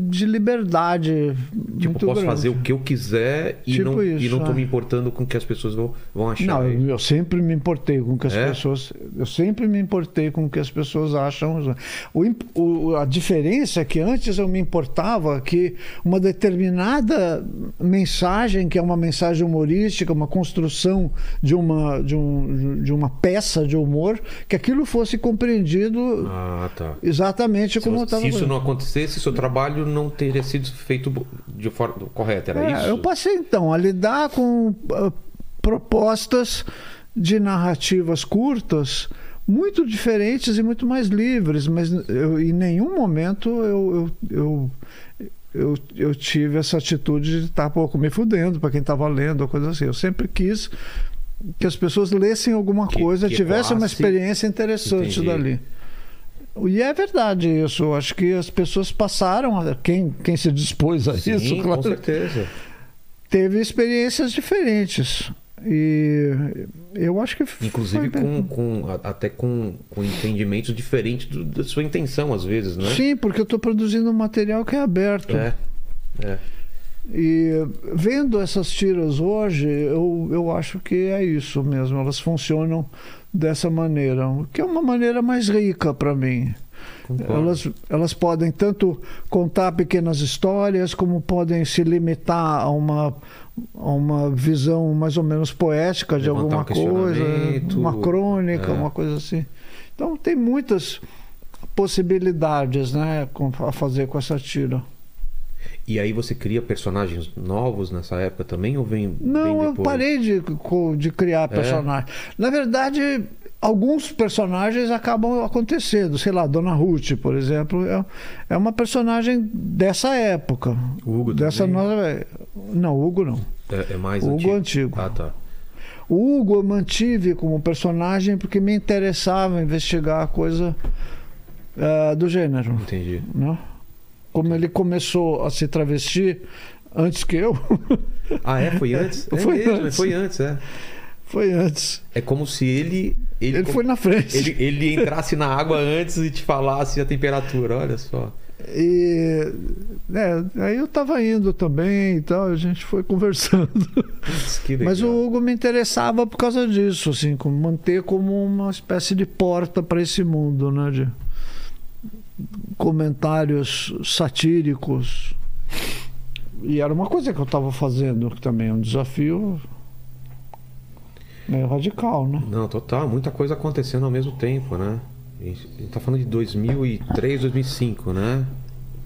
de liberdade. Tipo, posso grande. fazer o que eu quiser e tipo não, isso, e não tô é. me importando com o que as pessoas vão, vão achar. Não, eu, eu sempre me importei com o que as é? pessoas. Eu sempre me importei com o que as pessoas acham. O, o, a diferença é que antes eu me importava que uma determinada mensagem, que é uma mensagem humorística, uma construção de uma, de, um, de uma peça de humor, que aquilo fosse compreendido ah, tá. exatamente se como estava. Se isso não acontecesse, seu trabalho não teria sido feito de forma correta, era é, isso? Eu passei então a lidar com uh, propostas de narrativas curtas muito diferentes e muito mais livres, mas eu, em nenhum momento eu, eu, eu eu, tive essa atitude de estar pouco me fudendo para quem estava lendo ou coisa assim. Eu sempre quis que as pessoas lessem alguma que, coisa, que tivessem uma experiência interessante Entendi. dali. E é verdade isso. Eu acho que as pessoas passaram, quem, quem se dispôs a Sim, isso, claro, com certeza. Teve experiências diferentes. E eu acho que. Inclusive com, com, até com, com entendimentos diferentes do, da sua intenção, às vezes, né? Sim, porque eu estou produzindo um material que é aberto. É. é. E vendo essas tiras hoje, eu, eu acho que é isso mesmo, elas funcionam dessa maneira, que é uma maneira mais rica para mim. Elas, elas podem tanto contar pequenas histórias, como podem se limitar a uma, a uma visão mais ou menos poética de Levantar alguma um coisa, uma crônica, é. uma coisa assim. Então tem muitas possibilidades né, a fazer com essa tira. E aí você cria personagens novos nessa época também ou vem, Não, vem eu parei de, de criar personagens. É? Na verdade, alguns personagens acabam acontecendo. Sei lá, Dona Ruth, por exemplo, é, é uma personagem dessa época. O Hugo dessa também? nova... Não, o Hugo não. É, é mais Hugo antigo. Ah, tá. O Hugo eu mantive como personagem porque me interessava investigar a coisa uh, do gênero. Entendi. Né? Como ele começou a se travestir antes que eu. Ah, é? Foi antes? É foi, mesmo, antes. foi antes, é. Foi antes. É como se ele. Ele, ele foi na frente. Ele, ele entrasse na água antes e te falasse a temperatura, olha só. E né, aí eu estava indo também e tal, a gente foi conversando. Mas o Hugo me interessava por causa disso, assim, como manter como uma espécie de porta para esse mundo, né? De comentários satíricos. E era uma coisa que eu estava fazendo também, um desafio meio radical, né? Não, total, muita coisa acontecendo ao mesmo tempo, né? A gente tá falando de 2003, 2005, né?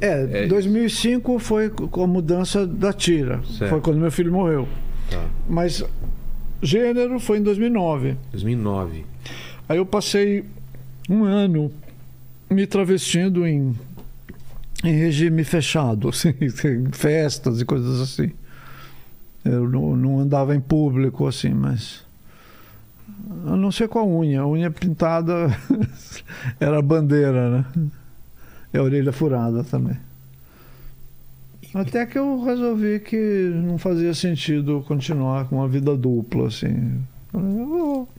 É, É 2005 foi com a mudança da tira. Certo. Foi quando meu filho morreu. Tá. Mas gênero foi em 2009. 2009. Aí eu passei um ano me travestindo em, em regime fechado, assim, em festas e coisas assim. Eu não, não andava em público assim, mas. A não ser com a unha. A unha pintada era bandeira, né? E a orelha furada também. Até que eu resolvi que não fazia sentido continuar com uma vida dupla, assim. Eu vou,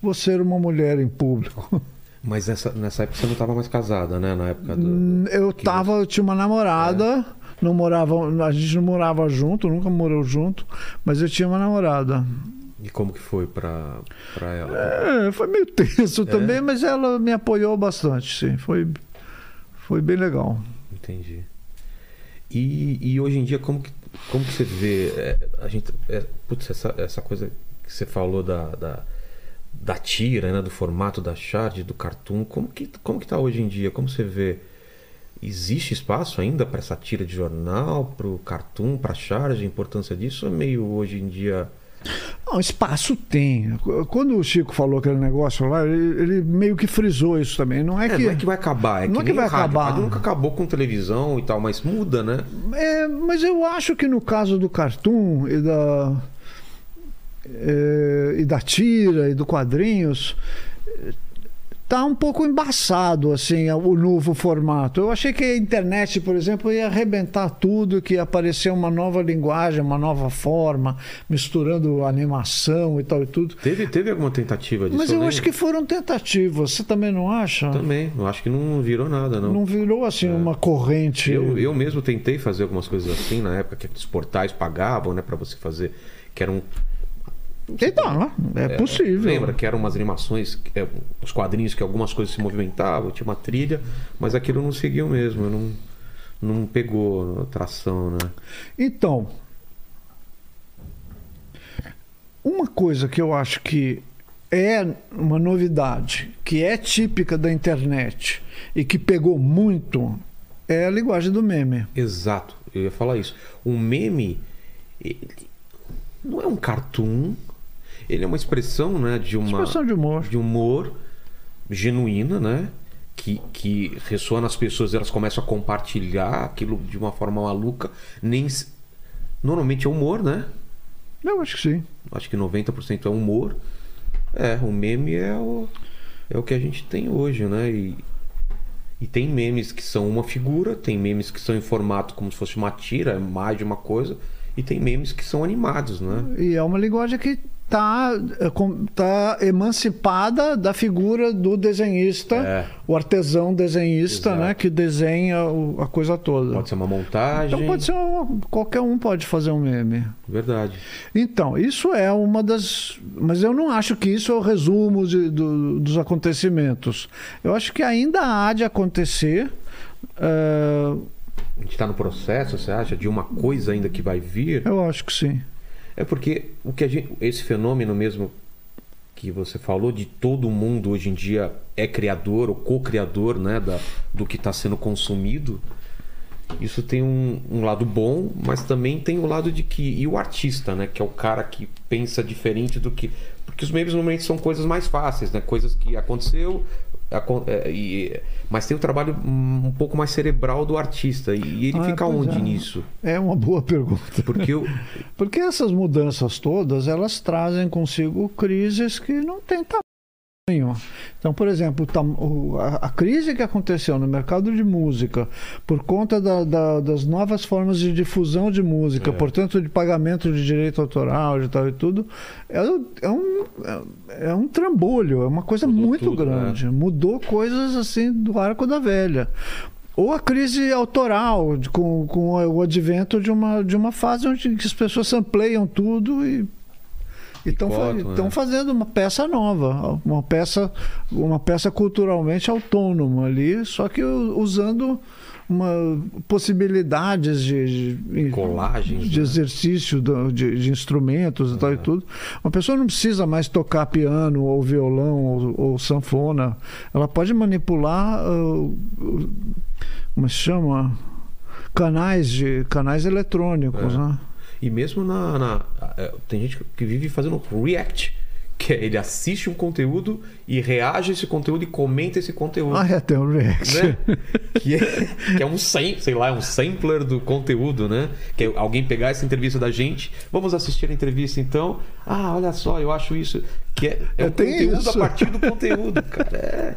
vou ser uma mulher em público. Mas nessa, nessa época você não estava mais casada, né? Na época do. Hum, Eu tava, eu tinha uma namorada, não morava, a gente não morava junto, nunca morou junto, mas eu tinha uma namorada. E como que foi pra, pra ela? É, foi meio tenso também, mas ela me apoiou bastante, sim. Foi, foi bem legal. Entendi. E, e hoje em dia, como que, como que você vê é, a gente, é, putz, essa, essa coisa que você falou da, da, da tira, né, do formato da shard, do cartoon, como que, como que tá hoje em dia? Como você vê? Existe espaço ainda para essa tira de jornal, para o cartoon, para a charge, a importância disso? É meio hoje em dia... Não, espaço tem. Quando o Chico falou aquele negócio lá, ele, ele meio que frisou isso também. Não é, É, que. não é que vai acabar, é não que, é que vai rádio. acabar. Rádio nunca acabou com televisão e tal, mas muda, né? É, mas eu acho que no caso do cartoon e da e da tira e do quadrinhos tá um pouco embaçado assim o novo formato. Eu achei que a internet, por exemplo, ia arrebentar tudo, que ia aparecer uma nova linguagem, uma nova forma, misturando animação e tal e tudo. Teve, teve alguma tentativa disso? Mas eu acho que foram tentativas. Você também não acha? Também, eu acho que não virou nada, não. Não virou assim uma corrente. Eu, eu mesmo tentei fazer algumas coisas assim na época que os portais pagavam, né, para você fazer, que eram Então, é, possível. Lembra que eram umas animações, é, os quadrinhos que algumas coisas se movimentavam, tinha uma trilha, mas aquilo não seguiu mesmo, não, não pegou tração, né? Então, uma coisa que eu acho que é uma novidade, que é típica da internet e que pegou muito, é a linguagem do meme. Exato, eu ia falar isso. O meme ele não é um cartoon, ele é uma expressão, né, de uma Expressão de humor. de humor genuína, né? Que, que ressoa nas pessoas, elas começam a compartilhar aquilo de uma forma maluca. Nem Normalmente é humor, né? Eu acho que sim. Acho que 90% é humor. É, o meme é o, é o que a gente tem hoje, né? E, e tem memes que são uma figura, tem memes que são em formato como se fosse uma tira, mais de uma coisa, e tem memes que são animados, né? E é uma linguagem que está tá emancipada da figura do desenhista, É. o artesão desenhista, Exato. né, que desenha o- a coisa toda. Pode ser uma montagem. Então pode ser um- qualquer um pode fazer um meme. Verdade. Então, isso é uma das. Mas eu não acho que isso é o resumo de- do- dos acontecimentos. Eu acho que ainda há de acontecer. eh, A gente está no processo, você acha, de uma coisa ainda que vai vir? eu acho que sim. É porque o que gente, esse fenômeno mesmo que você falou de todo mundo hoje em dia é criador ou co-criador né, da, do que está sendo consumido. Isso tem um, um lado bom, mas também tem o lado de que. E o artista, né? Que é o cara que pensa diferente do que. Porque os memes normalmente são coisas mais fáceis, né? Coisas que aconteceu. É, e- mas tem o trabalho hum, um pouco mais cerebral do artista. E ele Ah, fica onde é. nisso? É uma boa pergunta. Porque eu, Porque essas mudanças todas, elas trazem consigo crises que não têm tamanho. Então, por exemplo, a, crise que aconteceu no mercado de música, por conta da- da- das novas formas de difusão de música, É. portanto, de pagamento de direito autoral de tal e tudo, é, é um, é, é um trambolho, é uma coisa Mudou muito tudo, né? grande. Mudou coisas assim do arco da velha. ou a crise autoral, com, com o advento de uma, de uma fase onde as pessoas sampleiam tudo e estão cotam, é. fazendo uma peça nova, uma peça, uma peça culturalmente autônoma ali, só que usando uma, possibilidades de, de, Colagens, de né? exercício de, de instrumentos e tal e tudo. Uma pessoa não precisa mais tocar piano ou violão ou, ou sanfona. Ela pode manipular, o- como se chama? Canais de canais eletrônicos, É. né? E mesmo na, na- é, Tem gente que vive fazendo react. Que é, ele assiste um conteúdo e reage a esse conteúdo e comenta esse conteúdo. Ah, é, tem o React. né? que, é, que é um sam- sei lá, é um sampler do conteúdo, né? Que é alguém pegar essa entrevista da gente, vamos assistir a entrevista então. Ah, olha só, eu acho isso. Que é, é Eu um tenho conteúdo isso. a partir do conteúdo, cara. É,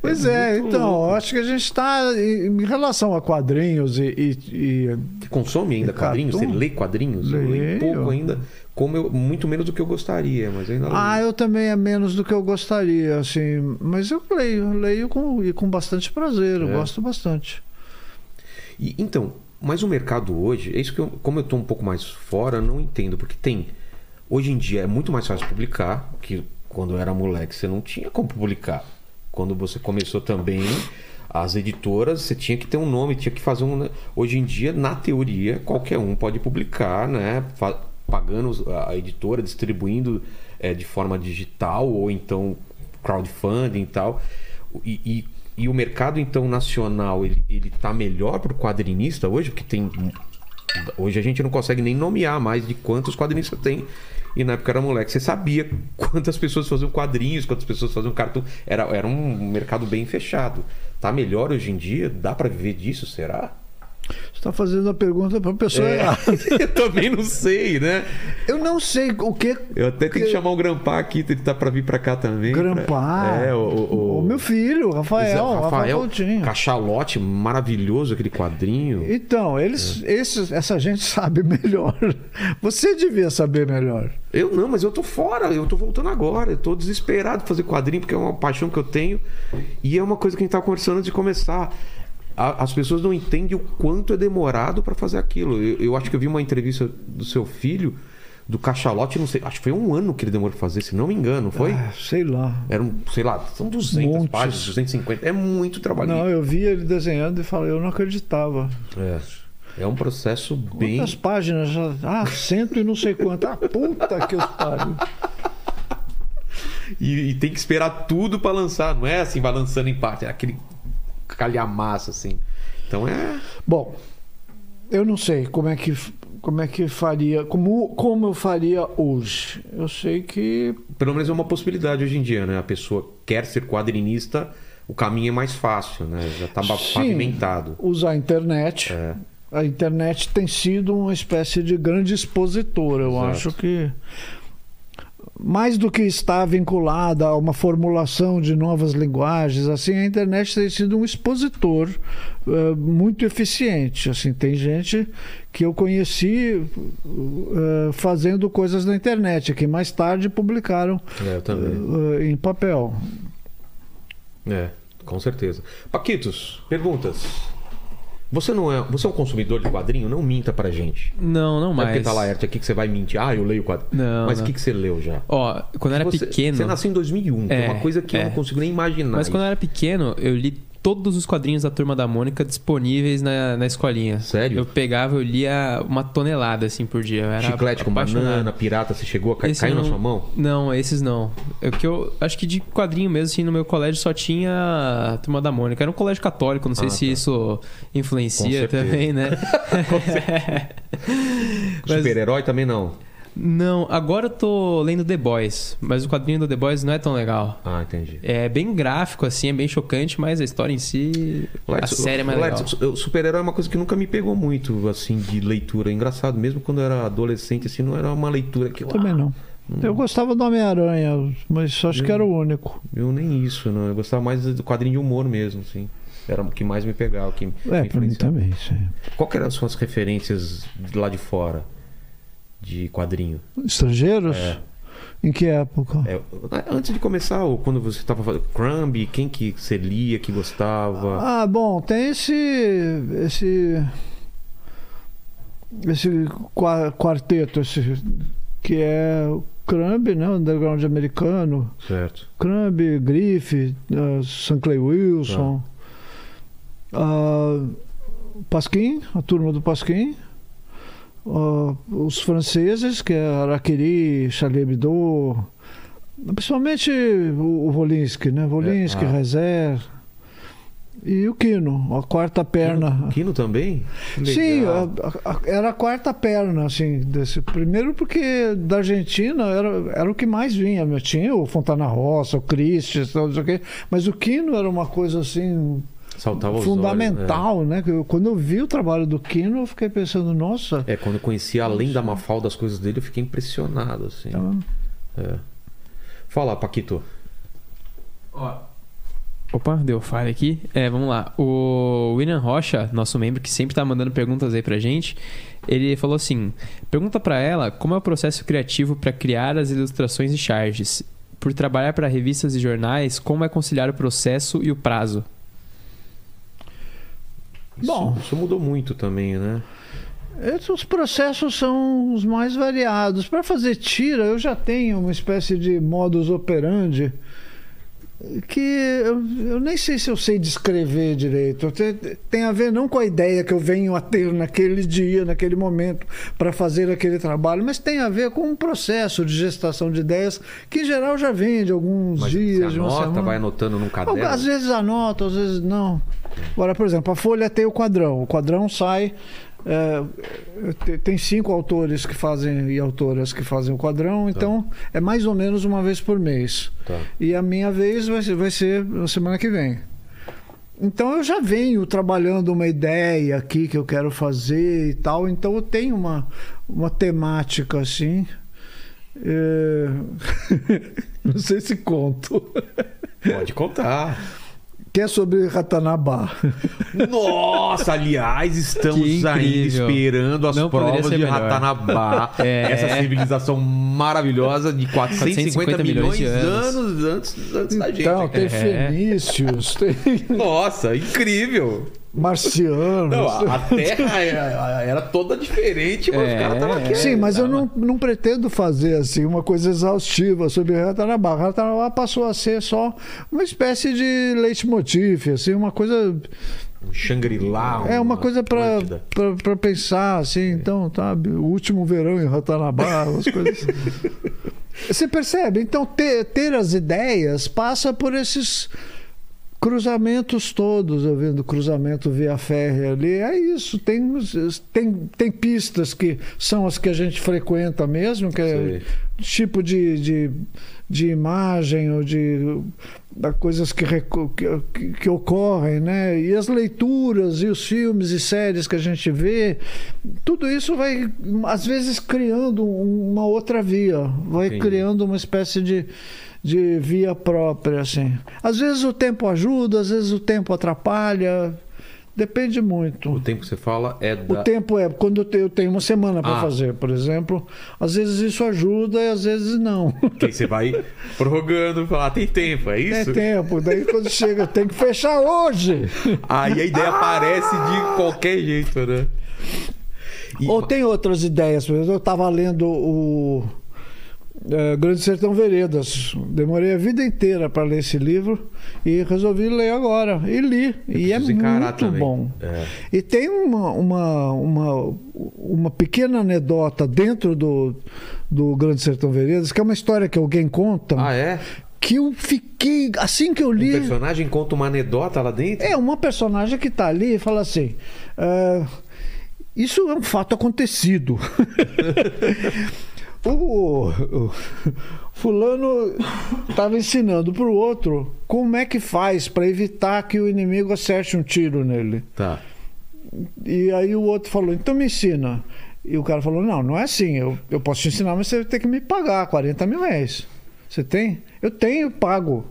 Pois é, muito então, louco. acho que a gente está em relação a quadrinhos e- e- e Você consome ainda E quadrinhos? Você lê quadrinhos? Eu leio Leio. pouco ainda, como eu, muito menos do que eu gostaria, mas ainda Ah, leio. eu também é menos do que eu gostaria, assim. Mas eu leio, leio com, e com bastante prazer, eu É. gosto bastante. E, então, mas o mercado hoje, é isso que eu, como eu estou um pouco mais fora, eu não entendo, porque tem. Hoje em dia é muito mais fácil publicar, que quando eu era moleque você não tinha como publicar. Quando você começou também, as editoras, você tinha que ter um nome, tinha que fazer um. né? Hoje em dia, na teoria, qualquer um pode publicar, né? Pagando a editora, distribuindo eh, de forma digital ou então crowdfunding e tal. E, e, e o mercado, então, nacional, ele, ele tá melhor pro quadrinista hoje, porque tem. Hoje a gente não consegue nem nomear mais de quantos quadrinistas tem. E na época era moleque, você sabia quantas pessoas faziam quadrinhos, quantas pessoas faziam cartão. Era, era um mercado bem fechado. Tá melhor hoje em dia? Dá pra viver disso, será? Você está fazendo a pergunta para a pessoa É, errada. eu também não sei, né? Eu não sei o que. Eu até tenho que que- chamar o Grampar aqui, ele tá pra vir pra cá também. Grampar. pra- É, o, o, O meu filho, Rafael, Rafael Coutinho. Cachalote, maravilhoso aquele quadrinho. Então, eles, esses, essa gente sabe melhor. Você devia saber melhor. Eu não, mas eu tô fora, eu tô voltando agora. Eu tô desesperado de fazer quadrinho, porque é uma paixão que eu tenho. E é uma coisa que a gente tava conversando antes de começar. A- As pessoas não entendem o quanto é demorado para fazer aquilo. Eu, eu acho que eu vi uma entrevista do seu filho, do Cachalote, não sei, acho que foi um ano que ele demorou pra fazer, se não me engano, foi? Ah, sei lá. Eram, sei lá, são 200 Montes. páginas, 250. É muito trabalho. Não, eu vi ele desenhando e falei, eu não acreditava. É. É um processo bem. Quantas páginas? Ah, cento e não sei quanto. Ah, puta que os pariu. E, e tem que esperar tudo pra lançar, não é assim, vai lançando em parte, é aquele calhamaço assim. Então é. Bom, eu não sei como é que como é que faria, como como eu faria hoje. Eu sei que Pelo menos é uma possibilidade hoje em dia, né? A pessoa quer ser quadrinista, o caminho é mais fácil, né? Já tá Sim. pavimentado. usar a internet. É. A internet tem sido uma espécie de grande expositor. Eu Exato. acho que mais do que estar vinculada a uma formulação de novas linguagens, assim, a internet tem sido um expositor eh, muito eficiente. Assim, tem gente que eu conheci eh, fazendo coisas na internet, que mais tarde publicaram eh, em papel. É, com certeza. Paquitos, perguntas. Você não é, você é um consumidor de quadrinho? Não minta pra gente. Não, não Não é mais. porque tá Laerte aqui que você vai mentir. Ah, eu leio quadrinho. Não, Mas o que, que você leu já? Ó, quando eu era você, pequeno. Você nasceu em 2001, que é É, uma coisa que eu é. não consigo nem imaginar. Mas quando eu era pequeno, eu li todos os quadrinhos da Turma da Mônica disponíveis na, na escolinha. Sério? Eu pegava, eu lia uma tonelada assim por dia. Eu era Chiclete com apaixonado. banana, pirata, você chegou a Esse caiu eu na não- sua mão? Não, esses não. É que eu acho que de quadrinho mesmo, assim, no meu colégio só tinha a Turma da Mônica. Era um colégio católico, não sei Ah, se tá. isso influencia também, né? Super-herói também não. Não, agora eu tô lendo The Boys, mas o quadrinho do The Boys não é tão legal. Ah, entendi. É bem gráfico, assim, é bem chocante, mas a história em si. a série é mais legal. Let's, o Super-herói é uma coisa que nunca me pegou muito, assim, de leitura. Engraçado, mesmo quando eu era adolescente, assim, não era uma leitura que... Também não. Eu gostava do Homem-Aranha, mas acho que era o único. Eu nem isso, não. Eu gostava mais do quadrinho de humor mesmo, assim. Era o que mais me pegava, o que me É, pra mim também. Sim. Qual que eram as suas referências de lá de fora? De quadrinho? Estrangeiros? É. Em que época? É, antes de começar, ou quando você estava fazendo Crumb, quem que você lia, que gostava? Ah, bom, tem esse. esse. esse qua- quarteto, esse, que é o Crumb, né? Underground americano. Certo. Crumb, Griff, uh, Sanclay Wilson. ah, Pasquim, a turma do Pasquim. Ah, os franceses, que é Araquiri, Charlie Hebdo. Principalmente o, o Volinsky, né? Volinsky, É, ah. Rezer. E o Quino, a quarta perna. Quino também? Sim, a- a- era a quarta perna, assim, desse. Primeiro porque da Argentina era, era o que mais vinha. Tinha o Fontana Rossa, o Christian, não sei o quê, mas o Quino era uma coisa assim Saltava os fundamental, né? Que eu- quando eu vi o trabalho do Quino, eu fiquei pensando, nossa. olhos. É, quando eu conheci além da Mafalda as coisas dele, eu fiquei impressionado, assim. tá- É. Fala, Paquito. Opa, deu falha aqui. É, vamos lá. O William Rocha, nosso membro que sempre tá mandando perguntas aí pra gente, ele falou assim: pergunta pra ela como é o processo criativo pra criar as ilustrações e charges. Por trabalhar para revistas e jornais, como é conciliar o processo e o prazo? Isso, Bom. isso mudou muito também, né? Esses processos são os mais variados. Para fazer tira, eu já tenho uma espécie de modus operandi que eu, eu nem sei se eu sei descrever direito. Tem, tem a ver não com a ideia que eu venho a ter naquele dia, naquele momento, para fazer aquele trabalho, mas tem a ver com um processo de gestação de ideias que, em geral, já vem de alguns Mas dias, você de uma anota, semana. vai anotando num caderno. Às vezes anoto, às vezes não. Agora, por exemplo, a Folha tem o quadrão. O quadrão sai. É, te- tem cinco autores que fazem e autoras que fazem o quadrão, então é mais ou menos uma vez por mês. Tá. E a minha vez vai ser, vai ser na semana que vem. Então eu já venho trabalhando uma ideia aqui que eu quero fazer e tal, então eu tenho uma, uma temática assim. É, Não sei se conto. Pode contar. Que é sobre Ratanabá. Nossa, aliás, estamos ainda esperando as Não provas de melhor. Ratanabá. É. Essa civilização maravilhosa de 450, 450 milhões milhões de de anos, anos. antes, antes da gente. Então, tem É. fenícios, tem Nossa, incrível. Marcianos. Não, a Terra era, era toda diferente, mas É, os caras estavam aqui. Sim, mas eu não, não pretendo fazer assim uma coisa exaustiva sobre Ratanabá. Ratanabá passou a ser só uma espécie de leitmotiv, assim, uma coisa Um Shangri-La. é uma coisa para pensar assim, então, sabe, o último verão em Ratanabá, as coisas. Você percebe? Então ter, ter as ideias passa por esses cruzamentos todos, eu vendo cruzamento via férrea ali, é isso, tem, tem, tem pistas que são as que a gente frequenta mesmo, que é tipo de, de, de imagem ou de coisas que, que, que- ocorrem, né? E as leituras e os filmes e séries que a gente vê, tudo isso vai às vezes criando um- uma outra via, vai Entendi. criando uma espécie de de via própria, assim. Às vezes o tempo ajuda, às vezes o tempo atrapalha, depende muito. O tempo que você fala é O da. tempo é quando eu tenho- uma semana para Ah. fazer, por exemplo. Às vezes isso ajuda e às vezes não. Que aí você vai prorrogando falar, "Ah, tem tempo, é É isso? tempo. Daí quando chega, tem que fechar hoje. Aí a ideia aparece de qualquer jeito, né? E- Ou tem outras ideias. Eu estava lendo o é, Grande Sertão Veredas. Demorei a vida inteira para ler esse livro e resolvi ler agora. E li. E é muito também. bom. É. E tem uma, uma, uma, uma pequena anedota dentro do, do Grande Sertão Veredas, que é uma história que alguém conta, Ah, é? que eu fiquei. Assim que eu O li. personagem conta uma anedota lá dentro? É uma personagem que está ali e fala assim: "Ah, Isso é um fato acontecido. o, o fulano estava ensinando para o outro como é que faz para evitar que o inimigo acerte um tiro nele. Tá. E aí o outro falou: Então me ensina. E o cara falou: Não, não é assim. Eu, eu posso te ensinar, mas você vai ter que me pagar 40 mil reais. Você tem? Eu tenho, eu pago.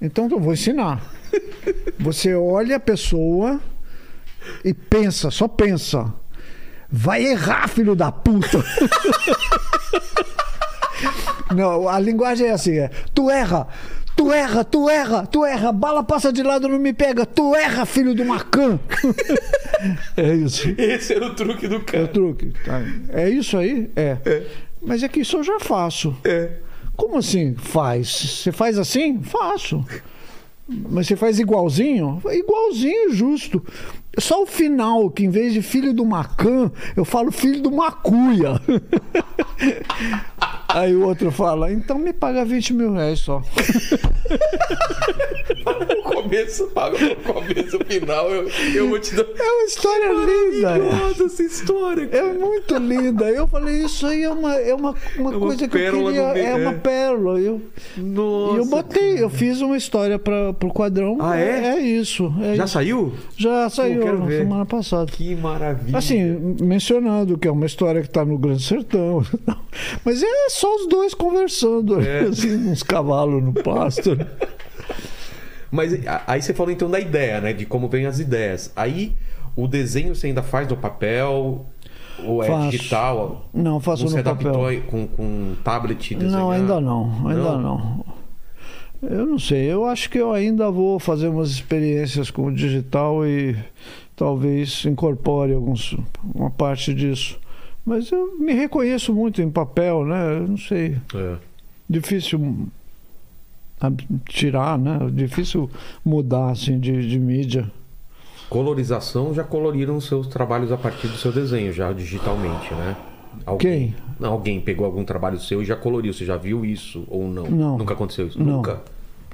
Então eu vou ensinar. Você olha a pessoa e pensa, só pensa. Vai errar, filho da puta. Não, a linguagem é assim: é, tu erra, tu erra, tu erra, tu erra, bala passa de lado, não me pega, tu erra, filho do Macan. é isso. Esse era o truque do É o cara. truque. tá? É isso aí? É. Mas é que isso eu já faço. É. Como assim faz? Você faz assim? Faço. Mas você faz igualzinho? Igualzinho, justo. Só o final, que em vez de filho do Macan, eu falo filho do Macuia. Aí o outro fala, então me paga 20 mil reais só. O começo, paga o começo, o final. Eu, eu vou te dar. É uma história linda. Maravilhosa essa história. É muito linda. Eu falei, isso aí é uma, é uma, uma, É uma coisa que eu queria. meio, É uma é. pérola. Eu, Nossa. e eu botei, eu fiz uma história para pro quadrão. Ah, é? É isso. é Já isso. saiu? Já saiu quero na ver. semana passada. Que maravilha. Assim, mencionando que é uma história que está no Grande Sertão. Mas é só os dois conversando, É. assim, uns cavalos no pasto. Mas aí você falou então da ideia, né? De como vem as ideias. Aí o desenho você ainda faz no papel ou é Faço. digital? Não, faço você no adaptou papel. com, com tablet? Não, ainda não, ainda Não? não. Eu não sei, eu acho que eu ainda vou fazer umas experiências com o digital e talvez incorpore alguns, uma parte disso. Mas eu me reconheço muito em papel, né? Eu não sei. É. Difícil tirar, né? Difícil mudar assim de, de mídia. Colorização já coloriram os seus trabalhos a partir do seu desenho, já digitalmente, né? Quem? Não, alguém pegou algum trabalho seu e já coloriu. Você já viu isso ou não? Não. Nunca aconteceu isso? Não. Nunca?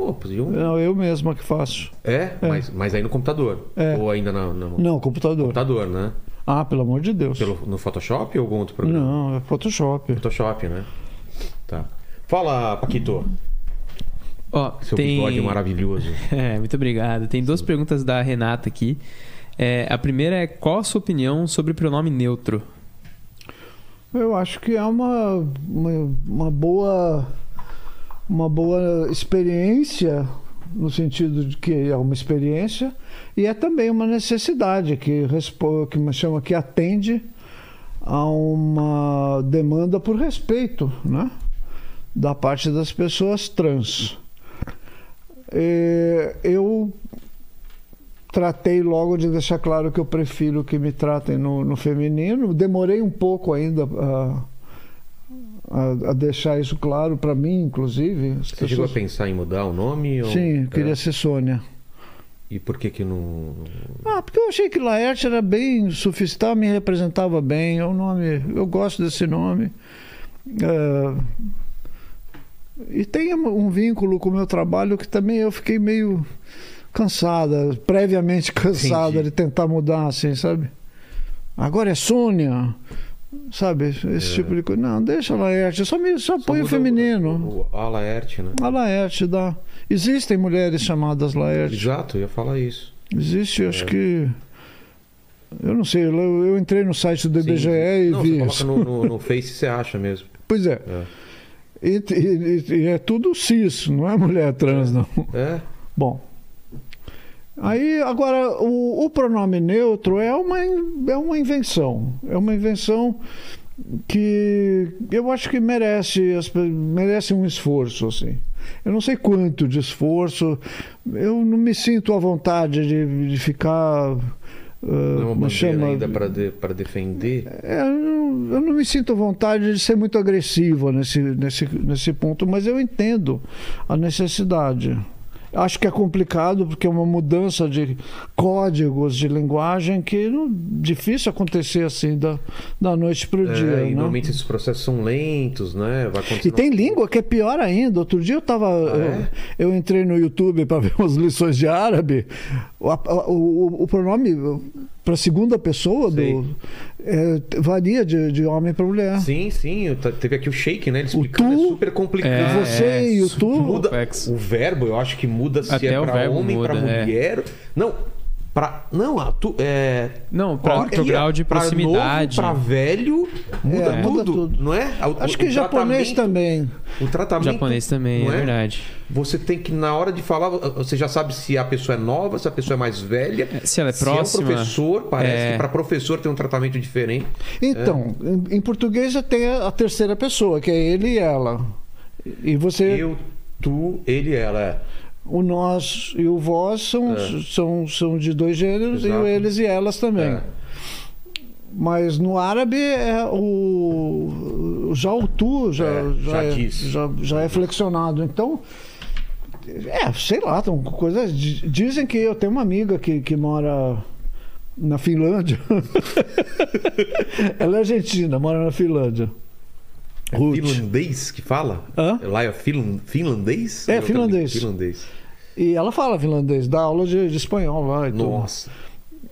Pô, podiam... Não, eu mesma que faço. É, Mas, mas aí no computador? É. Ou ainda no, no Não, computador. computador, né? Ah, pelo amor de Deus. Pelo, no Photoshop ou algum outro programa? Não, é Photoshop. Photoshop, né? Tá. Fala, Paquito. Ó, Seu tem... bigode maravilhoso. É, muito obrigado. Tem duas perguntas da Renata aqui. É, a primeira é qual a sua opinião sobre pronome neutro? Eu acho que é uma, uma, uma boa uma boa experiência no sentido de que é uma experiência e é também uma necessidade que que chama que atende a uma demanda por respeito, né? Da parte das pessoas trans. É, eu tratei logo de deixar claro que eu prefiro que me tratem no, no feminino. Demorei um pouco ainda a, a, a deixar isso claro para mim, inclusive. Você chegou a pessoas- pensar em mudar o nome? ou- Sim, queria ser Sônia. E por que que não... Ah, porque eu achei que Laerte era bem sofisticado, me representava bem. É um nome, eu gosto desse nome. É, e tem um um vínculo com o meu trabalho que também eu fiquei meio cansada, previamente cansada Entendi. de tentar mudar, assim, sabe? Agora é Sônia, sabe? Esse tipo de coisa. Não, deixa Laerte, só, me, só Só põe o feminino. O, o, a Laerte, né? A Laerte dá. Existem mulheres chamadas Laerte. Exato, eu ia falar isso. Existe, É. acho que. Eu não sei, eu, eu entrei no site do. IBGE e não, vi você isso. coloca no, no, no Face você acha mesmo. Pois é. É. E, e- e é tudo cis, não é mulher trans, não. É? Bom. Aí, agora, o, o pronome neutro é uma, é uma invenção. É uma invenção que eu acho que merece, merece um esforço, assim. Eu não sei quanto de esforço. Eu não me sinto à vontade de, de ficar. ah, Não é uma chama? ainda para de, pra defender. É, eu, não, eu não me sinto à vontade de ser muito agressivo nesse, nesse, nesse ponto, mas eu entendo a necessidade. Acho que é complicado porque é uma mudança de códigos de linguagem que não, difícil acontecer assim da, da noite para o É, dia. e né? normalmente esses processos são lentos, né? Vai E acontecer tem língua que é pior ainda. Outro dia eu tava. é? eu, eu entrei no YouTube para ver umas lições de árabe. O, a- o, o pronome para segunda pessoa do, é, varia de, de homem para mulher. Sim, sim. Teve aqui o shake, né? Ele O explicando. tu, é super complicado. É, Você e o tu. muda o verbo, eu acho que muda se Até é o pra verbo homem, é. mulher. Não, pra. Não, a tu, é. Não, pro e grau de pra proximidade. Novo, pra velho, muda, É, tudo, muda tudo. não é? O- Acho o que japonês também. O tratamento. japonês também, não é verdade. Você tem que, na hora de falar, você já sabe se a pessoa é nova, se a pessoa é mais velha. Se ela é se próxima. é um professor, parece é. que para professor tem um tratamento diferente. Então, em, em português já tem a, a terceira pessoa, que é ele e ela. E você, Eu, tu, ele e ela. É. o nós e o vós são, É. são, são de dois gêneros, Exato. e o eles e elas também. É. Mas no árabe é o já o tu já, É, já, já é, diz. já, já é flexionado. Então, é, sei lá, são coisas. di- Dizem que eu tenho uma amiga que, que mora na Finlândia. Ela é argentina, mora na Finlândia. É Ruth. finlandês que fala? Hã? Lá é finlan- finlandês? É, finlandês. Finlandês. E ela fala finlandês, dá aula de, de espanhol lá e tudo. Nossa.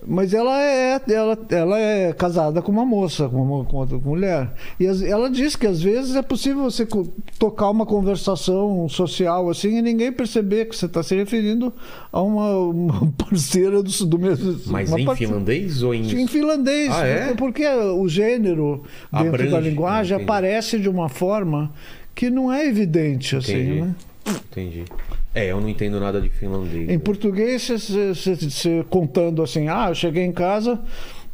Mas ela é, ela, ela é casada com uma moça, com uma com outra mulher. E as- ela diz que às vezes é possível você tocar uma conversação social assim e ninguém perceber que você está se referindo a uma, uma parceira do, do mesmo. Mas em parceira- finlandês ou em. Em finlandês, Ah, é? porque o gênero dentro Abrange, da linguagem entendi. aparece de uma forma que não é evidente assim, Entendi. né? Entendi. É, eu não entendo nada de finlandês. Em português, você- contando assim, ah, eu cheguei em casa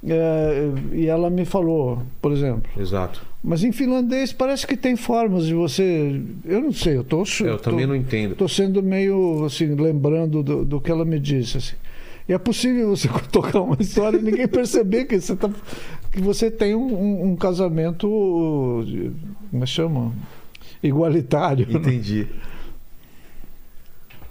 é, e ela me falou, por exemplo. Exato. Mas em finlandês parece que tem formas de você. Eu não sei, eu tô. Eu também não entendo. Tô sendo meio assim, lembrando do, do que ela me disse. Assim. E é possível você tocar uma história e ninguém perceber que você, tá, que você tem um, um- um casamento. Como é que chama? Igualitário. né?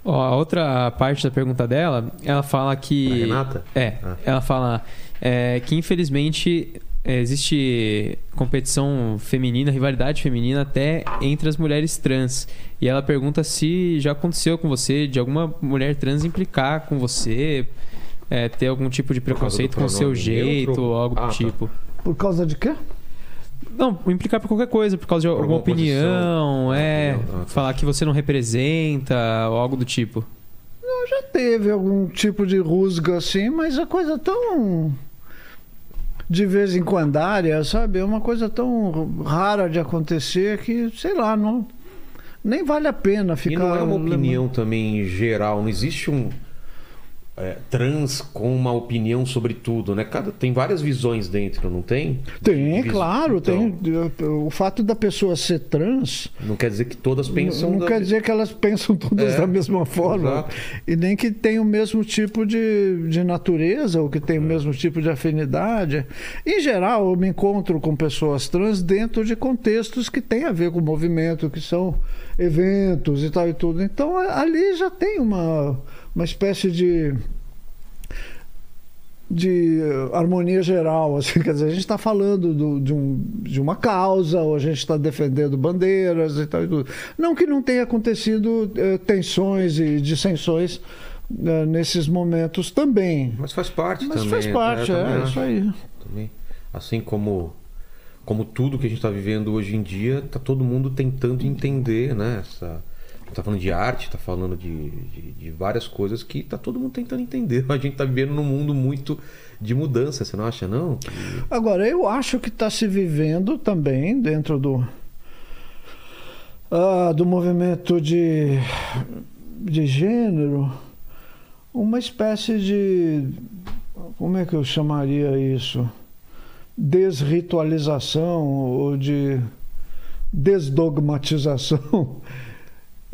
Ó, a outra parte da pergunta dela, ela fala que. A Renata? É, Ah. ela fala é, que infelizmente é, existe competição feminina, rivalidade feminina até entre as mulheres trans. E ela pergunta se já aconteceu com você de alguma mulher trans implicar com você, é, ter algum tipo de preconceito com o seu pronome jeito ou algo Ah, do tá. tipo. Por causa de quê? Não, implicar por qualquer coisa, por causa de alguma alguma opinião, posição. é, Opinião, ah, tá. falar que você não representa ou algo do tipo. Já teve algum tipo de rusga assim, mas a coisa tão. de vez em quando, área, sabe? É uma coisa tão rara de acontecer que, sei lá, não. Nem vale a pena ficar. E não é uma opinião também geral. Não existe um é, trans com uma opinião sobre tudo, né? Cada, tem várias visões dentro, não tem? Tem, Vis- claro, então, tem. O fato da pessoa ser trans Não quer dizer que todas pensam. não da- quer dizer que elas pensam todas É, da mesma forma. exato. E nem que tem o mesmo tipo de, de natureza, ou que tem o É. mesmo tipo de afinidade. Em geral, eu me encontro com pessoas trans dentro de contextos que têm a ver com o movimento, que são eventos e tal e tudo. Então ali já tem uma, uma espécie de de eh, harmonia geral, assim, quer dizer, a gente está falando do- de, um, de uma causa, ou a gente está defendendo bandeiras e tal e tudo. Não que não tenha acontecido eh, tensões e dissensões eh, nesses momentos também. Mas faz parte Mas também. faz parte, né? é, Também isso aí. Também. Assim como, como tudo que a gente está vivendo hoje em dia, tá todo mundo tentando entender, né? Essa, tá falando de arte, tá falando de, de, de várias coisas que tá todo mundo tentando entender. A gente tá vivendo num mundo muito de mudança, você não acha, não? Agora, eu acho que está se vivendo também dentro do, ah, do movimento de, de gênero uma espécie de. Como é que eu chamaria isso? Desritualização ou de desdogmatização.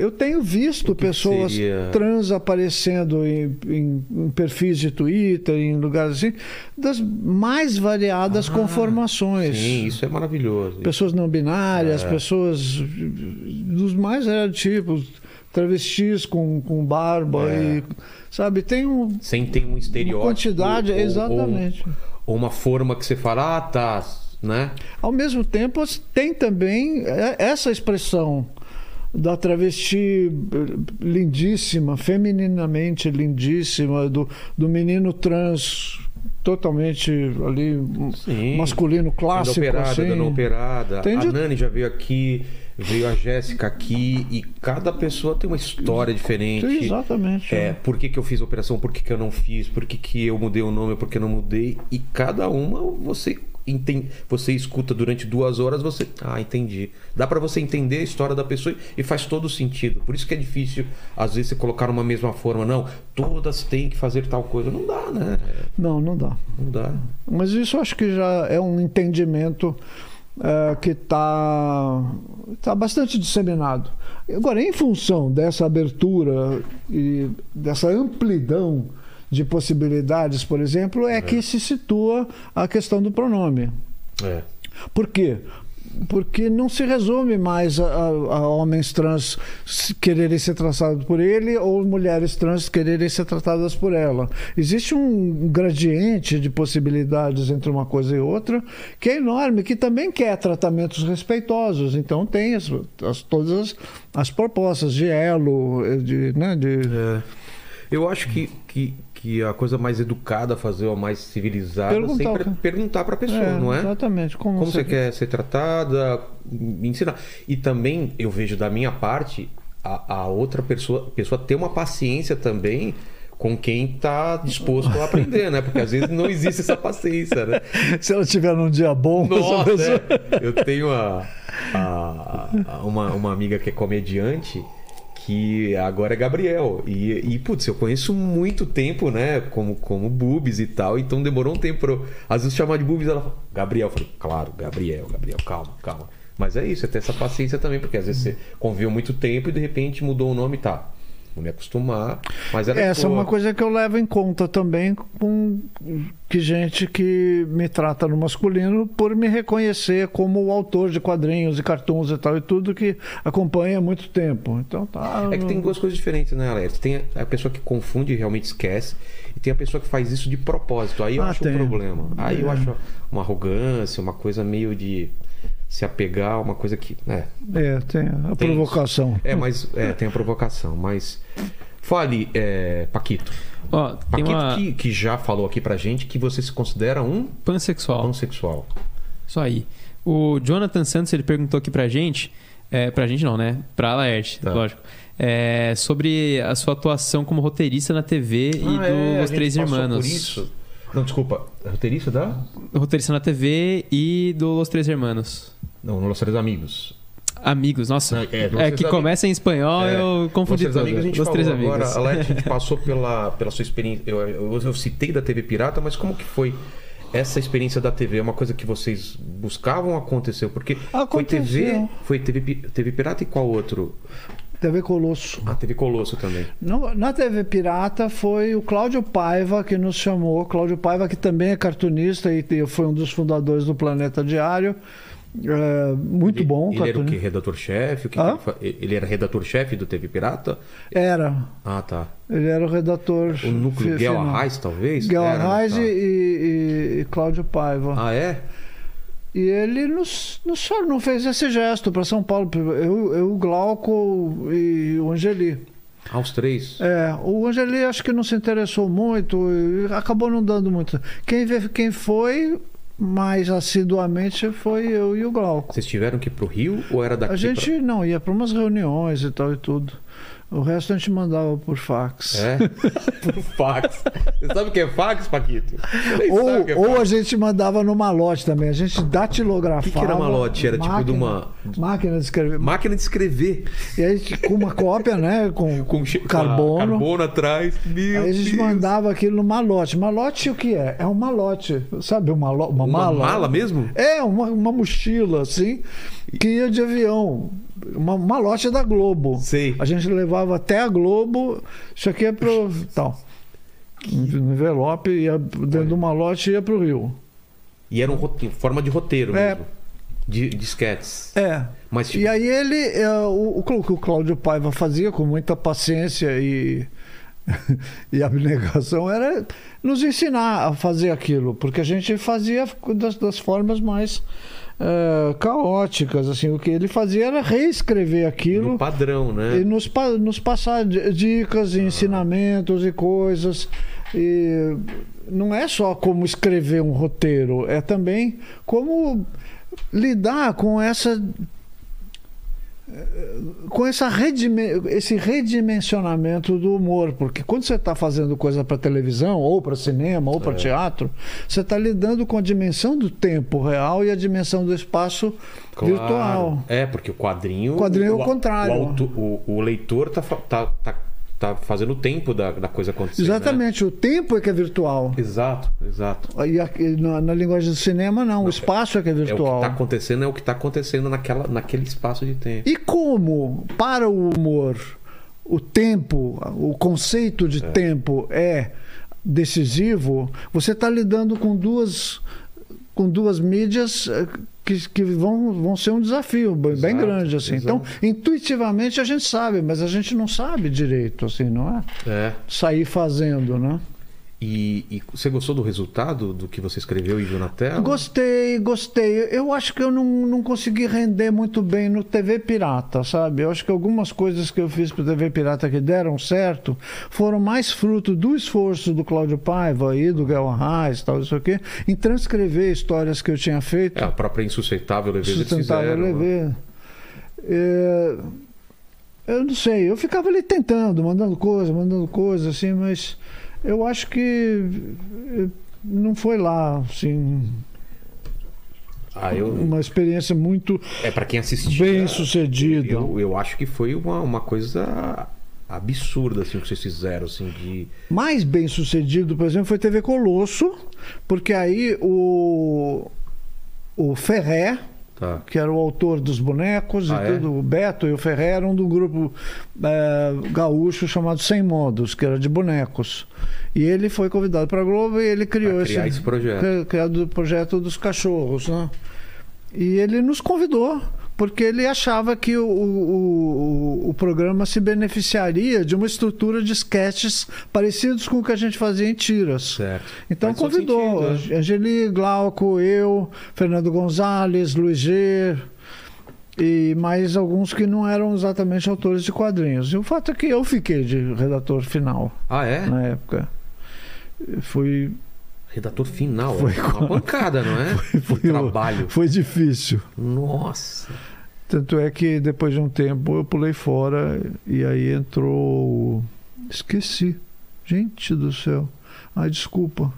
Eu tenho visto que pessoas seria? trans aparecendo em, em- em perfis de Twitter, em lugares assim, das mais variadas Ah, conformações. Sim, isso é maravilhoso. Pessoas não binárias, É. pessoas dos mais variados tipos, travestis com, com barba É. e. Sabe, tem um, Sem ter um uma estereótipo. quantidade. ou- ou- exatamente. Ou uma forma que você fala, ah, tá, né? Ao mesmo tempo, tem também é, essa expressão da travesti lindíssima, femininamente lindíssima, do, do menino trans totalmente ali Sim. masculino clássico. dando operada, assim. dando operada. Tem a de- Nani já veio aqui, veio a Jéssica aqui, e cada pessoa tem uma história diferente. Sim, exatamente. É, por que, que eu fiz a operação, por que, que eu não fiz, por que, que eu mudei o nome, por que eu não mudei. E cada uma você você escuta durante duas horas, você. Ah, entendi. Dá pra você entender a história da pessoa e faz todo sentido. Por isso que é difícil, às vezes, você colocar numa mesma forma. Não, todas têm que fazer tal coisa. Não dá, né? Não, não dá. Não dá. Mas isso acho que já é um entendimento é, que está tá bastante disseminado. Agora, em função dessa abertura e dessa amplidão de possibilidades, por exemplo, é, que se situa a questão do pronome. É. Por quê? Porque não se resume mais a, a- homens trans quererem ser tratados por ele ou mulheres trans quererem ser tratadas por ela. Existe um gradiente de possibilidades entre uma coisa e outra que é enorme, que também quer tratamentos respeitosos. Então tem as, as- todas as, as propostas de elo, de, né, de É. Eu acho que, que, que a coisa mais educada a fazer, ou mais civilizada, Perguntar sempre é perguntar pra pessoa, É, não é? Exatamente. Como, Como você quer ser tratada, me ensinar. E também eu vejo da minha parte a, a outra pessoa, pessoa ter uma paciência também com quem está disposto a aprender, né? Porque às vezes não existe essa paciência, né? Se ela tiver num dia bom, Nossa, pessoa- é. eu tenho a, a- a- uma, uma amiga que é comediante que agora é Gabriel. E, e, putz, eu conheço muito tempo, né? Como, como Bubis e tal. Então demorou um tempo pra eu, às vezes, chamar de Bubis. Ela fala, Gabriel. Eu falei, claro, Gabriel, Gabriel, calma, calma. Mas é isso, é ter essa paciência também, porque às vezes você conviveu muito tempo e de repente mudou o nome e tá. Vou me acostumar. Mas ela Essa é uma coisa que eu levo em conta também com que gente que me trata no masculino por me reconhecer como o autor de quadrinhos e cartoons e tal e tudo que acompanha há muito tempo. Então tá. É que tem duas coisas diferentes, né, Alex? Tem a pessoa que confunde e realmente esquece, e tem a pessoa que faz isso de propósito. Aí eu Ah, acho tem. um problema. Aí eu É. acho uma arrogância, uma coisa meio de se apegar, uma coisa que. É, É, tem a Tem provocação. é mas é, tem a provocação. Mas. Fale, é, Paquito. Ó, tem Paquito uma que, que já falou aqui pra gente que você se considera um pansexual. pansexual. Isso aí. O Jonathan Santos, ele perguntou aqui pra gente, é, pra gente não, né? Pra Laerte, Tá. lógico. É, sobre a sua atuação como roteirista na TV e Ah, é, a dos gente Três Irmãos. Isso. Não, desculpa. Roteirista da? Roteirista na TV e do Los Três Irmãos. Não, Los Três Amigos. Amigos, nossa. Não, é, É, que Amigos. começa em espanhol, É, eu confundi tudo. amigos, a gente Los falou. Três Amigos. Agora, Alex, a gente passou pela, pela sua experiência. Eu, eu, eu citei da TV Pirata, mas como que foi essa experiência da TV? É uma coisa que vocês buscavam ou aconteceu? Porque foi TV, Aconteceu. foi TV, TV Pirata e qual outro? TV Colosso. A TV Colosso também. No- na TV Pirata foi o Cláudio Paiva que nos chamou. Cláudio Paiva, que também é cartunista e foi um dos fundadores do Planeta Diário. É, muito ele, bom. Ele era o que? Redator-chefe? Que ele, ele era redator-chefe do TV Pirata? Era. Ah, tá. Ele era o redator. O núcleo final. Arraes, talvez? Né? Arraes Tá. e, e- e Cláudio Paiva. Ah, é? E ele nos, nos não fez esse gesto para São Paulo. Eu, eu, o Glauco e o Angeli. Ah, os três. É, o Angeli acho que não se interessou muito e acabou não dando muito. Quem, quem foi mais assiduamente foi eu e o Glauco. Vocês tiveram que ir pro Rio ou era daqui A gente pra... não ia para umas reuniões e tal e tudo. O resto a gente mandava por fax. É? Por fax. Você sabe o que é fax, Paquito? Ou, é ou fax. a gente mandava no malote também. A gente datilografava. O que que era malote? Era tipo de uma- Máquina de escrever. Máquina de escrever. E aí, com uma cópia, né? Com, Com carbono. carbono atrás. Meu Aí a gente Deus. mandava aquilo no malote. Malote o que é? É um malote. Sabe uma, uma, Uma mala? mala mesmo? É, uma, uma mochila, assim, que ia de avião. Uma um malote da Globo. Sei. A gente levava até a Globo. Isso aqui é pro. tal. No envelope, ia dentro do malote e ia pro Rio. E era um roteiro, forma de roteiro É. mesmo. De, de sketches. É. Mas tipo, E aí ele, é, o, o que o Cláudio Paiva fazia com muita paciência e, e abnegação era nos ensinar a fazer aquilo, porque a gente fazia das, das formas mais é, caóticas, assim, o que ele fazia era reescrever aquilo no padrão, né? e nos, nos passar di- dicas e ensinamentos e coisas. E não é só como escrever um roteiro, é também como lidar com essa com essa redime- esse redimensionamento do humor, porque quando você está fazendo coisa para televisão, ou para cinema, ou para É. teatro, você está lidando com a dimensão do tempo real e a dimensão do espaço Claro. virtual. É, porque o quadrinho. O quadrinho é o contrário. O, o- o leitor tá, fa- tá, tá tá fazendo o tempo da, da coisa acontecer. né? Exatamente, o tempo é que é virtual. Exato, exato. E aqui, na, na linguagem do cinema, não, o espaço é que é É o que virtual. está acontecendo, é o que está acontecendo naquela, naquele espaço de tempo. E como, para o humor, o tempo, o conceito de tempo é decisivo, você está lidando com duas, com duas mídias eh, que, que vão, vão ser um desafio bem Exato, grande. assim. Então, exato. intuitivamente a gente sabe, mas a gente não sabe direito, assim, não é? É. Sair fazendo, né? E, e você gostou do resultado do que você escreveu e viu na tela? Gostei, gostei. Eu acho que eu não, não consegui render muito bem no TV Pirata, sabe? Eu acho que algumas coisas que eu fiz para TV Pirata que deram certo foram mais fruto do esforço do Cláudio Paiva e do Gael Arraes, tal, isso aqui, em transcrever histórias que eu tinha feito. É, a própria insusceitável leveza eles sustentável fizeram. né? leveza. É, eu não sei, eu ficava ali tentando, mandando coisa, mandando coisa, assim, mas eu acho que eh, não foi lá, assim, Ah, eu, uma experiência muito é para quem assistiu. bem sucedida. Eu, eu acho que foi uma, uma coisa absurda assim que vocês fizeram assim de Mais bem sucedido, por exemplo, foi TV Colosso, porque aí o, o Ferré, tá. que era o autor dos bonecos Ah, e é? tudo, o Beto e o Ferré eram do grupo eh, gaúcho chamado Sem Modos, que era de bonecos. E ele foi convidado para a Globo e ele criou criar esse projeto. cri- criado o projeto dos cachorros, né? E ele nos convidou porque ele achava que o, o, o, o programa se beneficiaria de uma estrutura de sketches parecidos com o que a gente fazia em tiras. certo Então Faz convidou sentido, né? Angeli, Glauco, eu, Fernando Gonzalez, Luiz G e mais alguns que não eram exatamente autores de quadrinhos. E o fato é que eu fiquei de redator final ah é na época. Fui, redator final Foi é uma pancada não é foi o- trabalho foi difícil. nossa Tanto é que depois de um tempo eu pulei fora e aí entrou. Esqueci. Gente do céu. Ai, desculpa.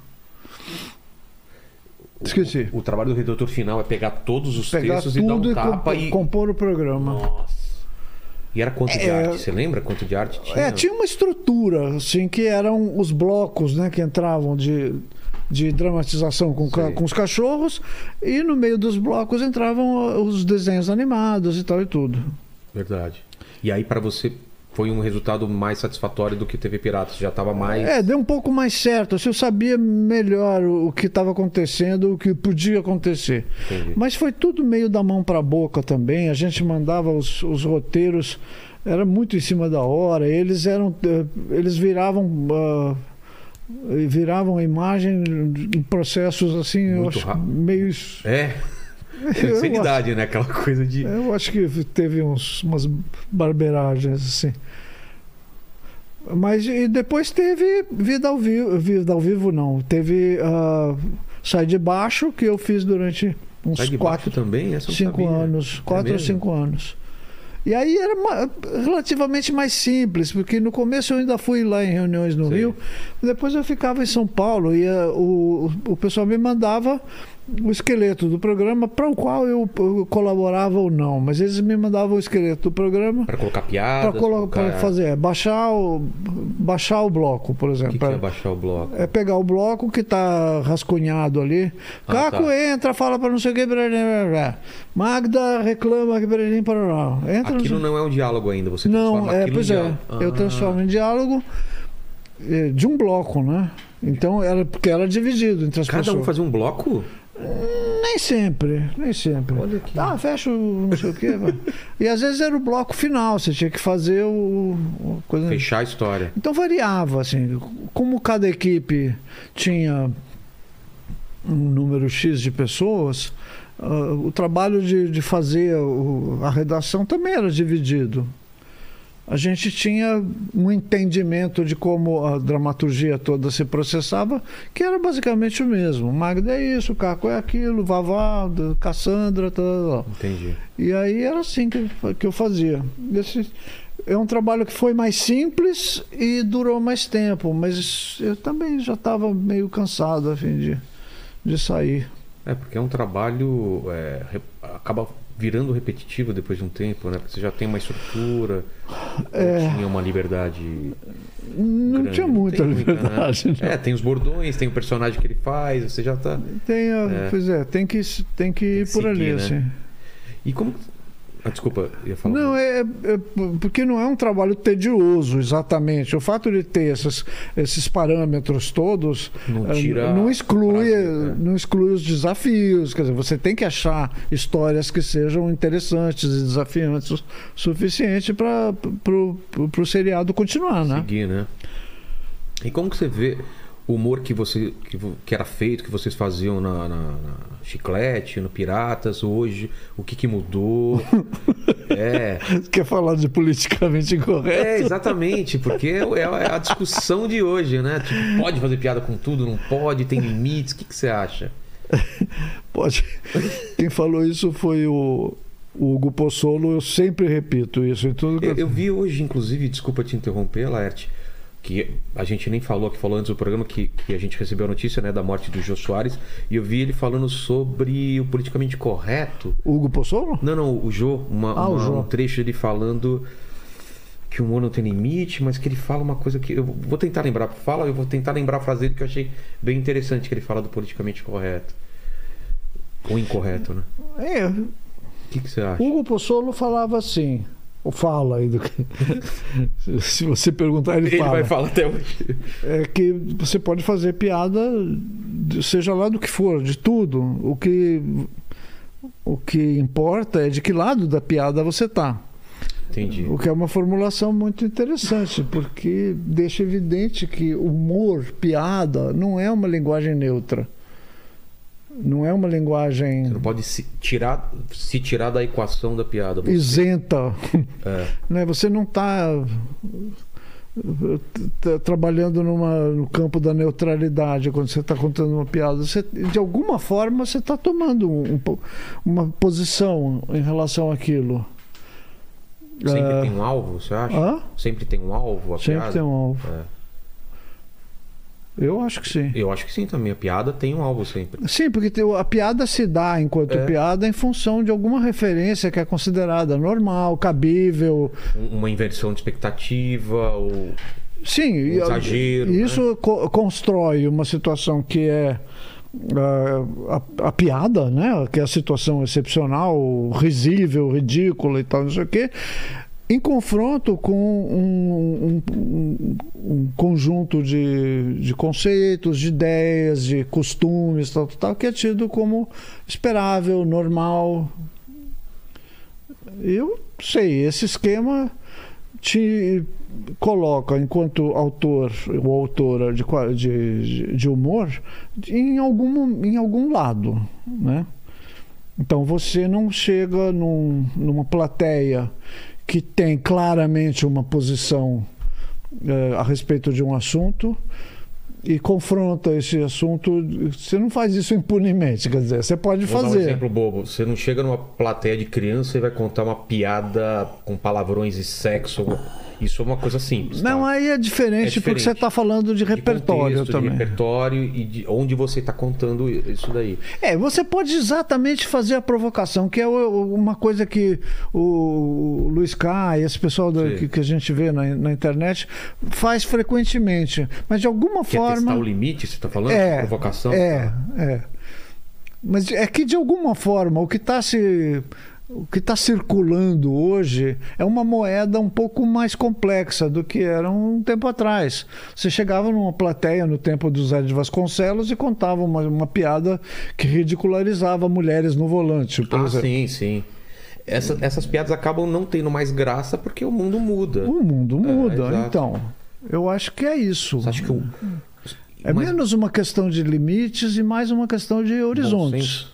Esqueci. o, o trabalho do redator final é pegar todos os Pegar textos e dar um e tapa compor, e compor o programa. nossa e era quanto de É, arte você lembra quanto de arte tinha É, tinha uma estrutura, assim, que eram os blocos, né, que entravam de, de dramatização com, ca- com os cachorros, e no meio dos blocos entravam uh, os desenhos animados e tal e tudo. verdade e aí pra você foi um resultado mais satisfatório do que TV Pirata você já tava mais É, deu um pouco mais certo, assim, eu sabia melhor o, que estava acontecendo, o que podia acontecer. Entendi. Mas foi tudo meio da mão para a boca também. A gente mandava os, os roteiros, era muito em cima da hora. Eles eram, eh, eles viravam, ah, viravam a imagem em processos assim, eu acho rápido. meio. É. Sinceridade, né? Aquela coisa de. Eu acho que teve uns, umas barberagens assim. Mas e depois teve vida ao vivo, vida ao vivo não, teve ah, sai de baixo que eu fiz durante uns Sai de quatro, baixo também? Essa cinco sabia. anos, É quatro ou mesmo? cinco anos. E aí era relativamente mais simples, porque no começo eu ainda fui lá em reuniões no Sei. Rio, depois eu ficava em São Paulo e o, o pessoal me mandava o esqueleto do programa para o qual eu, eu colaborava ou não, mas eles me mandavam o esqueleto do programa Pra colocar piadas. para colocar, colocar- fazer, é, baixar o, baixar o bloco, por exemplo. que, que é pra- baixar o bloco? é pegar o bloco que tá rascunhado ali. Ah, Caco tá. entra, fala para não sei o que. blá, blá, blá. Magda reclama que blá, blá. Entra Aquilo no... não é um diálogo ainda, você Não, é, pois é. diálogo. Eu Ah, transformo em diálogo eh, de um bloco, né? Então era porque era dividido entre as Cada pessoas. um fazia um bloco? Nem sempre, nem sempre. Olha aqui. Ah, fecha o não sei o quê. e às vezes era o bloco final, você tinha que fazer o, o coisa. Fechar a história. Então variava, assim, como cada equipe tinha um número X de pessoas, ah, o trabalho de, de fazer o- a redação também era dividido. A gente tinha um entendimento de como a dramaturgia toda se processava, que era basicamente o mesmo. Magda é isso, Caco é aquilo, Vavá, Cassandra, tal, tal, tal. Entendi. E aí era assim que, que eu fazia. Esse é um trabalho que foi mais simples e durou mais tempo, mas eu também já estava meio cansado a fim de, de sair. É, porque é um trabalho. é, acaba virando repetitivo depois de um tempo, né? Porque você já tem uma estrutura. É. Tinha uma liberdade. Não grande? tinha muita Tem muita, né? liberdade. não. É, tem os bordões, tem o personagem que ele faz, você já tá. Tem, a- É. Pois é, tem que, tem que ir que por ali, seguir, né? assim. E como. Ah, desculpa, ia falar. Não, é, é porque não é um trabalho tedioso, exatamente. O fato de ter esses, esses parâmetros todos Não eh, tira não exclui, prazer, né? não exclui os desafios. Quer dizer, você tem que achar histórias que sejam interessantes e desafiantes o suficiente para o seriado continuar, né? seguir, né? E como que você vê o humor que você que, que era feito, que vocês faziam na, na- na Chiclete, no Piratas, hoje, o que que mudou? é, Quer falar de politicamente é incorreto? exatamente, porque é, é a discussão de hoje, né? Tipo, pode fazer piada com tudo, não pode, tem limites, o que que você acha? Pode. Quem falou isso foi o, o Hugo Pozzolo. Eu sempre repito isso em tudo que Eu, eu vi hoje, inclusive, desculpa te interromper, Laerte, que a gente nem falou, que falou antes do programa, que, que a gente recebeu a notícia né, da morte do Jô Soares, e eu vi ele falando sobre o politicamente correto. Hugo Pozzolo? Não, não, o Jô, uma- Ah, o uma- Jô. um trecho dele falando que o humor não tem limite, mas que ele fala uma coisa que. Eu vou tentar lembrar. Fala, eu vou tentar lembrar a frase dele que eu achei bem interessante, que ele fala do politicamente correto. Ou incorreto, né? É, O que, que você acha? Hugo Pozzolo falava assim. Ou fala aí do que. Se você perguntar, ele, Ele fala. vai falar até hoje. É que você pode fazer piada, seja lá do que for, de tudo. O que, o que importa é de que lado da piada você tá. Entendi. O que é uma formulação muito interessante, porque deixa evidente que humor, piada, não é uma linguagem neutra. Não é uma linguagem Você não pode se tirar, se tirar da equação da piada. Você- isenta. É, né? Você não está trabalhando numa, no campo da neutralidade quando você está contando uma piada. Você, de alguma forma você está tomando um- um uma posição em relação àquilo. sempre É, tem um alvo, você acha? hã? Sempre tem um alvo a Sempre piada? tem um alvo. É. Eu acho que sim. Eu acho que sim também. A piada tem um alvo sempre. Sim, porque a piada se dá enquanto É. piada em função de alguma referência que é considerada normal, cabível, Um- Uma inversão de expectativa, ou Sim, e- exagero, e isso co- constrói uma situação que é ah, a, a piada, né? Que é a situação excepcional, risível, ridícula e tal, não sei o quê, em confronto com um, um- um- um conjunto de, de conceitos, de ideias, de costumes, tal, tal, que é tido como esperável, normal. Eu sei, esse esquema te coloca enquanto autor ou autora de, de, de humor em algum, em algum lado, né? Então você não chega num- numa plateia que tem claramente uma posição eh, a respeito de um assunto e confronta esse assunto. Você não faz isso impunemente, quer dizer, você pode Vou dar um fazer. exemplo bobo. Você não chega numa plateia de criança e vai contar uma piada com palavrões e sexo. Isso é uma coisa simples. Não, tá? aí é diferente, É porque você diferente. está falando de De repertório contexto, também. De repertório e de onde você está contando isso daí. É, você pode exatamente fazer a provocação, que é uma coisa que o Luiz K e esse pessoal que, que a gente vê na, na internet faz frequentemente. Mas de alguma Quer forma. testar o limite, você está falando? É, Provocação? É, é. Mas é que de alguma forma o que está se o que está circulando hoje é uma moeda um pouco mais complexa do que era um tempo atrás. Você chegava numa plateia no tempo do Zé de Vasconcelos e contava uma, uma piada que ridicularizava mulheres no volante, por Ah, exemplo. sim, sim. Essa- essas piadas acabam não tendo mais graça porque o mundo muda. O mundo muda. exato. então, eu acho que é isso. Você acha que o. É mas- menos uma questão de limites e mais uma questão de horizontes.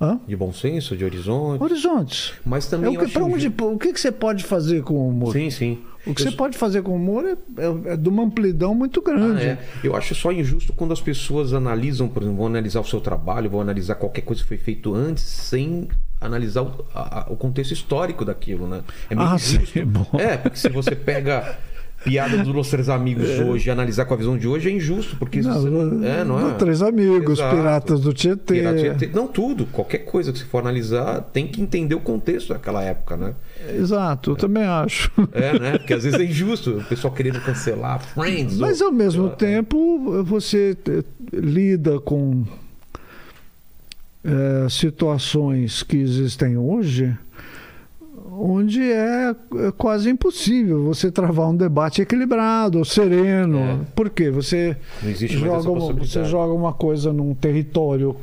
Hã? De bom senso, de horizonte. Horizontes. Mas É também. o eu que, acho onde, o que, que você pode fazer com o humor? Sim, sim. O que Eu você pode fazer com o humor é, é- é de uma amplidão muito Ah, grande. é. Eu acho só injusto quando as pessoas analisam, por exemplo, vão analisar o seu trabalho, vão analisar qualquer coisa que foi feito antes, sem analisar o, a- o contexto histórico daquilo, né? É meio Ah, injusto. sim, bom. É, porque se você pega piada dos Los Três Amigos hoje, analisar com a visão de hoje é injusto, porque Não, não, é, não é? Três amigos, Exato. Piratas do Tietê. Pirata Tietê- Não, tudo. Qualquer coisa que você for analisar, tem que entender o contexto daquela época, né? Exato, eu também acho. É, né? Porque às vezes é injusto o pessoal querendo cancelar Friends. Mas ou- ao mesmo lá. tempo, você eh, lida com eh, situações que existem hoje, onde é, é quase impossível você travar um debate equilibrado, sereno. É. Por quê? Você joga, uma, você joga uma coisa num território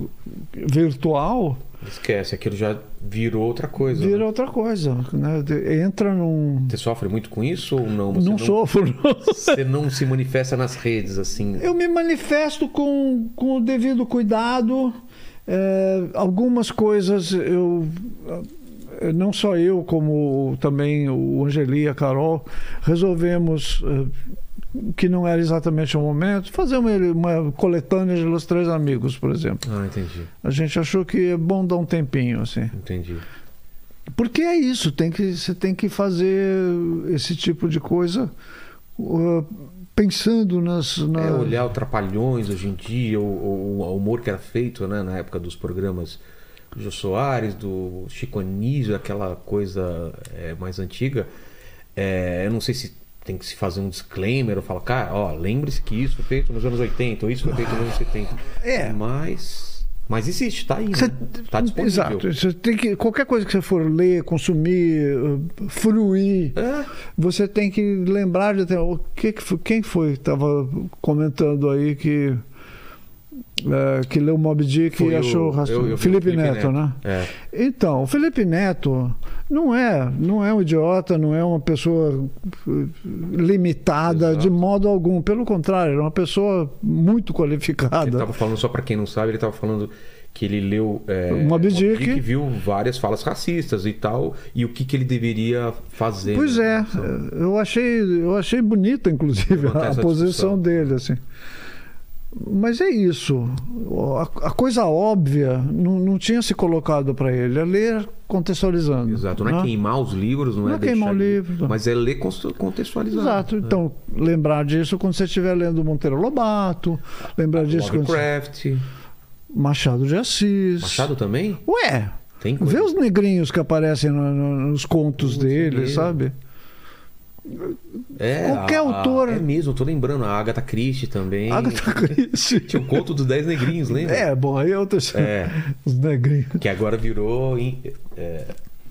virtual, Esquece, aquilo já virou outra coisa. vira né? outra coisa. Né? Entra num. Você sofre muito com isso ou não? Você Não, sofro. não. Você não se manifesta nas redes, assim. Eu me manifesto com, com o devido cuidado. É, algumas coisas eu. Eh, Não só eu, como também o Angeli e a Carol, resolvemos eh, que não era exatamente o momento, fazer uma, uma coletânea de Los Três Amigos, por exemplo. Ah, entendi. A gente achou que é bom dar um tempinho, assim. Entendi. Porque é isso, tem que, você tem que fazer esse tipo de coisa uh, pensando nas. na- É olhar o Trapalhões hoje em dia, o, o- o humor que era feito né, na época dos programas Jô Soares, do Chico Anísio, aquela coisa é, mais antiga. É, eu não sei se tem que se fazer um disclaimer ou falar, cara, ó, lembre-se que isso foi feito nos anos 80, ou isso foi feito nos anos 70. É. Mas. Mas existe, tá aí. Você- Né? Tá disponível. Exato. Você tem que, qualquer coisa que você for ler, consumir, uh, fruir, É. você tem que lembrar de ter, o que, quem foi que estava comentando aí que eh, que leu Mob Dick Foi e o- achou eu- rastro- eu o Felipe, Felipe Neto, Neto. né? É. Então, o Felipe Neto não é, não é um idiota, não é uma pessoa eh, limitada Exato. de modo algum. Pelo contrário, é uma pessoa muito Ele qualificada. estava falando, só para quem não sabe, ele estava falando que ele leu é, O Moby Dick. e viu várias falas racistas e tal, e o que, que ele deveria fazer. Pois né? é, eu achei, eu achei bonita, inclusive, a essa posição dele, assim. Mas é isso. A, a coisa óbvia não, não tinha se colocado para ele. É ler contextualizando. Exato, não é né? queimar os livros, não, Não é, é queimar o livro, mas é ler contextualizado. Exato. né? Então, lembrar disso quando você estiver lendo Monteiro Lobato, lembrar disso quando você... Lovecraft, Machado de Assis. Machado também? Ué, Tem coisa. vê os negrinhos que aparecem no- no- nos contos Putz, dele, mesmo. sabe? É, qualquer a- a- autor- É mesmo, tô lembrando. A Agatha Christie também. Agatha Christie. Tinha o conto dos Dez Negrinhos, lembra? É, bom, aí eu tô É, Os negrinhos. que agora virou. é,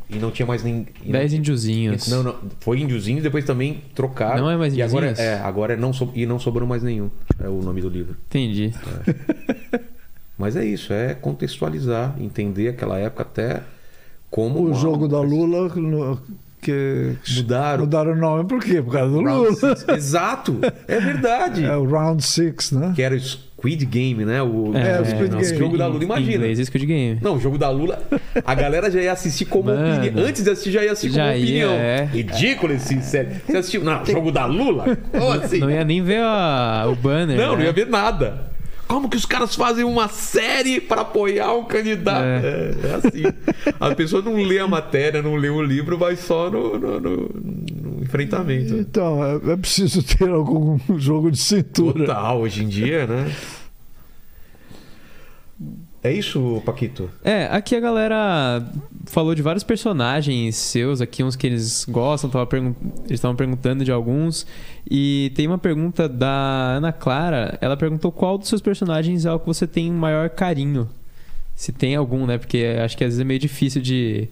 e não tinha mais nem. não- Dez índiozinhos. Não, não. Foi índiozinhos, depois também trocaram. Não é mais E agora índiozinhos? é, agora é não so- e não sobrou mais nenhum. É o nome do livro. Entendi. Mas é isso, é contextualizar, entender aquela época até como O uma- jogo da Lula, no- que mudaram. mudaram o nome por quê? Por causa do Round Lula. six. Exato, é verdade. É o Round Six, né? Que era o Squid Game, né? O, É, o Squid não, Game. o jogo da Lula, imagina. Inglês, Squid Game. Não, o jogo da Lula, a galera já ia assistir como Mano. opinião. Antes de assistir, já ia assistir Já como ia, opinião. é. Ridículo esse sério. Você assistiu? Não, jogo da Lula? Como assim? Não ia nem ver a- o banner. Não, não né? ia ver nada. Como que os caras fazem uma série para apoiar um candidato? É, é assim. A pessoa não lê a matéria, não lê o livro, vai só no, no- no- no enfrentamento. Então, é, é preciso ter algum jogo de cintura. Total, hoje em dia, né? É isso, Paquito? É, aqui a galera falou de vários personagens seus, aqui uns que eles gostam, tava pergun- eles estavam perguntando de alguns. E tem uma pergunta da Ana Clara, ela perguntou qual dos seus personagens é o que você tem maior carinho. Se tem algum, né? Porque acho que às vezes é meio difícil de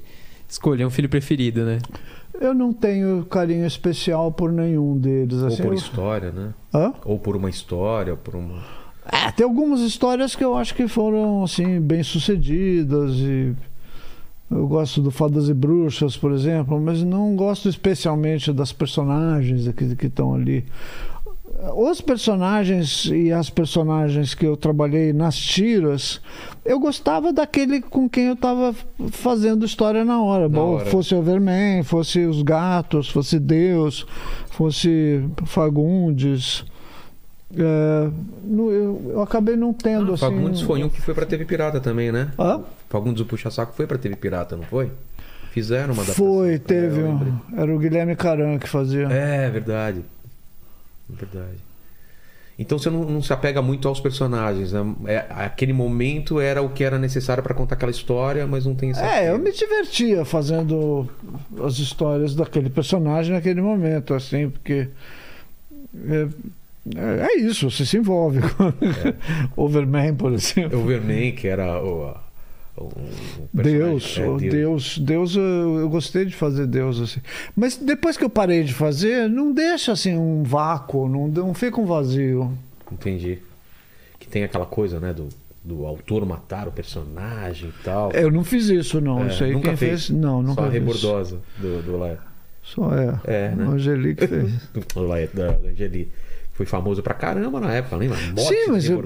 escolher um filho preferido, né? Eu não tenho carinho especial por nenhum deles. Ou Assim, por eu- história, né? Hã? Ou por uma história, por uma. É, tem algumas histórias que eu acho que foram assim bem sucedidas e eu gosto do Fadas e Bruxas, por exemplo, mas não gosto especialmente das personagens que que estão ali. Os personagens e as personagens que eu trabalhei nas tiras, eu gostava daquele com quem eu estava fazendo história na hora. Na Bom, hora. fosse Overman, fosse os gatos, fosse Deus, fosse Fagundes. É, eu, eu acabei não tendo Ah, assim. Fagundes foi um que foi pra TV Pirata também, né? Hã? Fagundes do Puxa Saco foi pra TV Pirata, não foi? Fizeram uma adaptação. Foi, É, teve. eu um- era o Guilherme Caran que fazia. É, verdade. Verdade. Então você não, não se apega muito aos personagens. Né? É, aquele momento era o que era necessário para contar aquela história, mas não tem esse É, eu me divertia fazendo as histórias daquele personagem naquele momento, assim, porque. É, é- é isso, você se envolve com Overman, por exemplo. Overman, que era o, o, o Deus, é, o Deus, Deus, eu, eu gostei de fazer Deus assim. Mas depois que eu parei de fazer, não deixa assim um vácuo, não, não fica um vazio. Entendi. Que tem aquela coisa, né, do, do autor matar o personagem e tal. Eu não fiz isso, não. É, isso aí nunca quem fez. fez. Não, nunca Só a rebordosa do, do Laet. Só é. É, né? Angelique fez. Do Laet, da, da Angeli. Foi famoso pra caramba na época, lembra? Morte Sim, mas eu-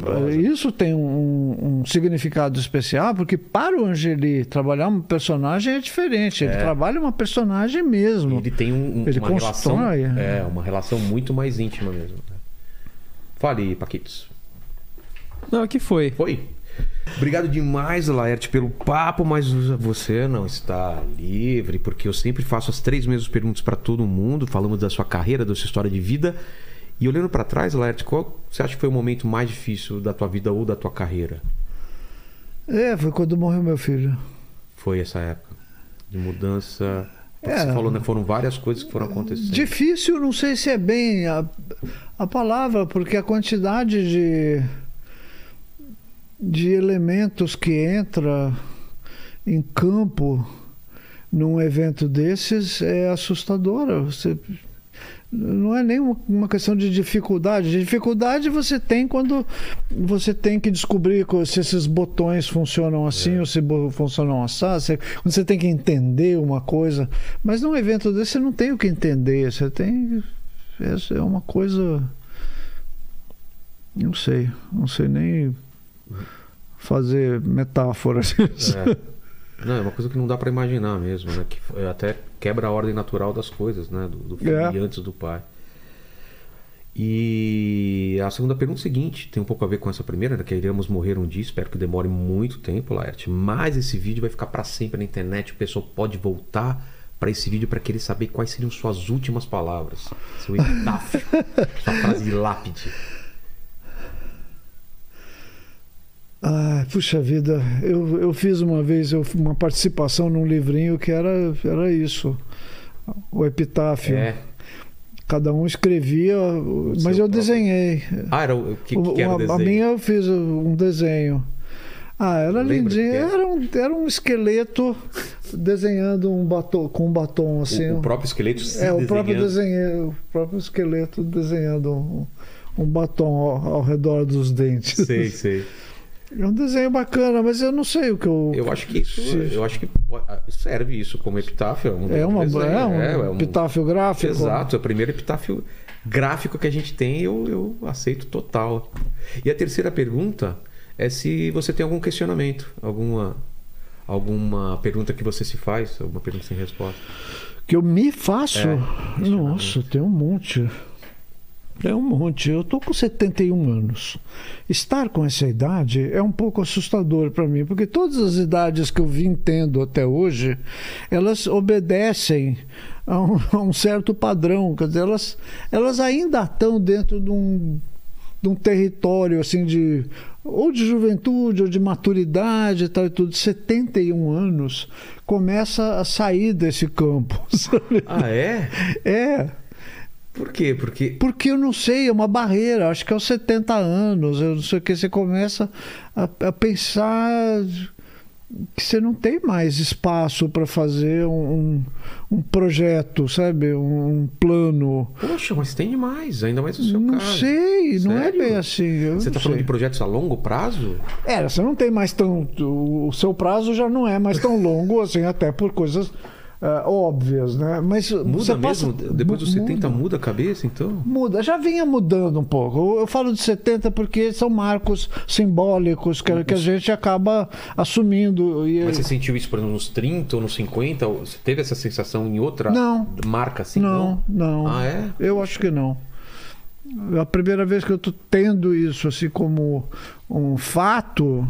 isso tem um, um significado especial, porque para o Angeli trabalhar um personagem é diferente. Ele É. trabalha uma personagem mesmo. Ele tem um- um- Ele uma relação. constrói. É, uma relação muito mais íntima mesmo. né? Fale, Paquitos. Não, aqui foi. Foi. Obrigado demais, Laerte, pelo papo, mas você não está livre, porque eu sempre faço as três mesmas perguntas para todo mundo. Falamos da sua carreira, da sua história de vida. E olhando para trás, Laerte, qual você acha que foi o momento mais difícil da tua vida ou da tua carreira? É, foi quando morreu meu filho. Foi essa época de mudança. É. Você falou, né? Foram várias coisas que foram acontecendo. Difícil, não sei se é bem a, a palavra, porque a quantidade de, de elementos que entra em campo num evento desses é assustadora. Você, não é nem uma- questão de dificuldade. Dificuldade você tem quando você tem que descobrir co- se esses botões funcionam assim ou se funcionam assado. Você, quando você tem que entender uma coisa. Mas num evento desse você não tem o que entender. Você tem. Essa é uma coisa. Não sei. Não sei nem fazer metáforas. É. Não, é uma coisa que não dá pra imaginar mesmo, né? Que é até quebra a ordem natural das coisas, né? Do, do filho É. e antes do pai. E a segunda pergunta é a seguinte, tem um pouco a ver com essa primeira, né? Que iremos morrer um dia, espero que demore muito tempo, Laerte. Mas esse vídeo vai ficar pra sempre na internet, o pessoal pode voltar pra esse vídeo pra querer saber quais seriam suas últimas palavras, seu epitáfio, sua frase de lápide. Ah, puxa vida, eu, eu fiz uma vez eu, uma participação num livrinho que era, era isso, o epitáfio. É. Cada um escrevia, mas seu eu próprio. desenhei. Ah, era o o que, que era o desenho? a minha eu fiz um desenho. Ah, era lindinho. era? Era um, era um esqueleto desenhando um batom, com um batom assim. o, o próprio esqueleto se é, o próprio, desenhando. desenho, o próprio esqueleto desenhando um, um batom ao, ao redor dos dentes. Sei, sei. É um desenho bacana, mas eu não sei o que eu. Eu acho que isso, eu acho que serve isso como epitáfio. um é, uma, desenho, é um é, é um- epitáfio gráfico. Exato, é o primeiro epitáfio gráfico que a gente tem, eu, eu aceito total. E a terceira pergunta é se você tem algum questionamento, alguma alguma pergunta que você se faz, alguma pergunta sem resposta. Que eu me faço? É, Nossa, tem um monte. Tem um monte. Eu tô com 71 anos. Estar com essa idade é um pouco assustador para mim, porque todas as idades que eu vim tendo até hoje, elas obedecem a um, a um certo padrão. Quer dizer, elas, elas ainda estão dentro de um, de um território assim de ou de juventude ou de maturidade e tal e tudo. 71 anos começa a sair desse campo. sabe? Ah, é? É. Por quê? Porque Porque eu não sei, é uma barreira. Acho que aos 70 anos, eu não sei o que, você começa a, a pensar que você não tem mais espaço para fazer um, um, projeto, sabe? Um, um plano. Poxa, mas tem demais, ainda mais no seu não caso. sei, não é bem assim. Você não está falando de projetos a longo prazo? É, você não tem mais tanto. O seu prazo já não é mais tão longo assim, até por coisas ah, óbvias, né? Mas Muda você mesmo? passa- Depois dos mu- 70 muda a cabeça, então? Muda, já vinha mudando um pouco. Eu, falo de 70 porque são marcos simbólicos que, que a gente acaba assumindo. E, Mas você sentiu isso, por exemplo, nos 30 ou nos 50? Ou Você teve essa sensação em outra Não. marca assim? não, não. Ah, é? Eu acho que não. É a primeira vez que eu estou tendo isso assim como um fato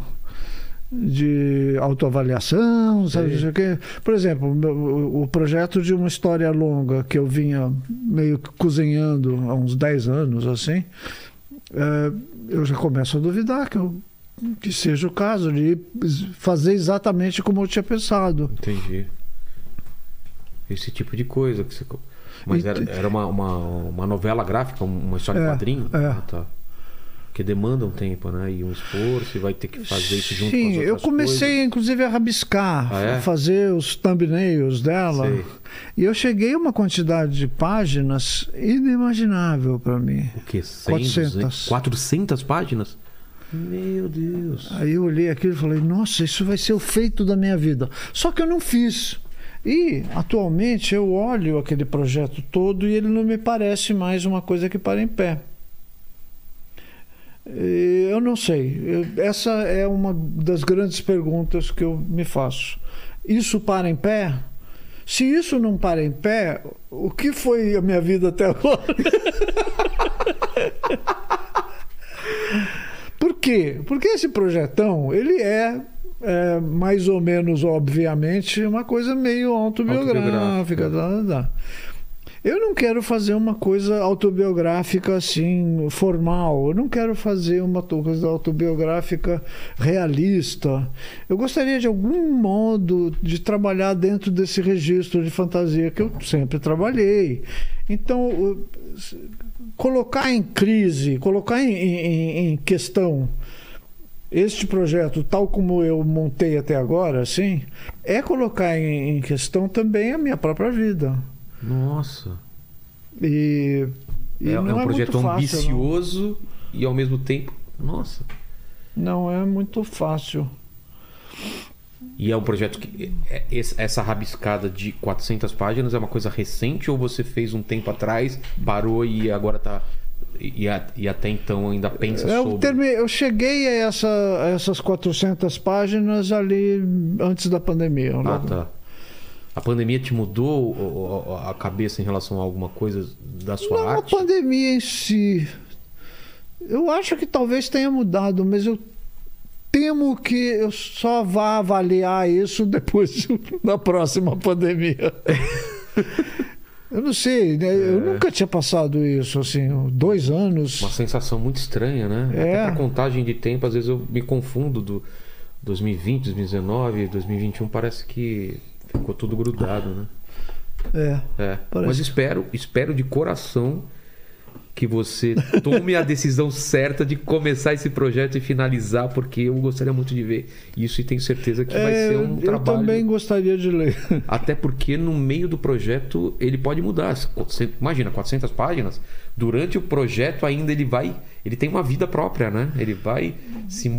de autoavaliação, sabe, Sei. não sei o quê. Por exemplo, o projeto de uma história longa que eu vinha meio que cozinhando há uns 10 anos, assim, é, eu já começo a duvidar que, eu- que seja o caso de fazer exatamente como eu tinha pensado. Entendi. Esse tipo de coisa que você. Mas era, era uma, uma, uma novela gráfica, uma história em É, quadrinho? é. Ah, tá. Porque demanda um tempo, né? E um esforço, e vai ter que fazer isso junto Sim, com as eu comecei coisas. inclusive a rabiscar, Ah, é? a fazer os thumbnails dela. Sei. E eu cheguei a uma quantidade de páginas inimaginável para mim. O quê? 100, 400. 200, 400 páginas? Meu Deus. Aí eu olhei aquilo e falei, nossa, isso vai ser o feito da minha vida. Só que eu não fiz. E atualmente eu olho aquele projeto todo e ele não me parece mais uma coisa que para em pé. E Eu não sei. Essa é uma das grandes perguntas que eu me faço. Isso para em pé? Se isso não para em pé, o que foi a minha vida até agora? Por quê? Porque esse projetão, ele é, é, mais ou menos, obviamente, uma coisa meio autobiográfica. Autobiográfica. Tá, tá. Eu não quero fazer uma coisa autobiográfica assim, formal. Eu não quero fazer uma coisa autobiográfica realista. Eu gostaria de algum modo de trabalhar dentro desse registro de fantasia que eu sempre trabalhei. Então, colocar em crise, colocar em, em- em questão este projeto, tal como eu montei até agora, assim, é colocar em, em questão também a minha própria vida. Nossa. E, e É, é um projeto muito fácil, ambicioso e ao mesmo tempo. Nossa. Não. é muito fácil. E é um projeto que. é- esse- Essa rabiscada de 400 páginas é uma coisa recente ou você fez um tempo atrás, parou e agora tá. E, a- e até então ainda pensa Eu, sobre. eu cheguei a, essa- a essas 400 páginas ali antes da pandemia. Ah, logo. tá. A pandemia te mudou a cabeça em relação a alguma coisa da sua Não a arte? pandemia em si. Eu acho que talvez tenha mudado, mas eu temo que eu só vá avaliar isso depois da próxima pandemia. Eu não sei, né? eu nunca tinha passado isso, assim, dois anos. É. Uma sensação muito estranha, né? É. Até pra contagem de tempo, às vezes eu me confundo do 2020, 2019, 2021, parece que ficou tudo grudado, né? É. É. Mas espero, espero de coração que você tome a decisão certa de começar esse projeto e finalizar, porque eu gostaria muito de ver isso e tenho certeza que vai É, ser um eu trabalho. também gostaria de ler. Até porque no meio do projeto ele pode mudar. Imagina, 400 páginas. Durante o projeto ainda ele vai. Ele tem uma vida própria, né? Ele vai se.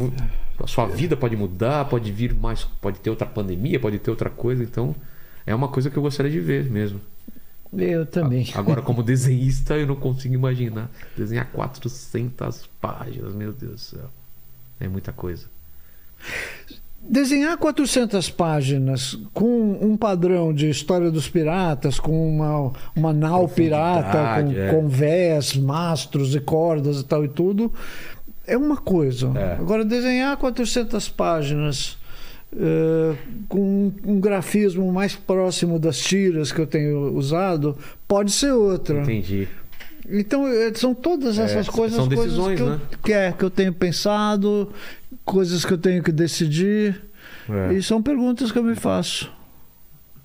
A sua vida pode mudar, pode vir mais. Pode ter outra pandemia, pode ter outra coisa. Então é uma coisa que eu gostaria de ver mesmo. Eu também. Agora, como desenhista, eu não consigo imaginar. Desenhar 400 páginas, meu Deus do céu. É muita coisa. Desenhar 400 páginas com um padrão de história dos piratas, com uma, uma nau pirata, com, é. com vés, mastros e cordas e tal e tudo, é uma coisa. É. Agora, desenhar 400 páginas eh, com um grafismo mais próximo das tiras que eu tenho usado, pode ser outra. Entendi. Então, eh, são todas É, essas coisas, são coisas decisões, que, eu, né? que, é, que eu tenho pensado, coisas que eu tenho que decidir. É. E são perguntas que eu me faço.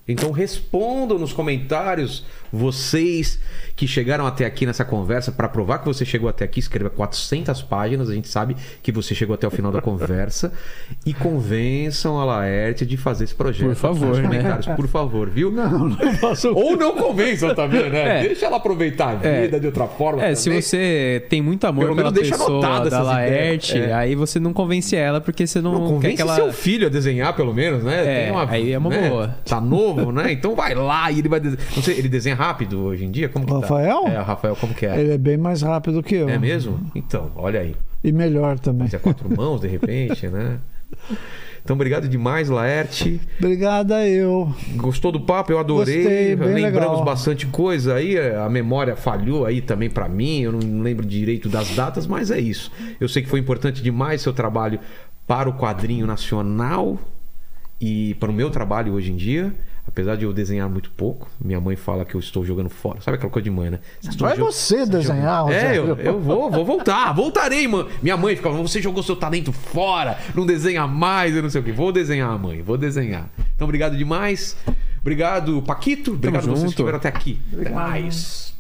Então respondam nos comentários vocês que chegaram até aqui nessa conversa para provar que você chegou até aqui, escreva 400 páginas, a gente sabe que você chegou até o final da conversa e convençam a Laerte de fazer esse projeto. Por favor, né? por favor, viu? Não, não faço. Ou não convençam também, né? É. Deixa ela aproveitar a vida É. de outra forma. É, se também. você tem muito amor Pelo pela menos deixa pessoa da Laerte. É. aí você não convence ela porque você não, Não, quer convence que ela... seu filho a desenhar, pelo menos, né? É, aí é uma né? boa. Tá novo, né? Então vai lá e ele vai desenhar. Não sei, ele desenha rápido hoje em dia? Como tá? Rafael? É, o Rafael, como que é? Ele é bem mais rápido que eu. É mesmo? Então, olha aí. E melhor também. Mas é quatro mãos, de repente, né? Então, obrigado demais, Laerte. Obrigada eu. Gostou do papo? Eu adorei. Gostei, bem Lembramos legal. bastante coisa aí. A memória falhou aí também pra mim. Eu não lembro direito das datas, mas é isso. Eu sei que foi importante demais seu trabalho para o quadrinho nacional e para o meu trabalho hoje em dia. Apesar de eu desenhar muito pouco, minha mãe fala que eu estou jogando fora. Sabe aquela coisa de mãe, né? Vai você desenhar, É, eu, eu vou, vou voltar, voltarei, mano. Minha mãe fica, você jogou seu talento fora, não desenha mais, eu não sei o que. Vou desenhar, mãe, vou desenhar. Então, obrigado demais. Obrigado, Paquito. Obrigado a vocês que estiveram até aqui. Até mais.